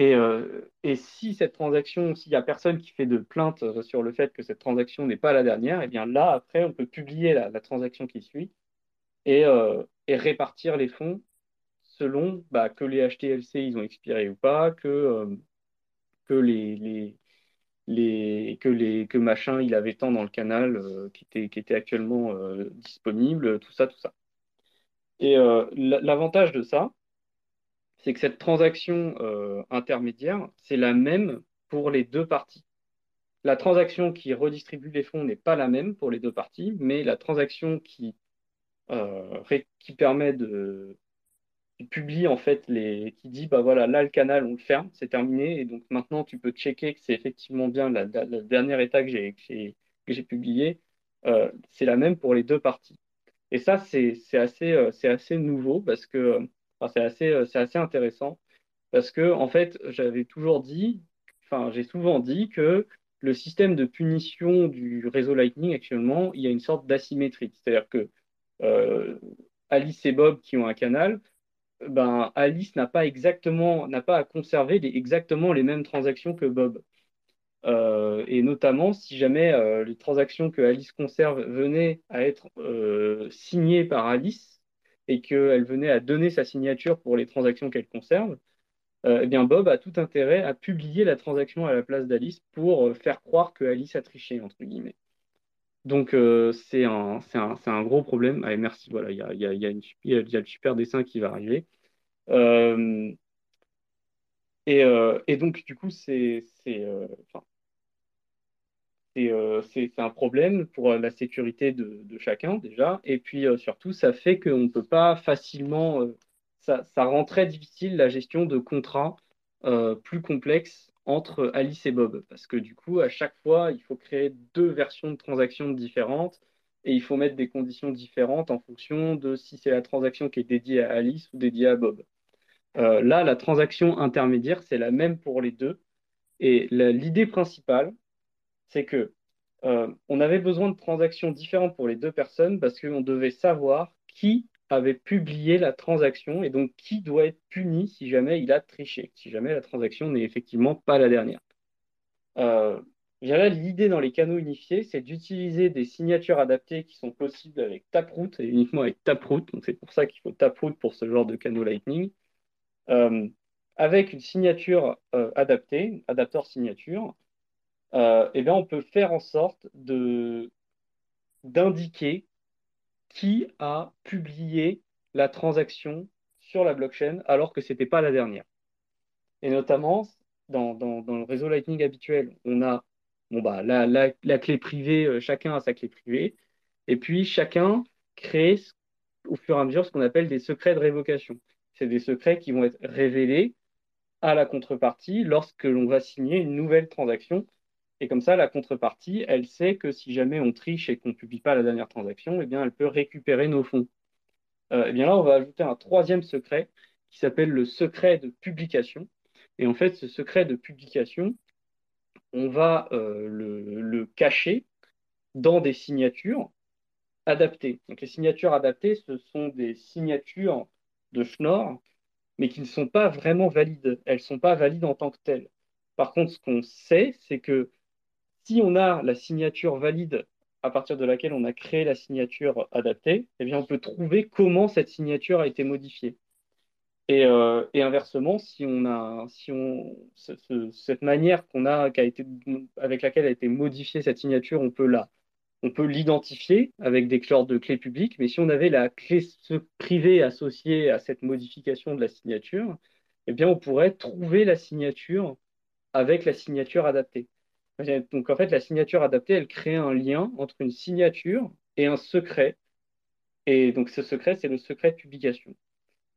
Et, et si cette transaction, s'il n'y a personne qui fait de plainte sur le fait que cette transaction n'est pas la dernière, et eh bien là, après, on peut publier la, transaction qui suit et, et répartir les fonds selon bah, que les HTLC ils ont expiré ou pas, que, que les, les, les, que, les, que machin il avait tant dans le canal qui, était, qui était actuellement disponible, tout ça, tout ça. Et l'avantage de ça, c'est que cette transaction intermédiaire, c'est la même pour les deux parties. La transaction qui redistribue les fonds n'est pas la même pour les deux parties, mais la transaction qui, euh, qui permet de qui publie en fait les qui dit bah voilà là le canal on le ferme c'est terminé et donc maintenant tu peux checker que c'est effectivement bien la, dernière état que j'ai que j'ai publié euh, c'est la même pour les deux parties et ça c'est assez euh, c'est assez nouveau parce que enfin, c'est assez intéressant parce que en fait j'avais toujours dit enfin j'ai souvent dit que le système de punition du réseau Lightning actuellement, il y a une sorte d'asymétrie. C'est-à-dire que euh, Alice et Bob qui ont un canal, ben, Alice n'a pas à conserver exactement les mêmes transactions que Bob. Euh, et notamment, si jamais euh, les transactions que Alice conserve venaient à être signées par Alice et qu'elle venait à donner sa signature pour les transactions qu'elle conserve, euh, eh bien Bob a tout intérêt à publier la transaction à la place d'Alice pour euh, faire croire que Alice a triché, entre guillemets. Donc euh, c'est un, un, un, gros problème. Allez, merci, voilà, il y a, y, a, y, y a, le super dessin qui va arriver. Et, et, donc, du coup, c'est c'est un problème pour la sécurité de, chacun déjà. Et puis surtout, ça fait qu'on ne peut pas facilement ça, rend très difficile la gestion de contrats euh, plus complexes entre Alice et Bob. Parce que du coup, à chaque fois, il faut créer deux versions de transactions différentes et il faut mettre des conditions différentes en fonction de si c'est la transaction qui est dédiée à Alice ou dédiée à Bob. Euh, là, la transaction intermédiaire, c'est la même pour les deux. Et l'idée principale, c'est que euh, on avait besoin de transactions différentes pour les deux personnes parce qu'on devait savoir qui avait publié la transaction et donc qui doit être puni si jamais il a triché, si jamais la transaction n'est effectivement pas la dernière. Euh, l'idée dans les canaux unifiés, c'est d'utiliser des signatures adaptées qui sont possibles avec Taproot et uniquement avec Taproot. Donc c'est pour ça qu'il faut Taproot pour ce genre de canaux Lightning. Euh, avec une signature adaptée, adapteur signature, eh bien on peut faire en sorte de d'indiquer qui a publié la transaction sur la blockchain alors que ce n'était pas la dernière. Et notamment, dans, le réseau Lightning habituel, on a bon, bah, la, clé privée, euh, chacun a sa clé privée, et puis chacun crée au fur et à mesure ce qu'on appelle des secrets de révocation. C'est des secrets qui vont être révélés à la contrepartie lorsque l'on va signer une nouvelle transaction et comme ça, la contrepartie, elle sait que si jamais on triche et qu'on ne publie pas la dernière transaction, eh bien, elle peut récupérer nos fonds. Euh, eh bien là, on va ajouter un troisième secret qui s'appelle le secret de publication. Et en fait, ce secret de publication, on va euh, le, cacher dans des signatures adaptées. Donc les signatures adaptées, ce sont des signatures de Schnorr, mais qui ne sont pas vraiment valides. Elles ne sont pas valides en tant que telles. Par contre, ce qu'on sait, c'est que si on a la signature valide à partir de laquelle on a créé la signature adaptée, eh on peut trouver comment cette signature a été modifiée. Et, euh, inversement, si on a, cette manière qu'on a, avec laquelle a été modifiée cette signature, on peut on peut l'identifier avec des clés de clés publiques. Mais si on avait la clé privée associée à cette modification de la signature, eh bien, on pourrait trouver la signature avec la signature adaptée. Donc en fait, la signature adaptée, elle crée un lien entre une signature et un secret. Et donc ce secret, c'est le secret de publication.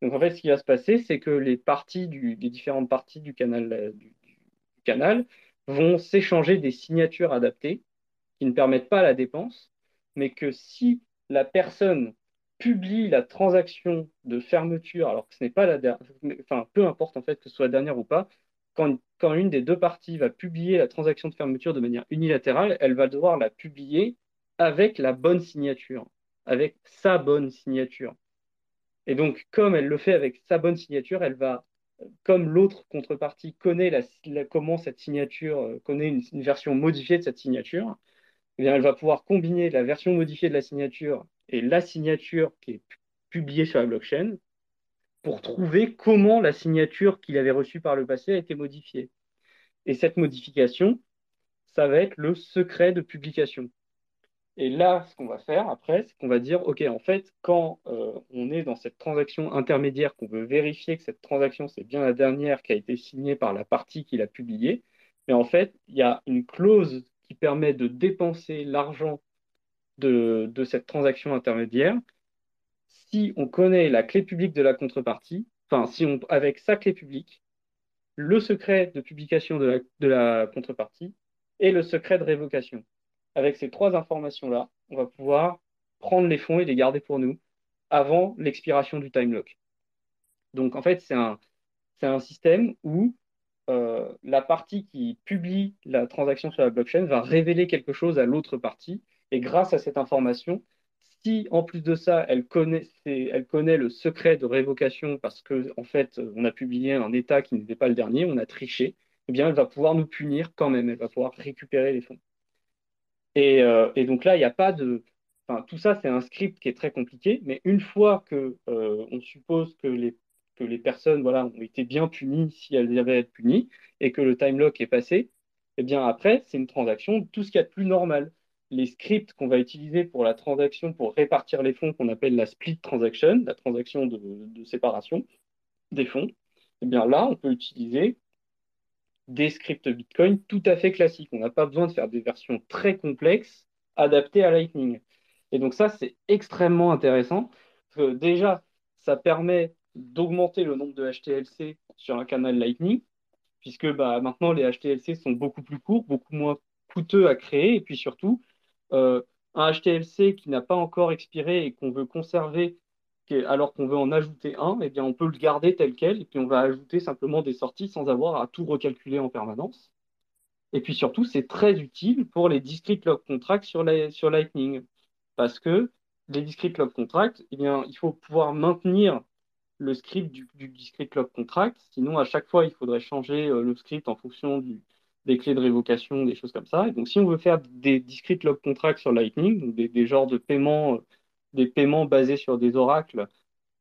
Donc en fait, ce qui va se passer, c'est que les parties du, différentes parties du canal, euh, du, canal vont s'échanger des signatures adaptées qui ne permettent pas la dépense, mais que si la personne publie la transaction de fermeture, alors que ce n'est pas la dernière, enfin peu importe en fait que ce soit la dernière ou pas, quand, une des deux parties va publier la transaction de fermeture de manière unilatérale, elle va devoir la publier avec la bonne signature, avec sa bonne signature. Et donc, comme elle le fait avec sa bonne signature, elle va, comme l'autre contrepartie connaît comment cette signature, euh, connaît une, version modifiée de cette signature, eh bien, elle va pouvoir combiner la version modifiée de la signature et la signature qui est publiée sur la blockchain pour trouver comment la signature qu'il avait reçue par le passé a été modifiée. Et cette modification, ça va être le secret de publication. Et là, ce qu'on va faire après, c'est qu'on va dire, OK, en fait, quand euh, on est dans cette transaction intermédiaire, qu'on veut vérifier que cette transaction, c'est bien la dernière qui a été signée par la partie qui l'a publiée, mais en fait, il y a une clause qui permet de dépenser l'argent de, de cette transaction intermédiaire si on connaît la clé publique de la contrepartie, enfin, si on, avec sa clé publique, le secret de publication de la, contrepartie et le secret de révocation. Avec ces trois informations-là, on va pouvoir prendre les fonds et les garder pour nous avant l'expiration du time lock. Donc, en fait, c'est un, un système où euh, la partie qui publie la transaction sur la blockchain va révéler quelque chose à l'autre partie. Et grâce à cette information, si en plus de ça, elle connaît, le secret de révocation parce que en fait, on a publié un état qui n'était pas le dernier, on a triché, eh bien, elle va pouvoir nous punir quand même, elle va pouvoir récupérer les fonds. Et, euh, donc là, il n'y a pas de, enfin, tout ça, c'est un script qui est très compliqué, mais une fois que euh, on suppose que les personnes voilà, ont été bien punies si elles devaient être punies et que le time lock est passé, eh bien après, c'est une transaction, tout ce qu'il y a de plus normal les scripts qu'on va utiliser pour la transaction, pour répartir les fonds qu'on appelle la split transaction, la transaction de, séparation des fonds, eh bien là, on peut utiliser des scripts Bitcoin tout à fait classiques. On n'a pas besoin de faire des versions très complexes adaptées à Lightning. Et donc ça, c'est extrêmement intéressant. Parce que déjà, ça permet d'augmenter le nombre de HTLC sur un canal Lightning, puisque bah, maintenant les HTLC sont beaucoup plus courts, beaucoup moins coûteux à créer, et puis surtout, un HTLC qui n'a pas encore expiré et qu'on veut conserver alors qu'on veut en ajouter un, eh bien, on peut le garder tel quel et puis on va ajouter simplement des sorties sans avoir à tout recalculer en permanence. Et puis surtout, c'est très utile pour les discrete log contracts sur, Lightning parce que les discrete log contracts, eh il faut pouvoir maintenir le script du, du discrete log contract. Sinon, à chaque fois, il faudrait changer euh, le script en fonction du, des clés de révocation, des choses comme ça. Et donc, si on veut faire des discrete log contracts sur Lightning, des, genres de paiements, euh, des paiements basés sur des oracles,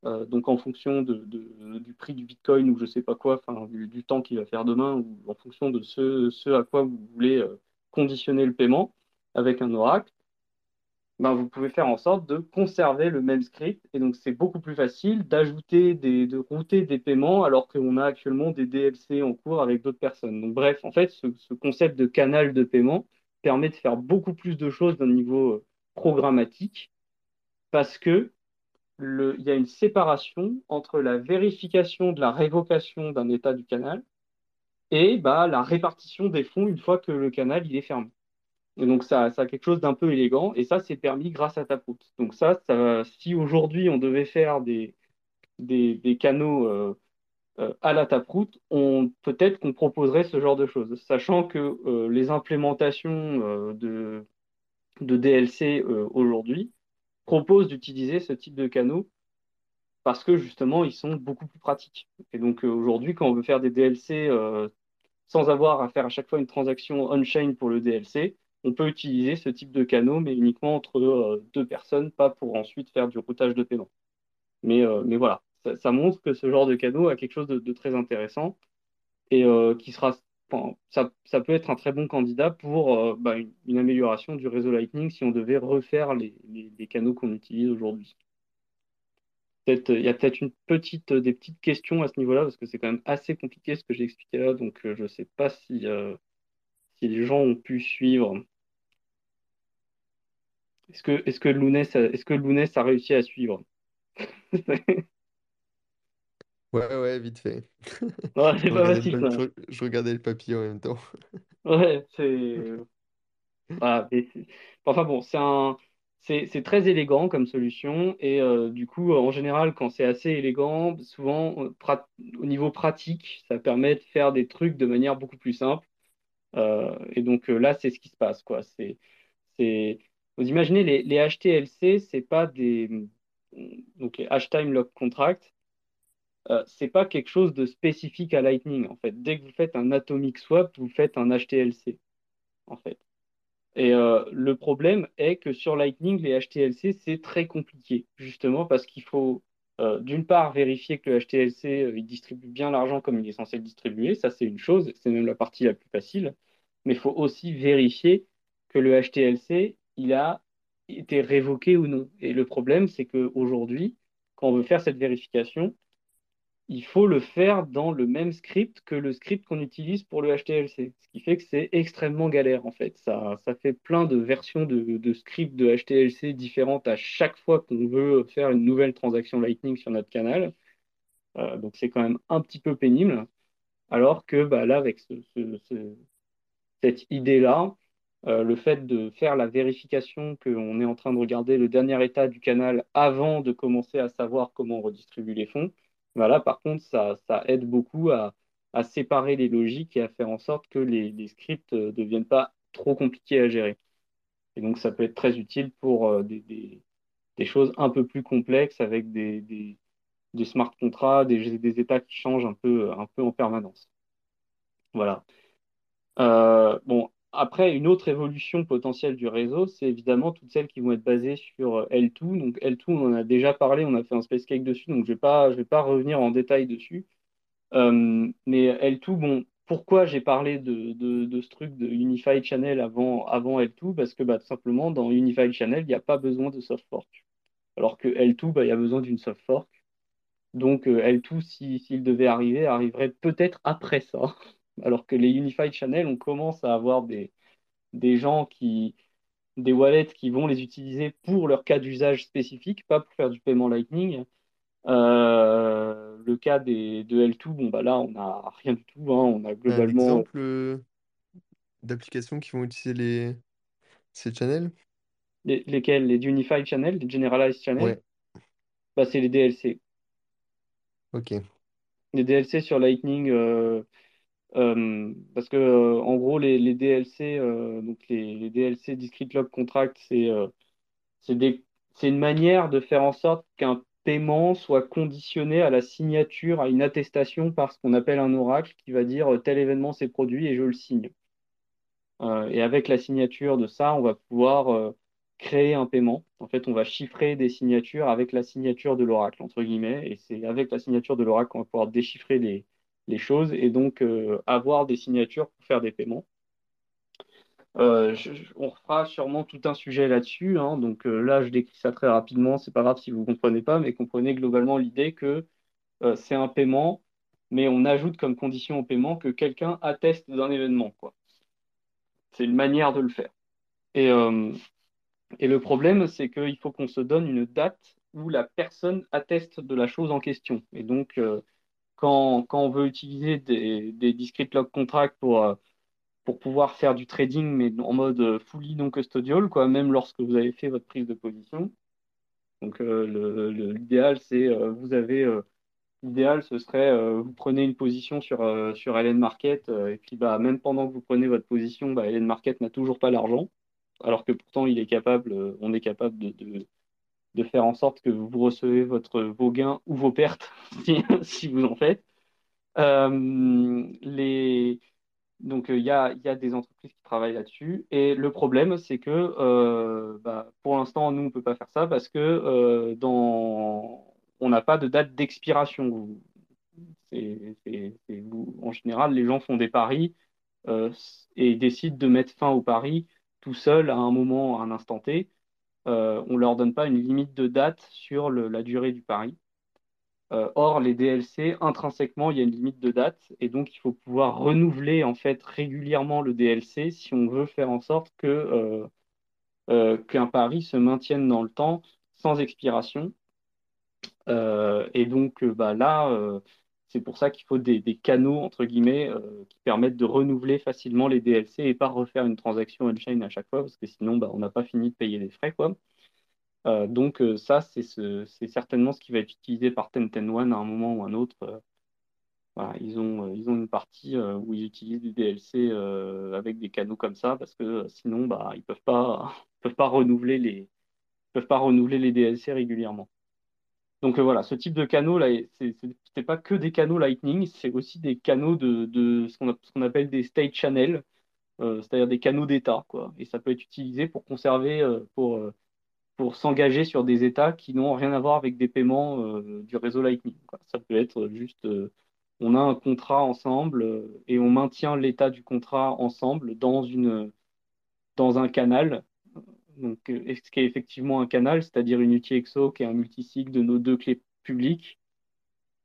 euh, donc en fonction du prix du Bitcoin ou je sais pas quoi, du, temps qu'il va faire demain, ou en fonction de ce, ce à quoi vous voulez euh, conditionner le paiement avec un oracle, ben, vous pouvez faire en sorte de conserver le même script. Et donc, c'est beaucoup plus facile d'ajouter, de router des paiements alors qu'on a actuellement des DLC en cours avec d'autres personnes. Donc, bref, en fait, ce, concept de canal de paiement permet de faire beaucoup plus de choses d'un niveau euh, programmatique parce que il y a une séparation entre la vérification de la révocation d'un état du canal et bah, la répartition des fonds une fois que le canal est fermé. Donc, ça, a quelque chose d'un peu élégant. Et ça, c'est permis grâce à Taproot. Donc, ça, ça si aujourd'hui on devait faire des, des, des canaux euh, euh, à la Taproot, on, peut-être qu'on proposerait ce genre de choses. Sachant que euh, les implémentations de, de DLC aujourd'hui proposent d'utiliser ce type de canaux parce que justement, ils sont beaucoup plus pratiques. Et donc, aujourd'hui, quand on veut faire des DLC sans avoir à faire à chaque fois une transaction on-chain pour le DLC, on peut utiliser ce type de canaux, mais uniquement entre euh, deux personnes, pas pour ensuite faire du routage de paiement. Mais, euh, mais voilà, ça, montre que ce genre de canaux a quelque chose de, très intéressant et euh, qui sera, ça, ça, peut être un très bon candidat pour bah, une, amélioration du réseau Lightning si on devait refaire les, les, canaux qu'on utilise aujourd'hui. il y a peut-être une petite, des petites questions à ce niveau-là, parce que c'est quand même assez compliqué ce que j'ai expliqué là, donc je ne sais pas si, si les gens ont pu suivre. Est-ce que, est-ce que Lounès, est-ce que Lounès a réussi à suivre? Ouais, ouais, vite fait. Ouais, c'est Je pas regardais facile, le, ça. je- je regardais le papier en même temps. Ouais, c'est. Voilà, mais c'est- enfin bon, c'est un... c'est c'est très élégant comme solution et euh, du coup, en général, quand c'est assez élégant, souvent euh, prat- au niveau pratique, ça permet de faire des trucs de manière beaucoup plus simple. Euh, et donc là, c'est ce qui se passe, quoi. C'est, c'est... Vous imaginez, les, les HTLC, c'est pas des... Donc les H-Time Lock Contract, euh, c'est pas quelque chose de spécifique à Lightning, en fait. Dès que vous faites un atomic swap, vous faites un HTLC, en fait. Et euh, le problème est que sur Lightning, les HTLC, c'est très compliqué, justement parce qu'il faut euh, d'une part vérifier que le HTLC euh, distribue bien l'argent comme il est censé le distribuer, ça c'est une chose, c'est même la partie la plus facile, mais il faut aussi vérifier que le HTLC il a été révoqué ou non. Et le problème, c'est qu'aujourd'hui, quand on veut faire cette vérification, il faut le faire dans le même script que le script qu'on utilise pour le HTLC. Ce qui fait que c'est extrêmement galère en fait. Ça, ça fait plein de versions de, de scripts de HTLC différentes à chaque fois qu'on veut faire une nouvelle transaction Lightning sur notre canal. Euh, donc c'est quand même un petit peu pénible. Alors que bah, là, avec ce, ce, cette idée-là, euh, le fait de faire la vérification qu'on est en train de regarder le dernier état du canal avant de commencer à savoir comment on redistribue les fonds, voilà, par contre, ça, aide beaucoup à, séparer les logiques et à faire en sorte que les, scripts ne deviennent pas trop compliqués à gérer. Et donc, ça peut être très utile pour euh, des, choses un peu plus complexes avec des, smart contracts, des, états qui changent un peu, peu en permanence. Voilà. Euh, bon, après, une autre évolution potentielle du réseau, c'est évidemment toutes celles qui vont être basées sur euh, L2. Donc L2, on en a déjà parlé, on a fait un space cake dessus, donc je ne vais, pas, revenir en détail dessus. Euh, mais L2, bon, pourquoi j'ai parlé de, ce truc de Unified Channel avant, avant L2 Parce que bah, tout simplement, dans Unified Channel, il n'y a pas besoin de soft fork. Alors que L2, bah, il y a besoin d'une soft fork. Donc euh, L2, s'il si, devait arriver, arriverait peut-être après ça. Alors que les Unified Channel, on commence à avoir des, des gens qui, des wallets qui vont les utiliser pour leur cas d'usage spécifique, pas pour faire du paiement Lightning. Euh, le cas des, de L2, bon, bah là, on n'a rien du tout. Hein. On a globalement. Un exemple euh, d'applications qui vont utiliser les... ces channels? Les, Lesquels? Les Unified Channels, les Generalized Channels Ouais. bah, C'est les DLC. Ok. Les DLC sur Lightning. Euh, euh, parce que euh, en gros les, DLC euh, donc les, DLC discrete log contract c'est c'est une manière de faire en sorte qu'un paiement soit conditionné à la signature à une attestation par ce qu'on appelle un oracle qui va dire tel événement s'est produit et je le signe. Et avec la signature de ça on va pouvoir créer un paiement. En fait on va chiffrer des signatures avec la signature de l'oracle entre guillemets et c'est avec la signature de l'oracle qu'on va pouvoir déchiffrer les les choses et donc euh, avoir des signatures pour faire des paiements. Euh, on fera sûrement tout un sujet là-dessus. Hein, donc euh, là, je décris ça très rapidement. C'est pas grave si vous comprenez pas, mais comprenez globalement l'idée que c'est un paiement, mais on ajoute comme condition au paiement que quelqu'un atteste d'un événement. C'est une manière de le faire. Et, et le problème, c'est qu'il faut qu'on se donne une date où la personne atteste de la chose en question. Et donc, quand, on veut utiliser des, des discrete log contracts pour, euh, pour pouvoir faire du trading, mais en mode fully non custodial, quoi, même lorsque vous avez fait votre prise de position. Donc, euh, l'idéal, c'est euh, vous avez. Euh, l'idéal, ce serait vous prenez une position sur, sur LN Market, et puis bah, même pendant que vous prenez votre position, bah, LN Market n'a toujours pas l'argent, alors que pourtant, il est capable, on est capable de de faire en sorte que vous recevez votre, vos gains ou vos pertes si, vous en faites. Euh, les... Donc, il y, a, y, a, des entreprises qui travaillent là-dessus. Et le problème, c'est que euh, bah, pour l'instant, nous, on ne peut pas faire ça parce que euh, dans... on n'a pas de date d'expiration. En général, les gens font des paris et décident de mettre fin au pari tout seul à un moment, à un instant T euh, on ne leur donne pas une limite de date sur la durée du pari. Euh, or, les DLC, intrinsèquement, il y a une limite de date et donc il faut pouvoir renouveler en fait régulièrement le DLC si on veut faire en sorte que euh, euh qu'un pari se maintienne dans le temps sans expiration. Euh, et donc bah, là, c'est pour ça qu'il faut des, canaux entre guillemets qui permettent de renouveler facilement les DLC et pas refaire une transaction on-chain à chaque fois parce que sinon bah, on n'a pas fini de payer les frais quoi. Euh, donc euh, ça, c'est ce, certainement ce qui va être utilisé par One à un moment ou un autre. Euh, ils ont, une partie où ils utilisent des DLC avec des canaux comme ça parce que sinon, bah, ils les, peuvent pas renouveler les DLC régulièrement. Donc voilà, ce type de canaux là, c'est pas que des canaux Lightning, c'est aussi des canaux de, ce qu'on appelle des state channels. c'est-à-dire des canaux d'État. Et ça peut être utilisé pour conserver, pour, pour s'engager sur des États qui n'ont rien à voir avec des paiements du réseau Lightning. Ça peut être juste, on a un contrat ensemble et on maintient l'état du contrat ensemble dans une, dans un canal donc, ce qui est effectivement un canal, c'est-à-dire une UTXO qui est un multisig de nos deux clés publiques.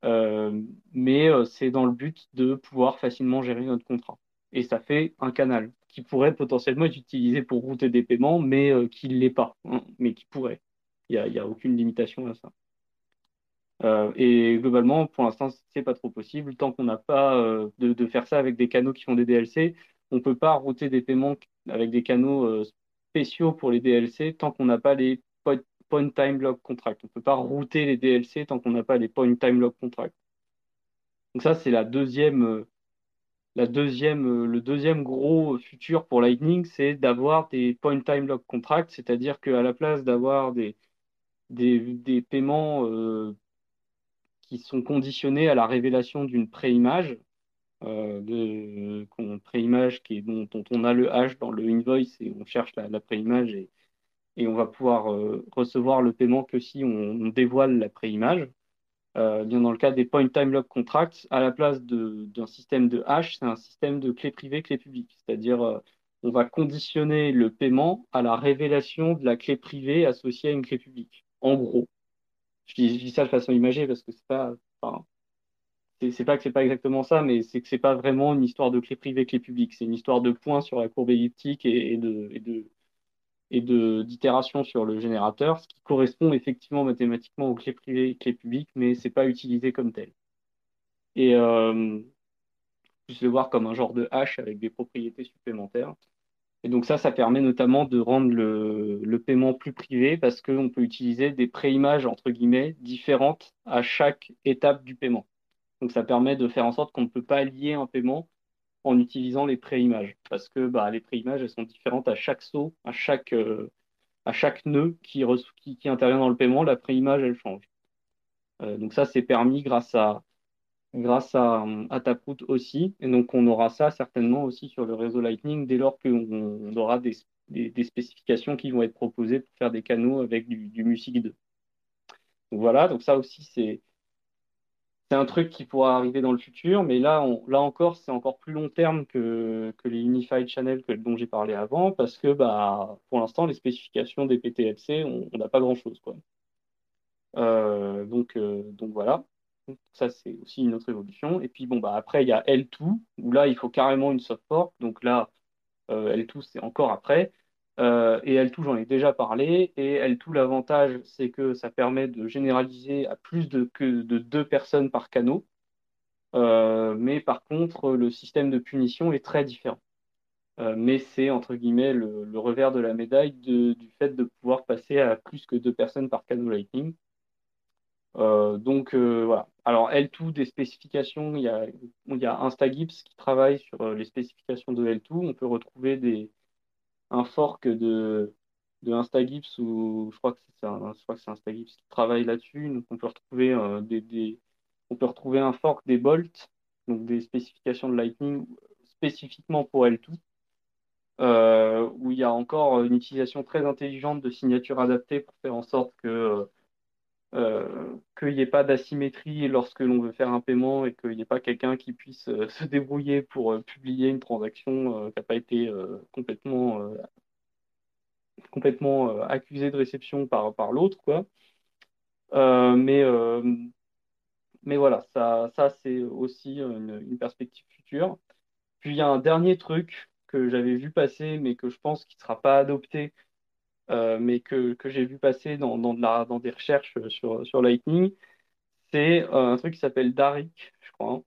Euh, mais euh, c'est dans le but de pouvoir facilement gérer notre contrat. Et ça fait un canal qui pourrait potentiellement être utilisé pour router des paiements, mais euh, qui ne l'est pas, hein, mais qui pourrait. Il n'y a, aucune limitation à ça. et globalement, pour l'instant, c'est pas trop possible. Tant qu'on n'a pas de, de, faire ça avec des canaux qui font des DLC, on ne peut pas router des paiements avec des canaux spéciaux pour les DLC tant qu'on n'a pas les point time log contract. On ne peut pas router les DLC tant qu'on n'a pas les point time log contract. Donc ça, c'est la deuxième, euh, la deuxième, euh, le deuxième gros futur pour Lightning, c'est d'avoir des point time log contract, c'est-à-dire qu'à la place d'avoir des, des, paiements euh, qui sont conditionnés à la révélation d'une préimage, euh, de préimage qui dont, on a le hash dans le invoice et on cherche la, préimage et, et on va pouvoir euh, recevoir le paiement que si on, dévoile la préimage. Euh, bien dans le cas des point time lock contracts, à la place d'un système de hash, c'est un système de clé privée, clé publique. C'est-à-dire, euh, on va conditionner le paiement à la révélation de la clé privée associée à une clé publique. En gros, je dis, ça de façon imagée parce que c'est pas, c'est pas que c'est pas exactement ça, mais c'est que c'est pas vraiment une histoire de clé privée, clé publique. C'est une histoire de points sur la courbe elliptique et, de, d'itération sur le générateur, ce qui correspond effectivement mathématiquement aux clés privées et clés publiques, mais c'est pas utilisé comme tel. Et euh, je le voir comme un genre de hash avec des propriétés supplémentaires. Et donc ça, ça permet notamment de rendre le, le paiement plus privé parce qu'on peut utiliser des préimages, entre guillemets, différentes à chaque étape du paiement. Donc ça permet de faire en sorte qu'on ne peut pas lier un paiement en utilisant les préimages. Parce que bah, les préimages, elles sont différentes à chaque saut, à chaque, euh, à chaque nœud qui, qui, intervient dans le paiement, la préimage, elle change. Euh, donc ça, c'est permis grâce à, grâce à Taproot aussi. Et donc on aura ça certainement aussi sur le réseau Lightning dès lors qu'on aura des, des, spécifications qui vont être proposées pour faire des canaux avec du, du MUSIC 2. Donc voilà, donc ça aussi, c'est c'est un truc qui pourra arriver dans le futur, mais là, encore, c'est encore plus long terme que, les Unified Channels que, dont j'ai parlé avant, parce que bah, pour l'instant, les spécifications des PTLC, on n'a pas grand-chose. Euh, donc, euh, donc voilà, ça c'est aussi une autre évolution. Et puis bon, bah, après, il y a L2, où là, il faut carrément une soft fork, donc là, euh, L2, c'est encore après. Euh, et L2, j'en ai déjà parlé. Et L2, l'avantage, c'est que ça permet de généraliser à plus de, que de deux personnes par canot. Euh, mais par contre, le système de punition est très différent. Euh, mais c'est, entre guillemets, le, revers de la médaille du fait de pouvoir passer à plus que deux personnes par canot Lightning. donc voilà. Alors L2, des spécifications, il y a, il y a InstaGips qui travaille sur les spécifications de L2. On peut retrouver des, un fork de, de InstaGips ou je crois que c'est un, je crois que c'est InstaGips qui travaille là-dessus. Donc on peut retrouver euh, des, on peut retrouver un fork des bolts, donc des spécifications de Lightning spécifiquement pour L2, euh, où il y a encore une utilisation très intelligente de signatures adaptées pour faire en sorte que euh, qu'il n'y ait pas d'asymétrie lorsque l'on veut faire un paiement et qu'il n'y ait pas quelqu'un qui puisse euh, se débrouiller pour euh, publier une transaction qui n'a pas été complètement, complètement accusée de réception par, par l'autre. mais, mais voilà, ça, ça c'est aussi une, une, perspective future. Puis il y a un dernier truc que j'avais vu passer, mais que je pense qu'il ne sera pas adopté euh, mais que, que j'ai vu passer dans, dans, la, dans, des recherches sur, sur Lightning, c'est euh, un truc qui s'appelle DARIC, je crois, hein,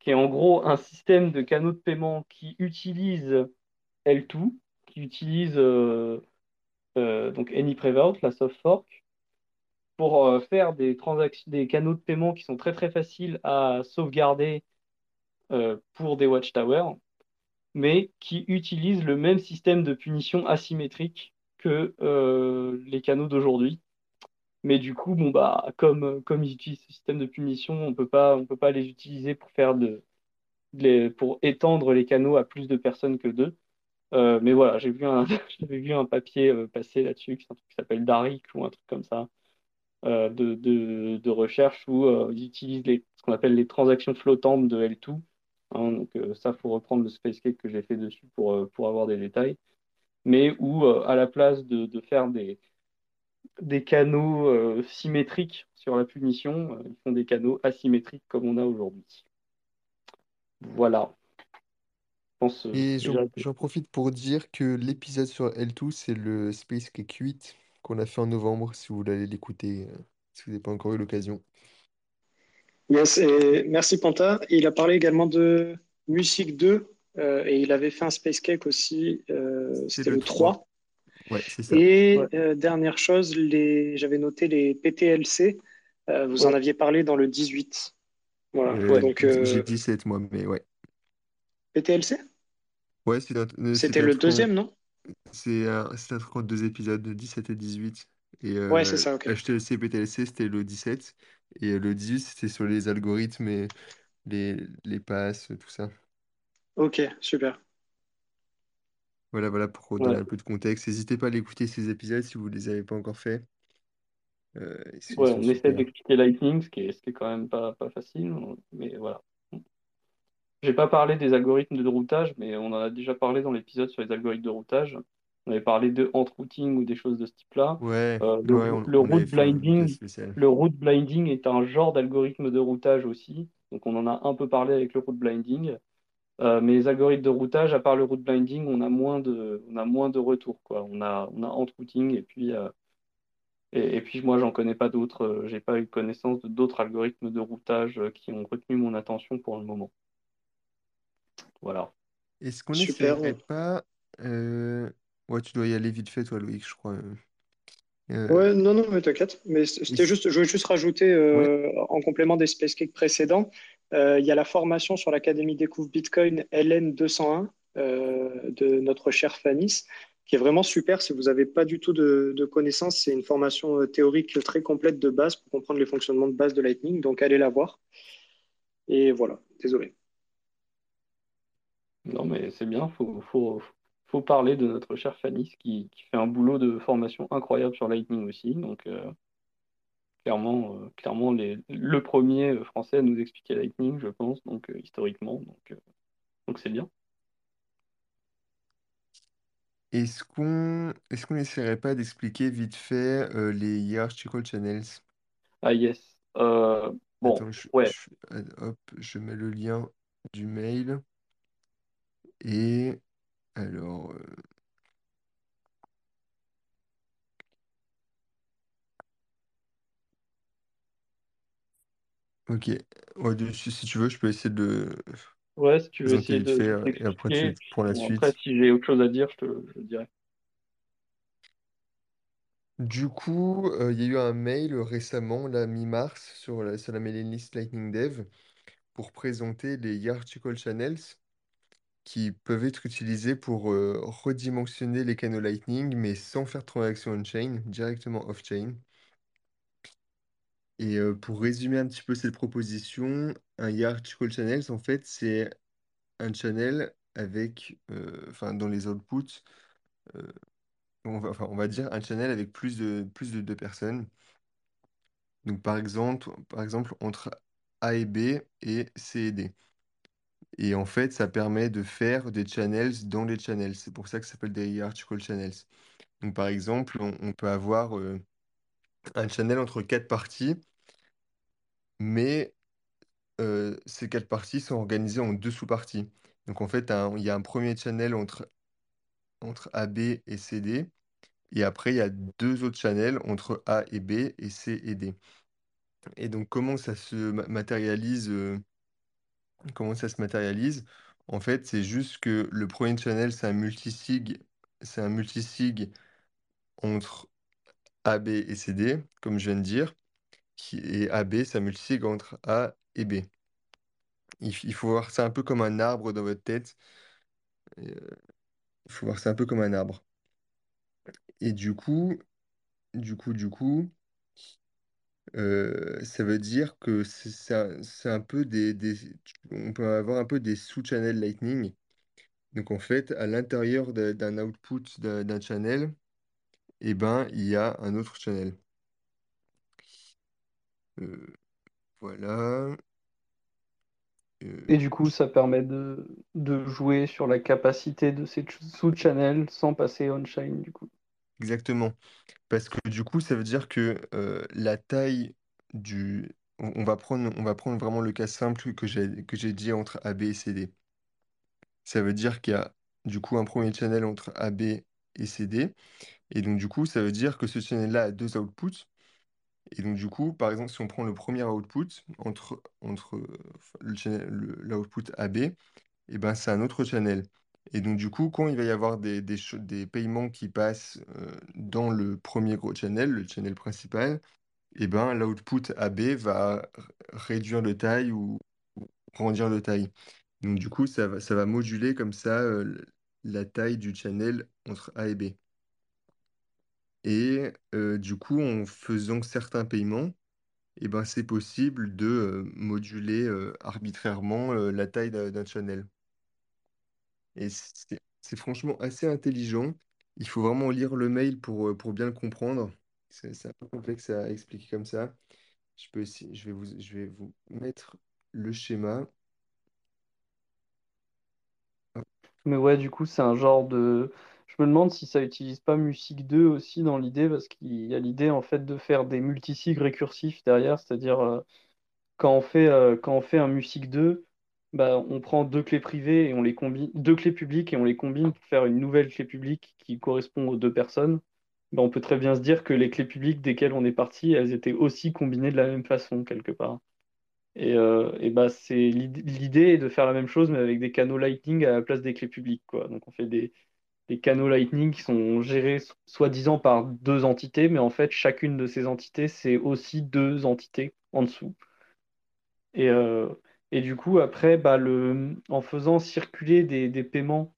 qui est en gros un système de canaux de paiement qui utilise L2, qui utilise euh, donc AnyPrevout, la soft fork, pour faire des, des canaux de paiement qui sont très très faciles à sauvegarder pour des watchtowers, mais qui utilisent le même système de punition asymétrique que euh, les canaux d'aujourd'hui. Mais du coup, bon, bah, comme, comme ils utilisent ce système de punition, on on peut pas les utiliser pour faire de, pour étendre les canaux à plus de personnes que deux. Euh, mais voilà, j'ai vu j'avais vu un papier euh, passer là-dessus, qui, s'appelle Daric ou un truc comme ça, de, de, recherche où ils utilisent les, ce qu'on appelle les transactions flottantes de L2. Hein, donc ça, faut reprendre le spacecake que j'ai fait dessus pour, pour avoir des détails. Mais où, euh, à la place de, de faire des, des canaux euh, symétriques sur la punition, euh, ils font des canaux asymétriques comme on a aujourd'hui. Voilà. Je pense euh, Et j'en profite pour dire que l'épisode sur L2, c'est le Space Cake 8 qu'on a fait en novembre, si vous voulez l'écouter, euh, si vous n'avez pas encore eu l'occasion. Yes, et merci Panta. Il a parlé également de Music 2 euh, et il avait fait un Space Cake aussi, euh, c'était le le 3. 3. Ouais, c'est ça. Et Ouais, euh, dernière chose, les... j'avais noté les PTLC. Euh, vous en aviez parlé dans le 18. Voilà. Euh. Donc, j'ai euh, 17 moi, mais ouais. PTLC? Ouais, euh, C'était le deuxième, non? c'est un, truc en deux épisodes, de 17 et 18. Et Ouais, c'est euh, ça, ok. HTLC et PTLC, c'était le 17. Et euh, le 18, c'était sur les algorithmes et les, les passes, tout ça. Ok, super. Voilà, voilà, pour donner Ouais, un peu de contexte. N'hésitez pas à l'écouter ces épisodes si vous ne les avez pas encore fait. Euh, ils sont ils ouais, sont on essaie super. d'expliquer Lightning, ce qui est, ce qui est quand même pas, pas facile, mais voilà. J'ai pas parlé des algorithmes de routage, mais on en a déjà parlé dans l'épisode sur les algorithmes de routage. On avait parlé de routing ou des choses de ce type-là. Ouais, Euh, le, ouais, rou- on, le on avait route fait un épisode blinding, spécial. le route blinding est un genre d'algorithme de routage aussi. Donc on en a un peu parlé avec le route blinding. Euh, mais les algorithmes de routage, à part le route blinding, on a moins de, on a moins de retours, quoi. On a, on a routing et puis, euh, et, et puis moi, j'en connais pas d'autres. euh, J'ai pas eu connaissance de d'autres algorithmes de routage euh, qui ont retenu mon attention pour le moment. Voilà. Est-ce qu'on n'essayerait Super. pas... euh, Ouais, tu dois y aller vite fait, toi, Loïc, je crois. euh. Euh, Ouais, non, non, mais t'inquiète. Mais c'était juste, je veux juste rajouter Ouais, en complément des Space Cake précédents, il y a la formation sur l'Académie Découvre Bitcoin LN201 euh, de notre cher Fanis, qui est vraiment super si vous n'avez pas du tout de, connaissances. C'est une formation euh, théorique très complète de base pour comprendre les fonctionnements de base de Lightning. Donc allez la voir. Et voilà, désolé. Non, mais c'est bien. Faut, faut, faut parler de notre cher Fanis qui, qui fait un boulot de formation incroyable sur Lightning aussi. Donc, euh, clairement, euh, clairement les, le premier euh, français à nous expliquer Lightning, je pense, donc euh, historiquement. Donc, euh, donc c'est bien. est-ce qu'on est-ce qu'on n'essaierait pas d'expliquer vite fait euh, les hierarchical channels? Ah, yes. Euh, bon, Attends, je, ouais. je- hop, je mets le lien du mail. Et alors, ok. Ouais, de- si, si tu veux, je peux essayer de le Ouais, si tu veux présenter essayer vite de, fait de euh, et après t'expliquer. tu et puis, pour la bon, après, suite. si j'ai autre chose à dire, je te je te dirai. Du coup, euh, il y a eu un mail récemment, la mi-mars, sur la, sur la mailing list Lightning Dev pour présenter les hierarchical channels qui peuvent être utilisés pour euh, redimensionner les canaux Lightning, mais sans faire de transaction on-chain, directement off-chain. Et pour résumer un petit peu cette proposition, un hierarchical channels, en fait, c'est un channel avec, enfin, dans les outputs, on va, dire un channel avec plus de, plus de deux personnes. Donc, par exemple, par exemple, entre A et B et C et D. Et en fait, ça permet de faire des channels dans les channels. C'est pour ça que ça s'appelle des hierarchical channels. Donc, par exemple, on, peut avoir un channel entre quatre parties, mais euh, ces quatre parties sont organisées en deux sous-parties. Donc, en fait, il y a un premier channel entre, AB et CD, et après, il y a deux autres channels entre A et B et C et D. Et donc, comment ça se ma- matérialise, euh, comment ça se matérialise? En fait, c'est juste que le premier channel, c'est un multisig, c'est un multisig entre AB et CD, comme je viens de dire, qui, et AB, un multisig entre A et B. Il, faut voir ça un peu comme un arbre dans votre tête. Euh, il faut voir ça un peu comme un arbre. Et du coup, du coup, du coup, euh, ça veut dire que c'est un, un peu des, On peut avoir un peu des sous-channels Lightning. Donc en fait, à l'intérieur d'un output d'un d'un channel, eh ben, il y a un autre channel. Euh, voilà. Et Euh, du coup, ça permet de, de jouer sur la capacité de ces ch- sous-channels sans passer on-chain, du coup. exactement. Parce que du coup, ça veut dire que euh, la taille du... On, on va prendre, on va prendre vraiment le cas simple que j'ai que j'ai dit entre AB et CD. Ça veut dire qu'il y a du coup un premier channel entre AB et CD. Et donc du coup, ça veut dire que ce channel-là a deux outputs. Et donc du coup, par exemple, si on prend le premier output entre, entre l'output AB, et ben c'est un autre channel. Et donc du coup, quand il va y avoir des, des, paiements qui passent euh, dans le premier gros channel, le channel principal, et ben l'output AB va réduire de taille ou grandir de taille. Donc du coup, ça va, ça va moduler comme ça euh, la taille du channel entre A et B. Et du coup, en faisant certains paiements, eh ben, c'est possible de moduler arbitrairement la taille d'un channel. Et c'est franchement assez intelligent. Il faut vraiment lire le mail pour, pour bien le comprendre. C'est un peu complexe à expliquer comme ça. Je peux essayer- je vais vous, je vais vous mettre le schéma. Mais ouais, du coup, c'est un genre de... Je me demande si ça utilise pas Music 2 aussi dans l'idée, parce qu'il y a l'idée en fait de faire des multisigs récursifs derrière, c'est-à-dire euh, quand on fait, euh, quand on fait un Music 2, bah, on prend deux clés privées et on les combine, deux clés publiques et on les combine pour faire une nouvelle clé publique qui correspond aux deux personnes. Bah, on peut très bien se dire que les clés publiques desquelles on est parti, elles étaient aussi combinées de la même façon quelque part. Et, euh, bah, c'est l'id- l'idée est de faire la même chose mais avec des canaux Lightning à la place des clés publiques, quoi. Donc on fait des, des canaux Lightning qui sont gérés so- soi-disant par deux entités, mais en fait chacune de ces entités, c'est aussi deux entités en dessous. Et, euh, du coup, après, bah, en faisant circuler des, des paiements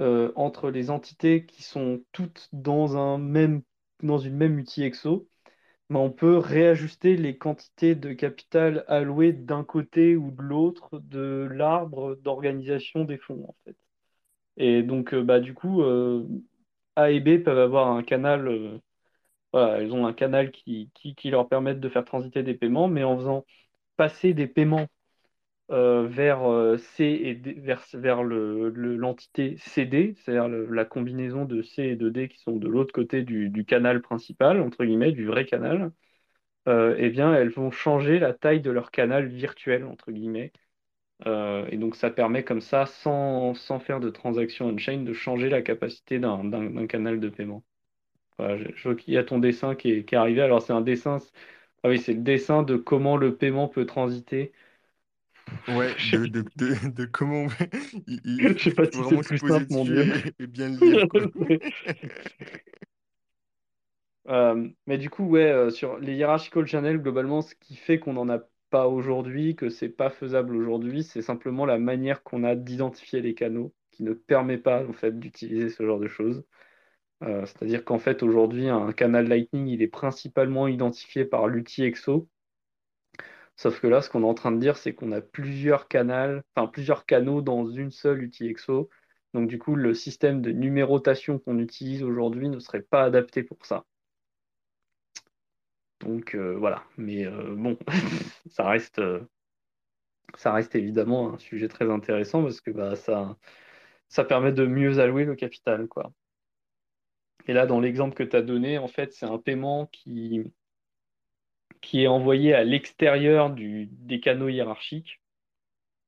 euh, entre les entités qui sont toutes dans un même, dans une même UTXO, bah, on peut réajuster les quantités de capital allouées d'un côté ou de l'autre de l'arbre d'organisation des fonds, en fait. Et donc, euh, bah, du coup, euh, A et B peuvent avoir un canal, euh, voilà, ils ont un canal qui, qui, leur permet de faire transiter des paiements, mais en faisant passer des paiements vers C et D, vers, vers le, le- l'entité CD, c'est-à-dire le- la combinaison de C et de D qui sont de l'autre côté du, canal principal, entre guillemets, du vrai canal, eh bien, elles vont changer la taille de leur canal virtuel, entre guillemets. Euh, et donc, ça permet comme ça, sans, sans faire de transaction on-chain, de changer la capacité d'un, canal de paiement. Voilà, je, je vois qu'il y a ton dessin qui est, qui est arrivé. Alors, c'est un dessin, ah oui, c'est le dessin de comment le paiement peut transiter Ouais, Je de, de, de, de comment. Il, il- sais pas si c'est plus simple, mon Dieu. et, et bien le. Euh, mais du coup, ouais, euh, sur les hierarchical channels, globalement, ce qui fait qu'on n'en a pas aujourd'hui, que c'est pas faisable aujourd'hui, c'est simplement la manière qu'on a d'identifier les canaux qui ne permet pas, en fait, d'utiliser ce genre de choses. Euh, c'est-à-dire qu'en fait, aujourd'hui, un canal Lightning, il est principalement identifié par l'UTXO. Sauf que là, ce qu'on est en train de dire, c'est qu'on a plusieurs canaux, enfin plusieurs canaux dans une seule UTXO. Donc du coup, le système de numérotation qu'on utilise aujourd'hui ne serait pas adapté pour ça. Donc euh, voilà. Mais euh, bon, ça reste, euh, ça reste évidemment un sujet très intéressant parce que bah, ça, permet de mieux allouer le capital, quoi. Et là, dans l'exemple que tu as donné, en fait, c'est un paiement qui, qui est envoyé à l'extérieur des canaux hiérarchiques.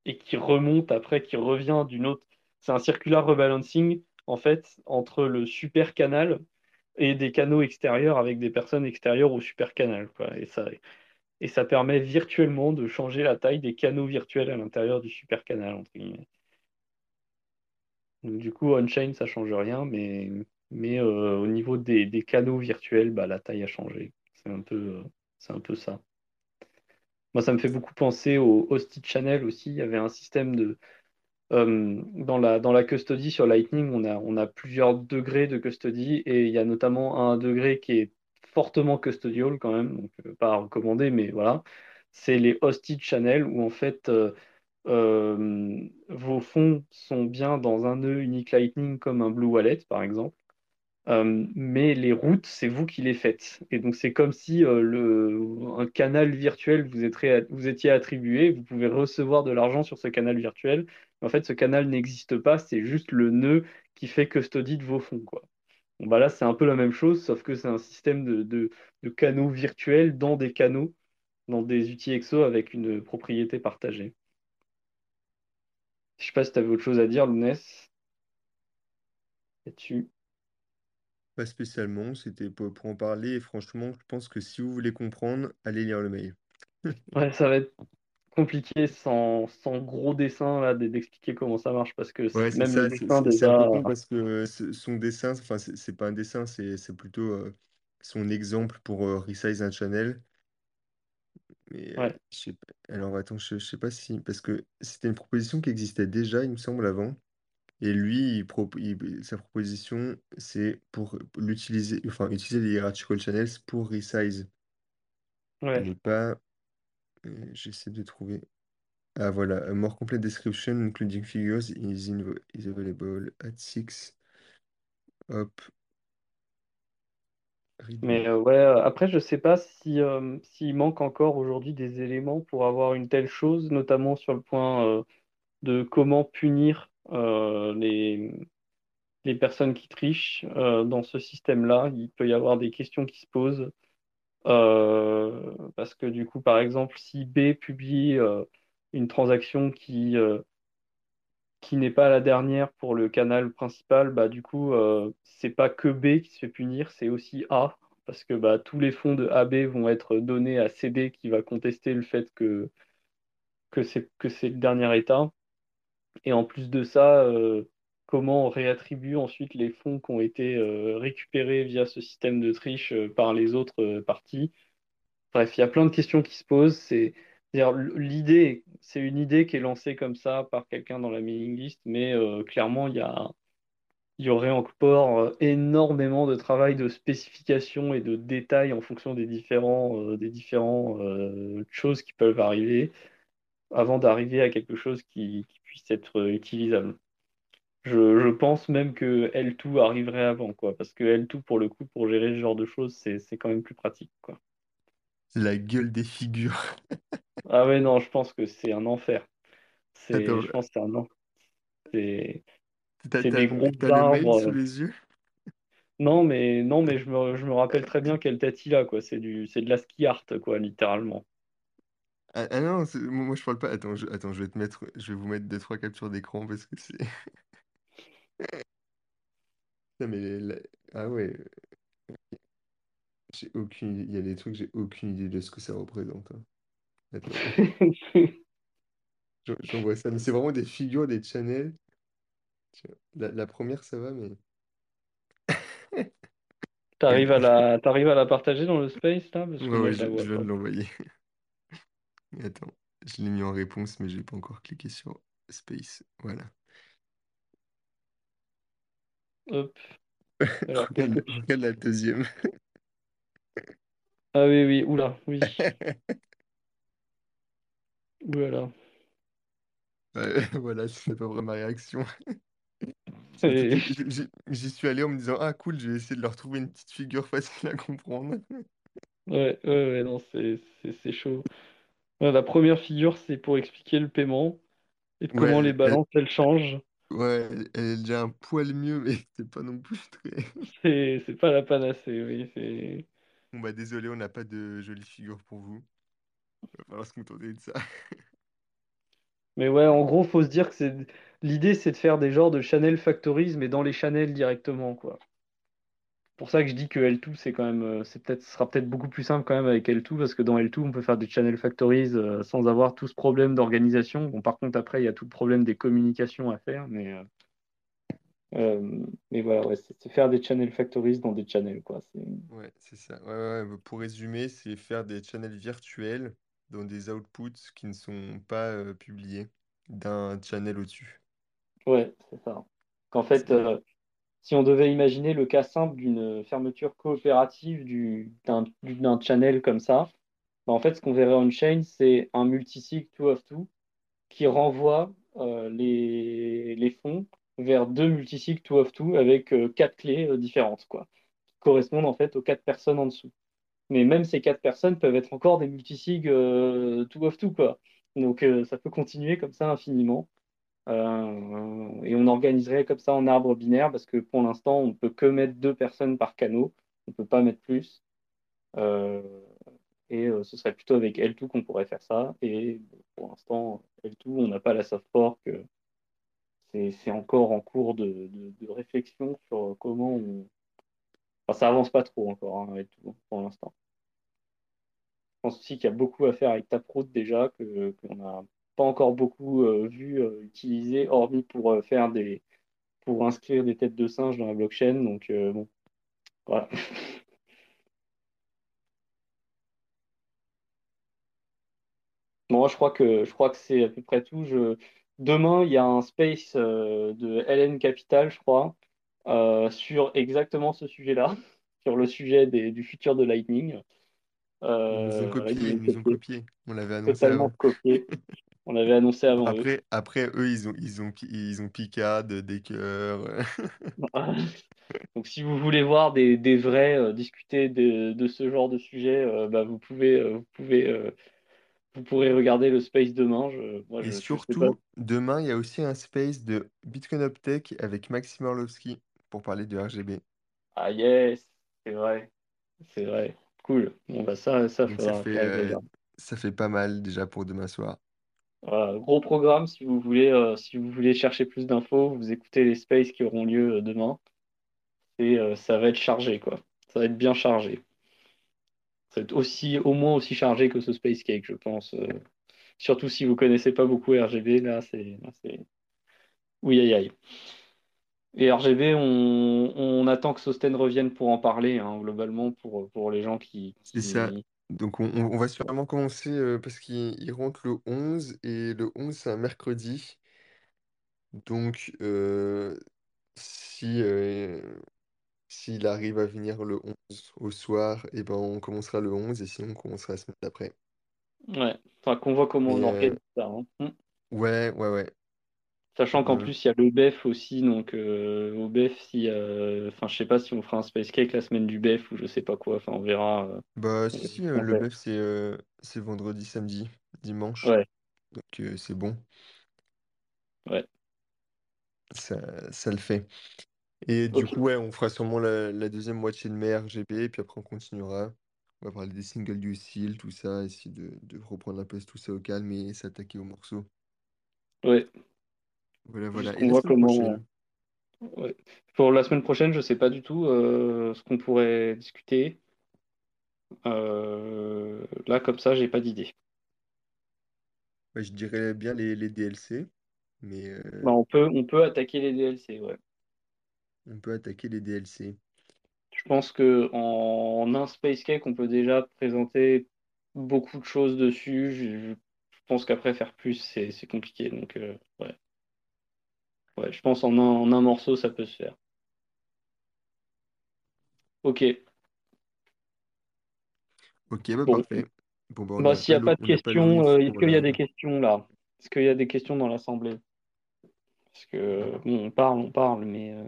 et qui remonte après, qui revient d'une autre. C'est un circular rebalancing, en fait, entre le super canal et des canaux extérieurs avec des personnes extérieures au super canal, quoi. Et ça, et ça permet virtuellement de changer la taille des canaux virtuels à l'intérieur du super canal, entre guillemets. Donc, du coup, on-chain, ça change rien, mais, mais euh, au niveau des, des canaux virtuels, bah, la taille a changé. C'est un peu, c'est un peu ça. Moi, ça me fait beaucoup penser au Hosted Channel aussi. Il y avait un système de, Euh, dans la, dans la custody sur Lightning, on a, on a plusieurs degrés de custody et il y a notamment un degré qui est fortement custodial quand même, donc euh, pas recommandé, mais voilà. C'est les hosted channels où en fait euh, vos fonds sont bien dans un nœud unique Lightning comme un Blue Wallet, par exemple. Euh, mais les routes, c'est vous qui les faites. Et donc, c'est comme si euh, un canal virtuel vous, êtes étiez attribué, vous pouvez recevoir de l'argent sur ce canal virtuel. En fait, ce canal n'existe pas, c'est juste le nœud qui fait custody de vos fonds, quoi. Bon, bah là, c'est un peu la même chose, sauf que c'est un système de, canaux virtuels dans des canaux, dans des outils EXO avec une propriété partagée. Je sais pas si tu avais autre chose à dire, Lounès, là-dessus. Pas spécialement, c'était pour, pour en parler. Et franchement, je pense que si vous voulez comprendre, allez lire le mail. Ouais, ça va être compliqué sans, sans gros dessin là, d'expliquer comment ça marche parce que Ouais, c'est même le ça, c'est dessin c'est- c'est déjà. con parce que ce- son dessin, enfin, c'est c'est pas un dessin, c'est c'est plutôt euh, son exemple pour euh, resize un channel. Mais euh, Ouais, je sais pas. Alors attends, je, je sais pas si. Parce que c'était une proposition qui existait déjà, il me semble, avant. Et lui, il pro- il- sa proposition, c'est pour l'utiliser, enfin, utiliser les hierarchical channels pour resize. Ouais. est pas. euh, j'essaie de trouver. Ah voilà, a more complete description including figures is, is available at six Hop, read Mais euh, ouais, euh, après, je sais pas si, euh, s'il manque encore aujourd'hui des éléments pour avoir une telle chose, notamment sur le point euh, de comment punir les, les personnes qui trichent euh, dans ce système-là. Il peut y avoir des questions qui se posent. Euh, parce que du coup, par exemple, si B publie euh, une transaction qui, euh, qui n'est pas la dernière pour le canal principal, bah du coup, euh, c'est pas que B qui se fait punir, c'est aussi A, parce que bah, tous les fonds de AB vont être donnés à CD qui va contester le fait que, que c'est le dernier état. Et en plus de ça, euh, comment on réattribue ensuite les fonds qui ont été euh, récupérés via ce système de triche euh, par les autres parties. Bref, il y a plein de questions qui se posent. C'est, l'idée, c'est une idée qui est lancée comme ça par quelqu'un dans la mailing list, mais clairement, il y a, il y aurait encore énormément de travail de spécification et de détails en fonction des différents, des différents choses qui peuvent arriver avant d'arriver à quelque chose qui, qui puisse être euh, utilisable. Je, je pense même que L2 arriverait avant, quoi, parce que L2, pour le coup, pour gérer ce genre de choses, c'est, c'est quand même plus pratique, quoi. La gueule des figures. Ah ouais, non, je pense que c'est un enfer. C'est, Attends, je pense que c'est un enfer. C'est, des gros le arbres. sous les yeux? Non, mais, non, mais je me, je me rappelle très bien quel tati là, quoi. C'est du, c'est de la ski art, quoi, littéralement. Ah, ah non, c'est- moi je parle pas. Attends, je, attends, je vais te mettre, je vais vous mettre deux, trois captures d'écran parce que c'est. Non, mais la- Ah ouais, j'ai aucune. Il y a des trucs, j'ai aucune idée de ce que ça représente. hein. Attends, j'en- j'envoie ça. Mais c'est vraiment des figures, des channels. Tiens, La, la première, ça va, mais. T'arrives à la, t'arrives à la partager dans le space, là? Parce que Ouais, moi, ouais, je je, la vois je viens pas. de l'envoyer. Attends, je l'ai mis en réponse, mais j'ai pas encore cliqué sur Space. Voilà. Hop. Alors, Regarde, la deuxième. Ah oui, oui, oula, oui. Oulala. Ouais, voilà, c'est pas vraiment ma réaction. Et- C'était- j- j- J'y suis allé en me disant, ah cool, je vais essayer de leur trouver une petite figure facile à comprendre. Ouais, ouais, ouais, non, c'est c'est- c'est chaud. Ouais, la première figure, c'est pour expliquer le paiement et de Ouais, comment les elle, balances, elles changent. ouais, elle elle est déjà un poil mieux, mais c'est pas non plus très... C'est c'est pas la panacée, oui. C'est... Bon bah désolé, on n'a pas de jolie figure pour vous. Il va falloir se contenter de ça. Mais ouais, en gros, faut se dire que c'est l'idée, c'est de faire des genres de channel factories, mais dans les channels directement, quoi. Pour ça que je dis que L2, c'est quand même, euh, c'est peut-être, ce sera peut-être beaucoup plus simple quand même avec L2, parce que dans L2, on peut faire des channel factories euh, sans avoir tout ce problème d'organisation. Bon, par contre, après, il y a tout le problème des communications à faire, mais, euh, mais voilà, ouais, c'est c'est faire des channel factories dans des channels, quoi. C'est... Ouais, c'est ça. Ouais, ouais, ouais, pour résumer, c'est faire des channels virtuels dans des outputs qui ne sont pas euh, publiés d'un channel au-dessus. Ouais, c'est ça. Qu'en fait, C'est... euh, si on devait imaginer le cas simple d'une fermeture coopérative du, d'un, channel comme ça, bah, en fait, ce qu'on verrait on-chain, c'est un multisig two of two qui renvoie les, les fonds vers deux multisigs two of two avec quatre clés différentes, quoi, qui correspondent en fait aux quatre personnes en dessous. Mais même ces quatre personnes peuvent être encore des multisigs two of two, quoi. Donc ça peut continuer comme ça infiniment. Euh, et on organiserait comme ça en arbre binaire parce que pour l'instant, on ne peut que mettre deux personnes par canot. On ne peut pas mettre plus. Euh, et euh, ce serait plutôt avec L2 qu'on pourrait faire ça. Et pour l'instant, L2, on n'a pas la soft fork. C'est encore en cours de, réflexion sur comment on. Enfin, ça avance pas trop encore, hein, L2, pour l'instant. Je pense aussi qu'il y a beaucoup à faire avec Taproot déjà, qu'on a pas encore beaucoup euh, vu euh, utiliser, hormis pour euh, faire des pour inscrire des têtes de singes dans la blockchain. Donc bon, voilà. Moi, je crois que je crois que c'est à peu près tout. Je... Demain, il y a un space de LN Capital, je crois, sur exactement ce sujet-là, sur le sujet du futur de Lightning. ils nous ont copié, ils nous ont copié. On l'avait annoncé Totalement copié. On l'avait annoncé avant après, eux. Après, eux, ils ont, ils ont, ils ont Picard, des cœurs. Donc, si vous voulez voir des, des vrais euh, discuter de, de, ce genre de sujet, euh, bah, vous pouvez, euh, vous pouvez, vous pourrez regarder le space demain. Je, moi, Et je, surtout, demain, il y a aussi un space de Bitcoin Uptech avec Maxime Orlovski pour parler du RGB. Ah yes, c'est vrai, c'est vrai. Cool. Bon bah ça, ça, ça fait, ça fait pas mal déjà pour demain soir gros programme si vous voulez, euh, si vous voulez chercher plus d'infos, vous écoutez les spaces qui auront lieu euh, demain. Et euh, ça va être chargé, quoi. Ça va être bien chargé. Ça va être aussi, au moins aussi chargé que ce Space Cake, je pense. surtout si vous connaissez pas beaucoup RGB, là, c'est. Oui, aïe, aïe. Et RGB, on, attend que Sosten revienne pour en parler, hein, globalement, pour, pour les gens qui, C'est ça. Donc on, va sûrement commencer euh, parce qu'il rentre le 11 et le 11 c'est un mercredi. Donc euh, si euh, s'il arrive à venir le 11 au soir, et eh ben on commencera le 11 et sinon on commencera la semaine d'après. Ouais, enfin qu'on voit comment on organise ça. Hein. Hmm. Ouais, ouais, ouais. Sachant qu'en plus, il y a le BEF aussi, donc au BEF, si, enfin, je sais pas si on fera un Space Cake la semaine du BEF ou je sais pas quoi, enfin, on verra. Bah, si, si, le BEF, c'est c'est vendredi, samedi, dimanche. Ouais. Donc, c'est bon. Ouais. Ça, ça le fait. Et du coup, ouais, on fera sûrement la, deuxième moitié de mai RGB, puis après, on continuera. On va parler des singles du style, tout ça, essayer de, de reprendre la place, tout ça au calme et s'attaquer aux morceaux. Ouais. Voilà, voilà. Et la comment... Pour la semaine prochaine, je sais pas du tout euh, ce qu'on pourrait discuter. Euh, là, comme ça, j'ai pas d'idée. je dirais bien les, les DLC, mais euh, bah, on peut, on peut attaquer les DLC, ouais. on peut attaquer les DLC. Je pense que en un Space Cake, on peut déjà présenter beaucoup de choses dessus. Je, pense qu'après faire plus, c'est compliqué. Donc, ouais. Ouais, je pense en un, un morceau, ça peut se faire. Ok. Ok, bah parfait. Bon, bah, bah s'il n'y a pas de questions, euh, est-ce qu'il y a des questions là? Est-ce qu'il y a des questions dans l'assemblée? Parce que, bon, on parle, on parle, mais. Euh,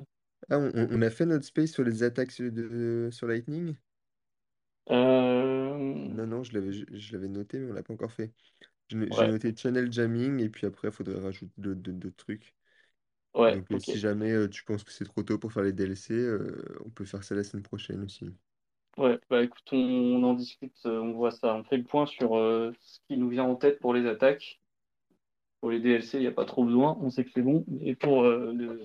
ah, on, a fait notre space sur les attaques de, sur Lightning? Euh... Non, non, je l'avais, je, l'avais noté, mais on l'a pas encore fait. J'ai noté channel jamming, et puis après, il faudrait rajouter d'autres trucs. Ouais, Donc, si jamais euh, tu penses que c'est trop tôt pour faire les DLC, euh, on peut faire ça la semaine prochaine aussi. Ouais, bah écoute, on, en discute, euh, on voit ça. On fait le point sur ce qui nous vient en tête pour les attaques. Pour les DLC, il n'y a pas trop besoin, on sait que c'est bon. Et pour,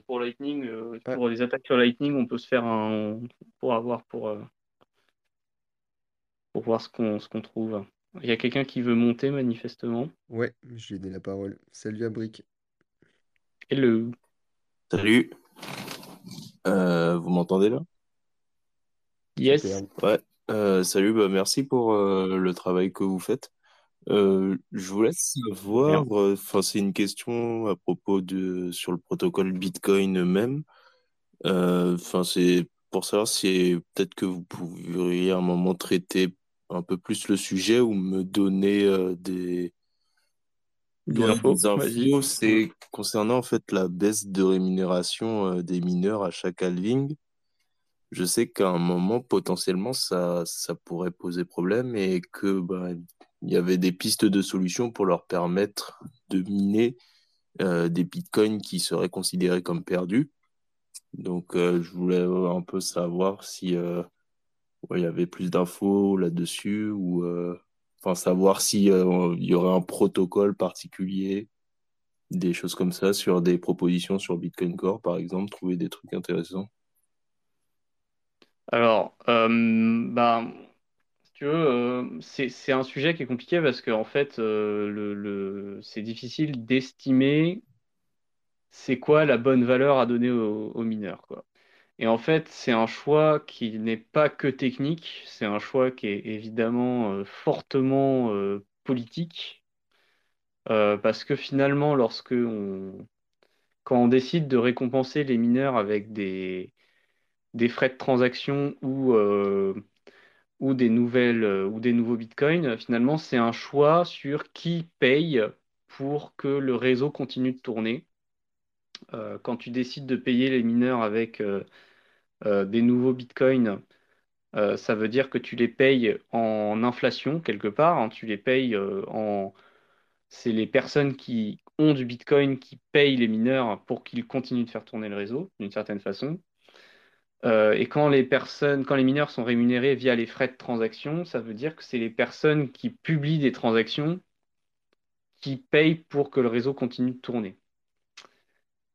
pour Lightning, pour les attaques sur Lightning, on peut se faire un. pour avoir pour, pour voir ce qu'on ce qu'on trouve. Il y a quelqu'un qui veut monter manifestement. Ouais, je lui ai donné la parole. Salut à Brick. Hello. Salut. Euh, vous m'entendez là? Yes. Ouais. Euh, salut, bah merci pour euh, le travail que vous faites. je voulais savoir, enfin c'est une question à propos de sur le protocole Bitcoin même. Enfin c'est pour savoir si peut-être que vous pourriez à un moment traiter un peu plus le sujet ou me donner des infos. infos, c'est concernant en fait la baisse de rémunération des mineurs à chaque halving. Je sais qu'à un moment, potentiellement, ça, ça pourrait poser problème et que bah, il y avait des pistes de solutions pour leur permettre de miner des bitcoins qui seraient considérés comme perdus. Donc, je voulais un peu savoir si il y avait plus d'infos là-dessus ou enfin savoir s'il y aurait un protocole particulier, des choses comme ça sur des propositions sur Bitcoin Core, par exemple, trouver des trucs intéressants. Alors, bah, si tu veux, c'est un sujet qui est compliqué parce qu'en fait, le, c'est difficile d'estimer c'est quoi la bonne valeur à donner aux, mineurs, quoi. Et en fait, c'est un choix qui n'est pas que technique, c'est un choix qui est évidemment fortement politique, parce que finalement, lorsque on, quand on décide de récompenser les mineurs avec des, des frais de transaction ou, ou, des nouvelles, ou des nouveaux bitcoins, finalement, c'est un choix sur qui paye pour que le réseau continue de tourner. Euh, quand tu décides de payer les mineurs avec euh, euh, des nouveaux bitcoins, ça veut dire que tu les payes en inflation quelque part. Hein. tu les payes en. C'est les personnes qui ont du bitcoin qui payent les mineurs pour qu'ils continuent de faire tourner le réseau d'une certaine façon. et quand les personnes, quand les mineurs sont rémunérés via les frais de transaction, ça veut dire que c'est les personnes qui publient des transactions qui payent pour que le réseau continue de tourner.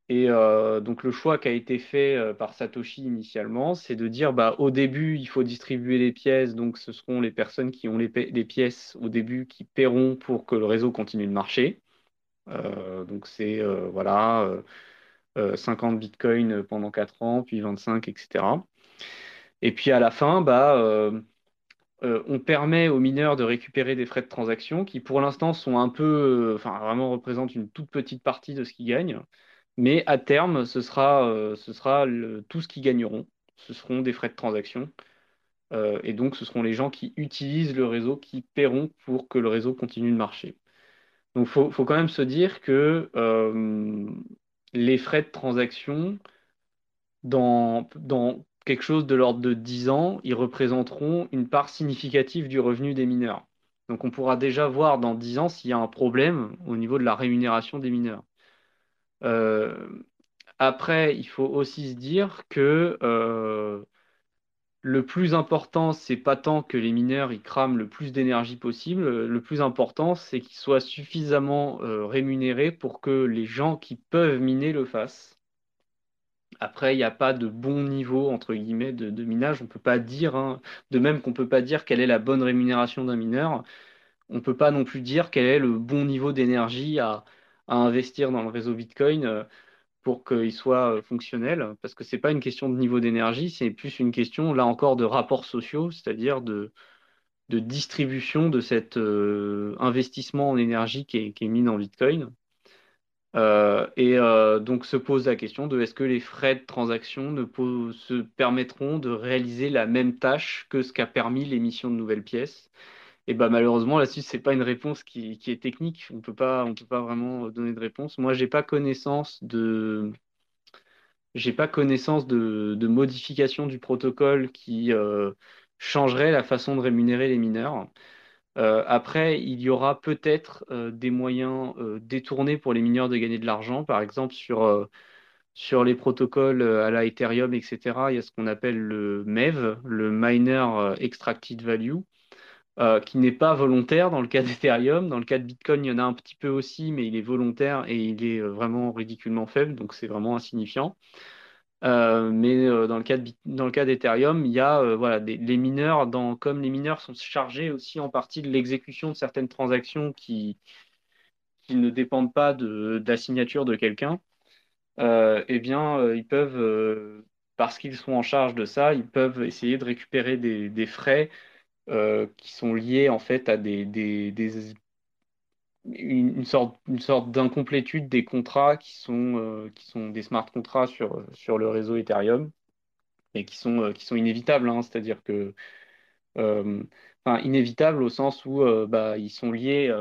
Et euh, donc le choix qui a été fait euh, par Satoshi initialement, c'est de dire bah, au début, il faut distribuer les pièces, donc ce seront les personnes qui ont les, pièces au début qui paieront pour que le réseau continue de marcher. Euh, donc c'est voilà, 50 bitcoins pendant 4 ans, puis 25, etc. Et puis à la fin, bah, on permet aux mineurs de récupérer des frais de transaction qui pour l'instant sont un peu, enfin vraiment représentent une toute petite partie de ce qu'ils gagnent. Mais à terme, ce sera, euh, tout ce qu'ils gagneront. Ce seront des frais de transaction. Euh, et donc, ce seront les gens qui utilisent le réseau qui paieront pour que le réseau continue de marcher. Donc, il faut, quand même se dire que euh, les frais de transaction, dans, dans quelque chose de l'ordre de 10 ans, ils représenteront une part significative du revenu des mineurs. Donc, on pourra déjà voir dans 10 ans s'il y a un problème au niveau de la rémunération des mineurs. Euh, après, il faut aussi se dire que euh, le plus important, c'est pas tant que les mineurs ils crament le plus d'énergie possible. Le plus important, c'est qu'ils soient suffisamment euh, rémunérés pour que les gens qui peuvent miner le fassent. Après, il n'y a pas de bon niveau entre guillemets de, minage. On peut pas dire, hein, de même qu'on peut pas dire quelle est la bonne rémunération d'un mineur. On peut pas non plus dire quel est le bon niveau d'énergie à, investir dans le réseau Bitcoin euh, pour qu'il soit euh, fonctionnel, parce que ce n'est pas une question de niveau d'énergie, c'est plus une question, là encore, de rapports sociaux, c'est-à-dire de, de distribution de cet euh, investissement en énergie qui est, mis dans Bitcoin. et donc se pose la question de est-ce que les frais de transaction ne se permettront de réaliser la même tâche que ce qu'a permis l'émission de nouvelles pièces? Et bah malheureusement là-dessus c'est pas une réponse qui, est technique. On peut pas on peut pas vraiment donner de réponse. Moi j'ai pas connaissance de j'ai pas connaissance de, de modification du protocole qui euh, changerait la façon de rémunérer les mineurs. Euh, après, il y aura peut-être euh, des moyens détournés pour les mineurs de gagner de l'argent, par exemple sur, sur les protocoles à la Ethereum, etc. Il y a ce qu'on appelle le MEV, le Miner Extracted Value, euh, qui n'est pas volontaire dans le cas d'Ethereum. Dans le cas de Bitcoin, il y en a un petit peu aussi, mais il est volontaire et il est euh, vraiment ridiculement faible, donc c'est vraiment insignifiant. Euh, mais dans le cas d'Ethereum, il y a voilà les mineurs comme les mineurs sont chargés aussi en partie de l'exécution de certaines transactions qui qui ne dépendent pas de, la signature de quelqu'un. eh bien, ils peuvent parce qu'ils sont en charge de ça, ils peuvent essayer de récupérer des frais euh, qui sont liés en fait à des, une, sorte, une sorte d'incomplétude des contrats qui sont, euh, qui sont des smart contrats sur, sur le réseau Ethereum et qui sont, euh, qui sont inévitables. Hein. C'est-à-dire que, enfin, inévitables au sens où bah, ils sont liés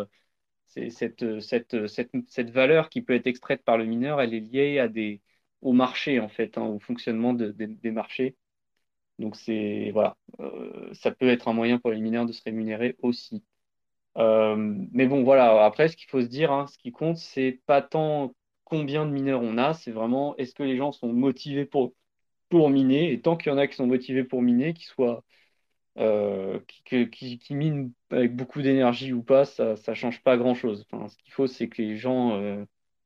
cette, cette, cette, cette, valeur qui peut être extraite par le mineur, elle est liée à des, au marché, en fait, hein, au fonctionnement de, des marchés. Donc, c'est, voilà, euh, ça peut être un moyen pour les mineurs de se rémunérer aussi. Euh, mais bon, voilà, après, ce qu'il faut se dire, hein, ce qui compte, c'est pas tant combien de mineurs on a, c'est vraiment est-ce que les gens sont motivés pour, miner, et tant qu'il y en a qui sont motivés pour miner, soient euh, qui, qui, minent avec beaucoup d'énergie ou pas, ça ne change pas grand-chose. Enfin, ce qu'il faut, c'est que les gens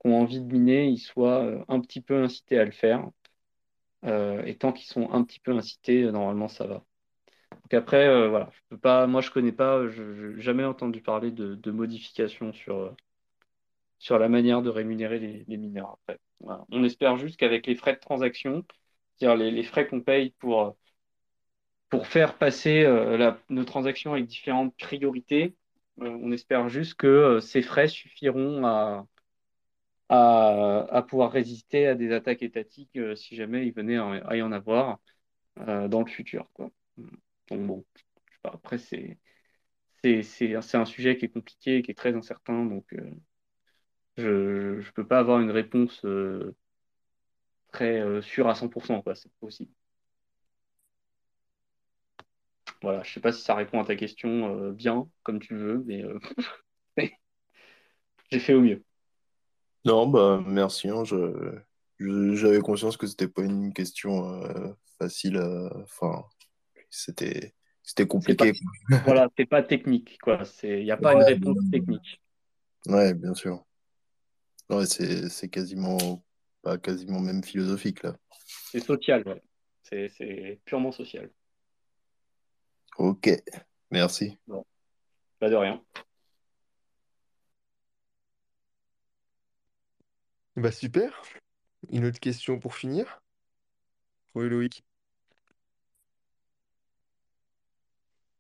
qui ont envie de miner, ils soient un petit peu incités à le faire. Et tant qu'ils sont un petit peu incités, normalement, ça va. Donc après, voilà, je peux pas, moi, je connais pas, je n'ai jamais entendu parler de, de modifications sur, sur la manière de rémunérer les, mineurs. Après. On espère juste qu'avec les frais de transaction, c'est-à-dire les, frais qu'on paye pour pour faire passer euh, nos transactions avec différentes priorités. Euh, on espère juste que euh, ces frais suffiront à, à, pouvoir résister à des attaques étatiques si jamais il venait à, y en avoir dans le futur. Quoi. Bon, après c'est c'est un sujet qui est compliqué, qui est très incertain, donc je ne peux pas avoir une réponse très sûre à 100%, quoi, c'est possible. Voilà, je sais pas si ça répond à ta question euh, bien, comme tu veux, mais euh, j'ai fait au mieux. Non, bah merci. Hein, je, j'avais conscience que c'était pas une question euh, facile. Enfin, c'était c'était compliqué. voilà, c'est pas technique, quoi. Il n'y a pas une réponse technique. Ouais, bien sûr. Ouais, c'est, c'est quasiment, pas quasiment même philosophique, là. C'est social, ouais. c'est purement social. Ok, merci. Bon. Pas de rien. Bah super. Une autre question pour finir? Oui, Loïc.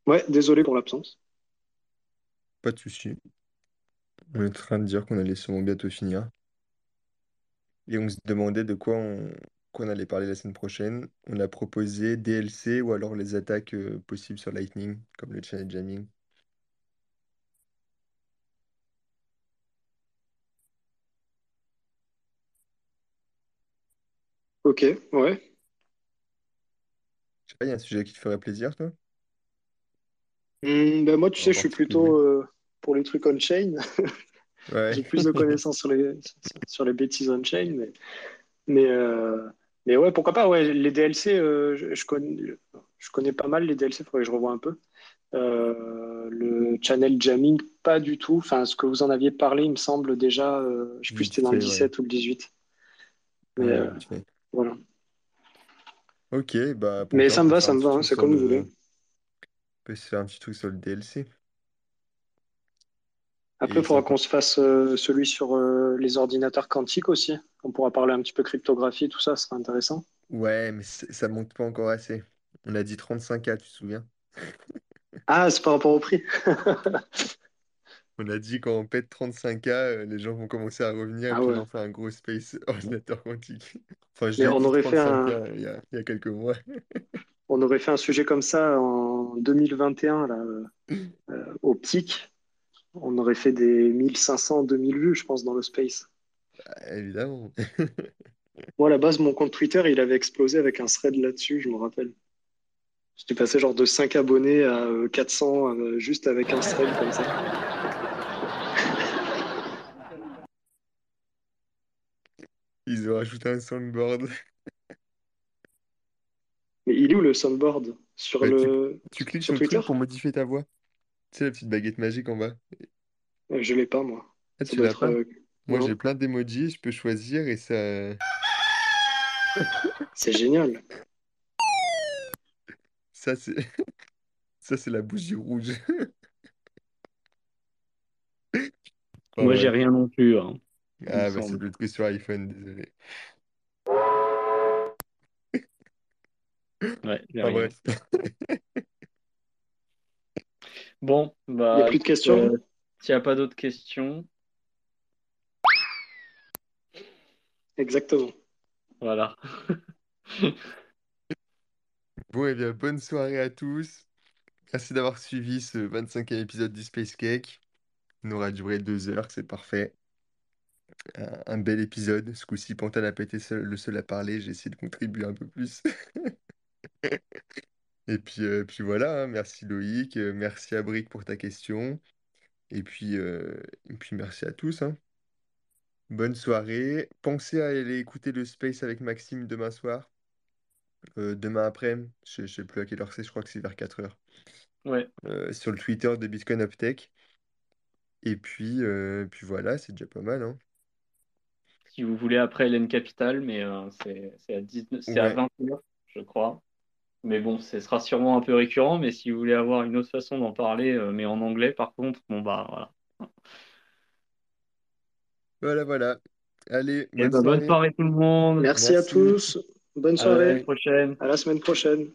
Ouais, désolé pour l'absence. Pas de souci. On est en train de dire qu'on allait sûrement bientôt finir. Et on se demandait de quoi on, qu'on allait parler la semaine prochaine. On a proposé DLC ou alors les attaques euh, possibles sur Lightning, comme le channel jamming. Ok, ouais. Je sais pas, il y a un sujet qui te ferait plaisir, toi? Hmm, ben moi, tu sais, je suis plutôt euh, pour les trucs on-chain. Ouais. J'ai plus de connaissances sur les, sur les bêtises on-chain, mais, mais, euh, mais ouais, pourquoi pas, ouais, les DLC, euh, je, connais, je connais pas mal les DLC, il faudrait que je revoie un peu. Euh, le channel jamming, pas du tout. Enfin, ce que vous en aviez parlé, il me semble déjà, euh, je sais plus si c'était dans le 17 ou le 18. Mais voilà. Ok, bah Mais ça me va, ça me va, hein, c'est comme vous voulez. On peut se faire un petit truc sur le DLC. Après, il faudra qu'on se fasse euh, celui sur euh, les ordinateurs quantiques aussi. On pourra parler un petit peu cryptographie, tout ça, ce sera intéressant. Ouais, mais ça monte pas encore assez. On a dit 35K, tu te souviens? Ah, c'est par rapport au prix. On a dit quand on pète 35K, euh, les gens vont commencer à revenir Ah et puis ouais. on fait un gros space ordinateur quantique. Enfin, je on aurait fait un, 35K il y a, il y a quelques mois. on aurait fait un sujet comme ça en 2021, là, euh, au pic. On aurait fait des 1500, 2000 vues, je pense, dans le space. Bah, évidemment. Moi, à la base, mon compte Twitter, il avait explosé avec un thread là-dessus, je me rappelle. J'étais passé genre de 5 abonnés à 400 euh, juste avec un thread comme ça. Ils ont rajouté un soundboard. Mais il est où le soundboard? Sur Bah, tu, le tu cliques sur sur le Twitter? truc pour modifier ta voix. Tu sais, la petite baguette magique en bas. Euh, Je l'ai pas, moi. Ah, Ça tu doit l'as être. pas? euh, Moi, j'ai Non, plein d'emojis, je peux choisir et ça... c'est génial. Ça, c'est... Ça, c'est la bougie rouge. Enfin, Moi, j'ai bref. rien non plus, hein, Ah, bah, c'est le truc sur iPhone, désolé. Ouais, rien. bref. Bon, Il n'y a bah, plus de questions? euh, s'il n'y a pas d'autres questions, Exactement. voilà. Bon, et bien, bonne soirée à tous. Merci d'avoir suivi ce 25e épisode du Space Cake. On aura duré deux heures, c'est parfait. Un, un bel épisode. Ce coup-ci, Panta n'a pas été seul- le seul à parler. J'ai essayé de contribuer un peu plus. Et puis, euh, puis voilà, hein. Merci Loïc, euh, merci à Brick pour ta question. Et puis, euh, et puis merci à tous. hein. Bonne soirée. Pensez à aller écouter le Space avec Maxime demain soir. Euh, demain après, je ne sais plus à quelle heure c'est, je crois que c'est vers 4 heures. Ouais. Euh, sur le Twitter de Bitcoin Uptech. Et puis, euh, puis voilà, c'est déjà pas mal. hein. Si vous voulez après Hélène Capital, mais euh, c'est à 19 c'est à Ouais. 20h, je crois. Mais bon, ce sera sûrement un peu récurrent, mais si vous voulez avoir une autre façon d'en parler, euh, mais en anglais par contre, bon bah voilà. Voilà, voilà. Allez, bonne bah, bonne soirée. tout le monde. Merci à tous. Bonne À la semaine soirée. prochaine. À la semaine prochaine.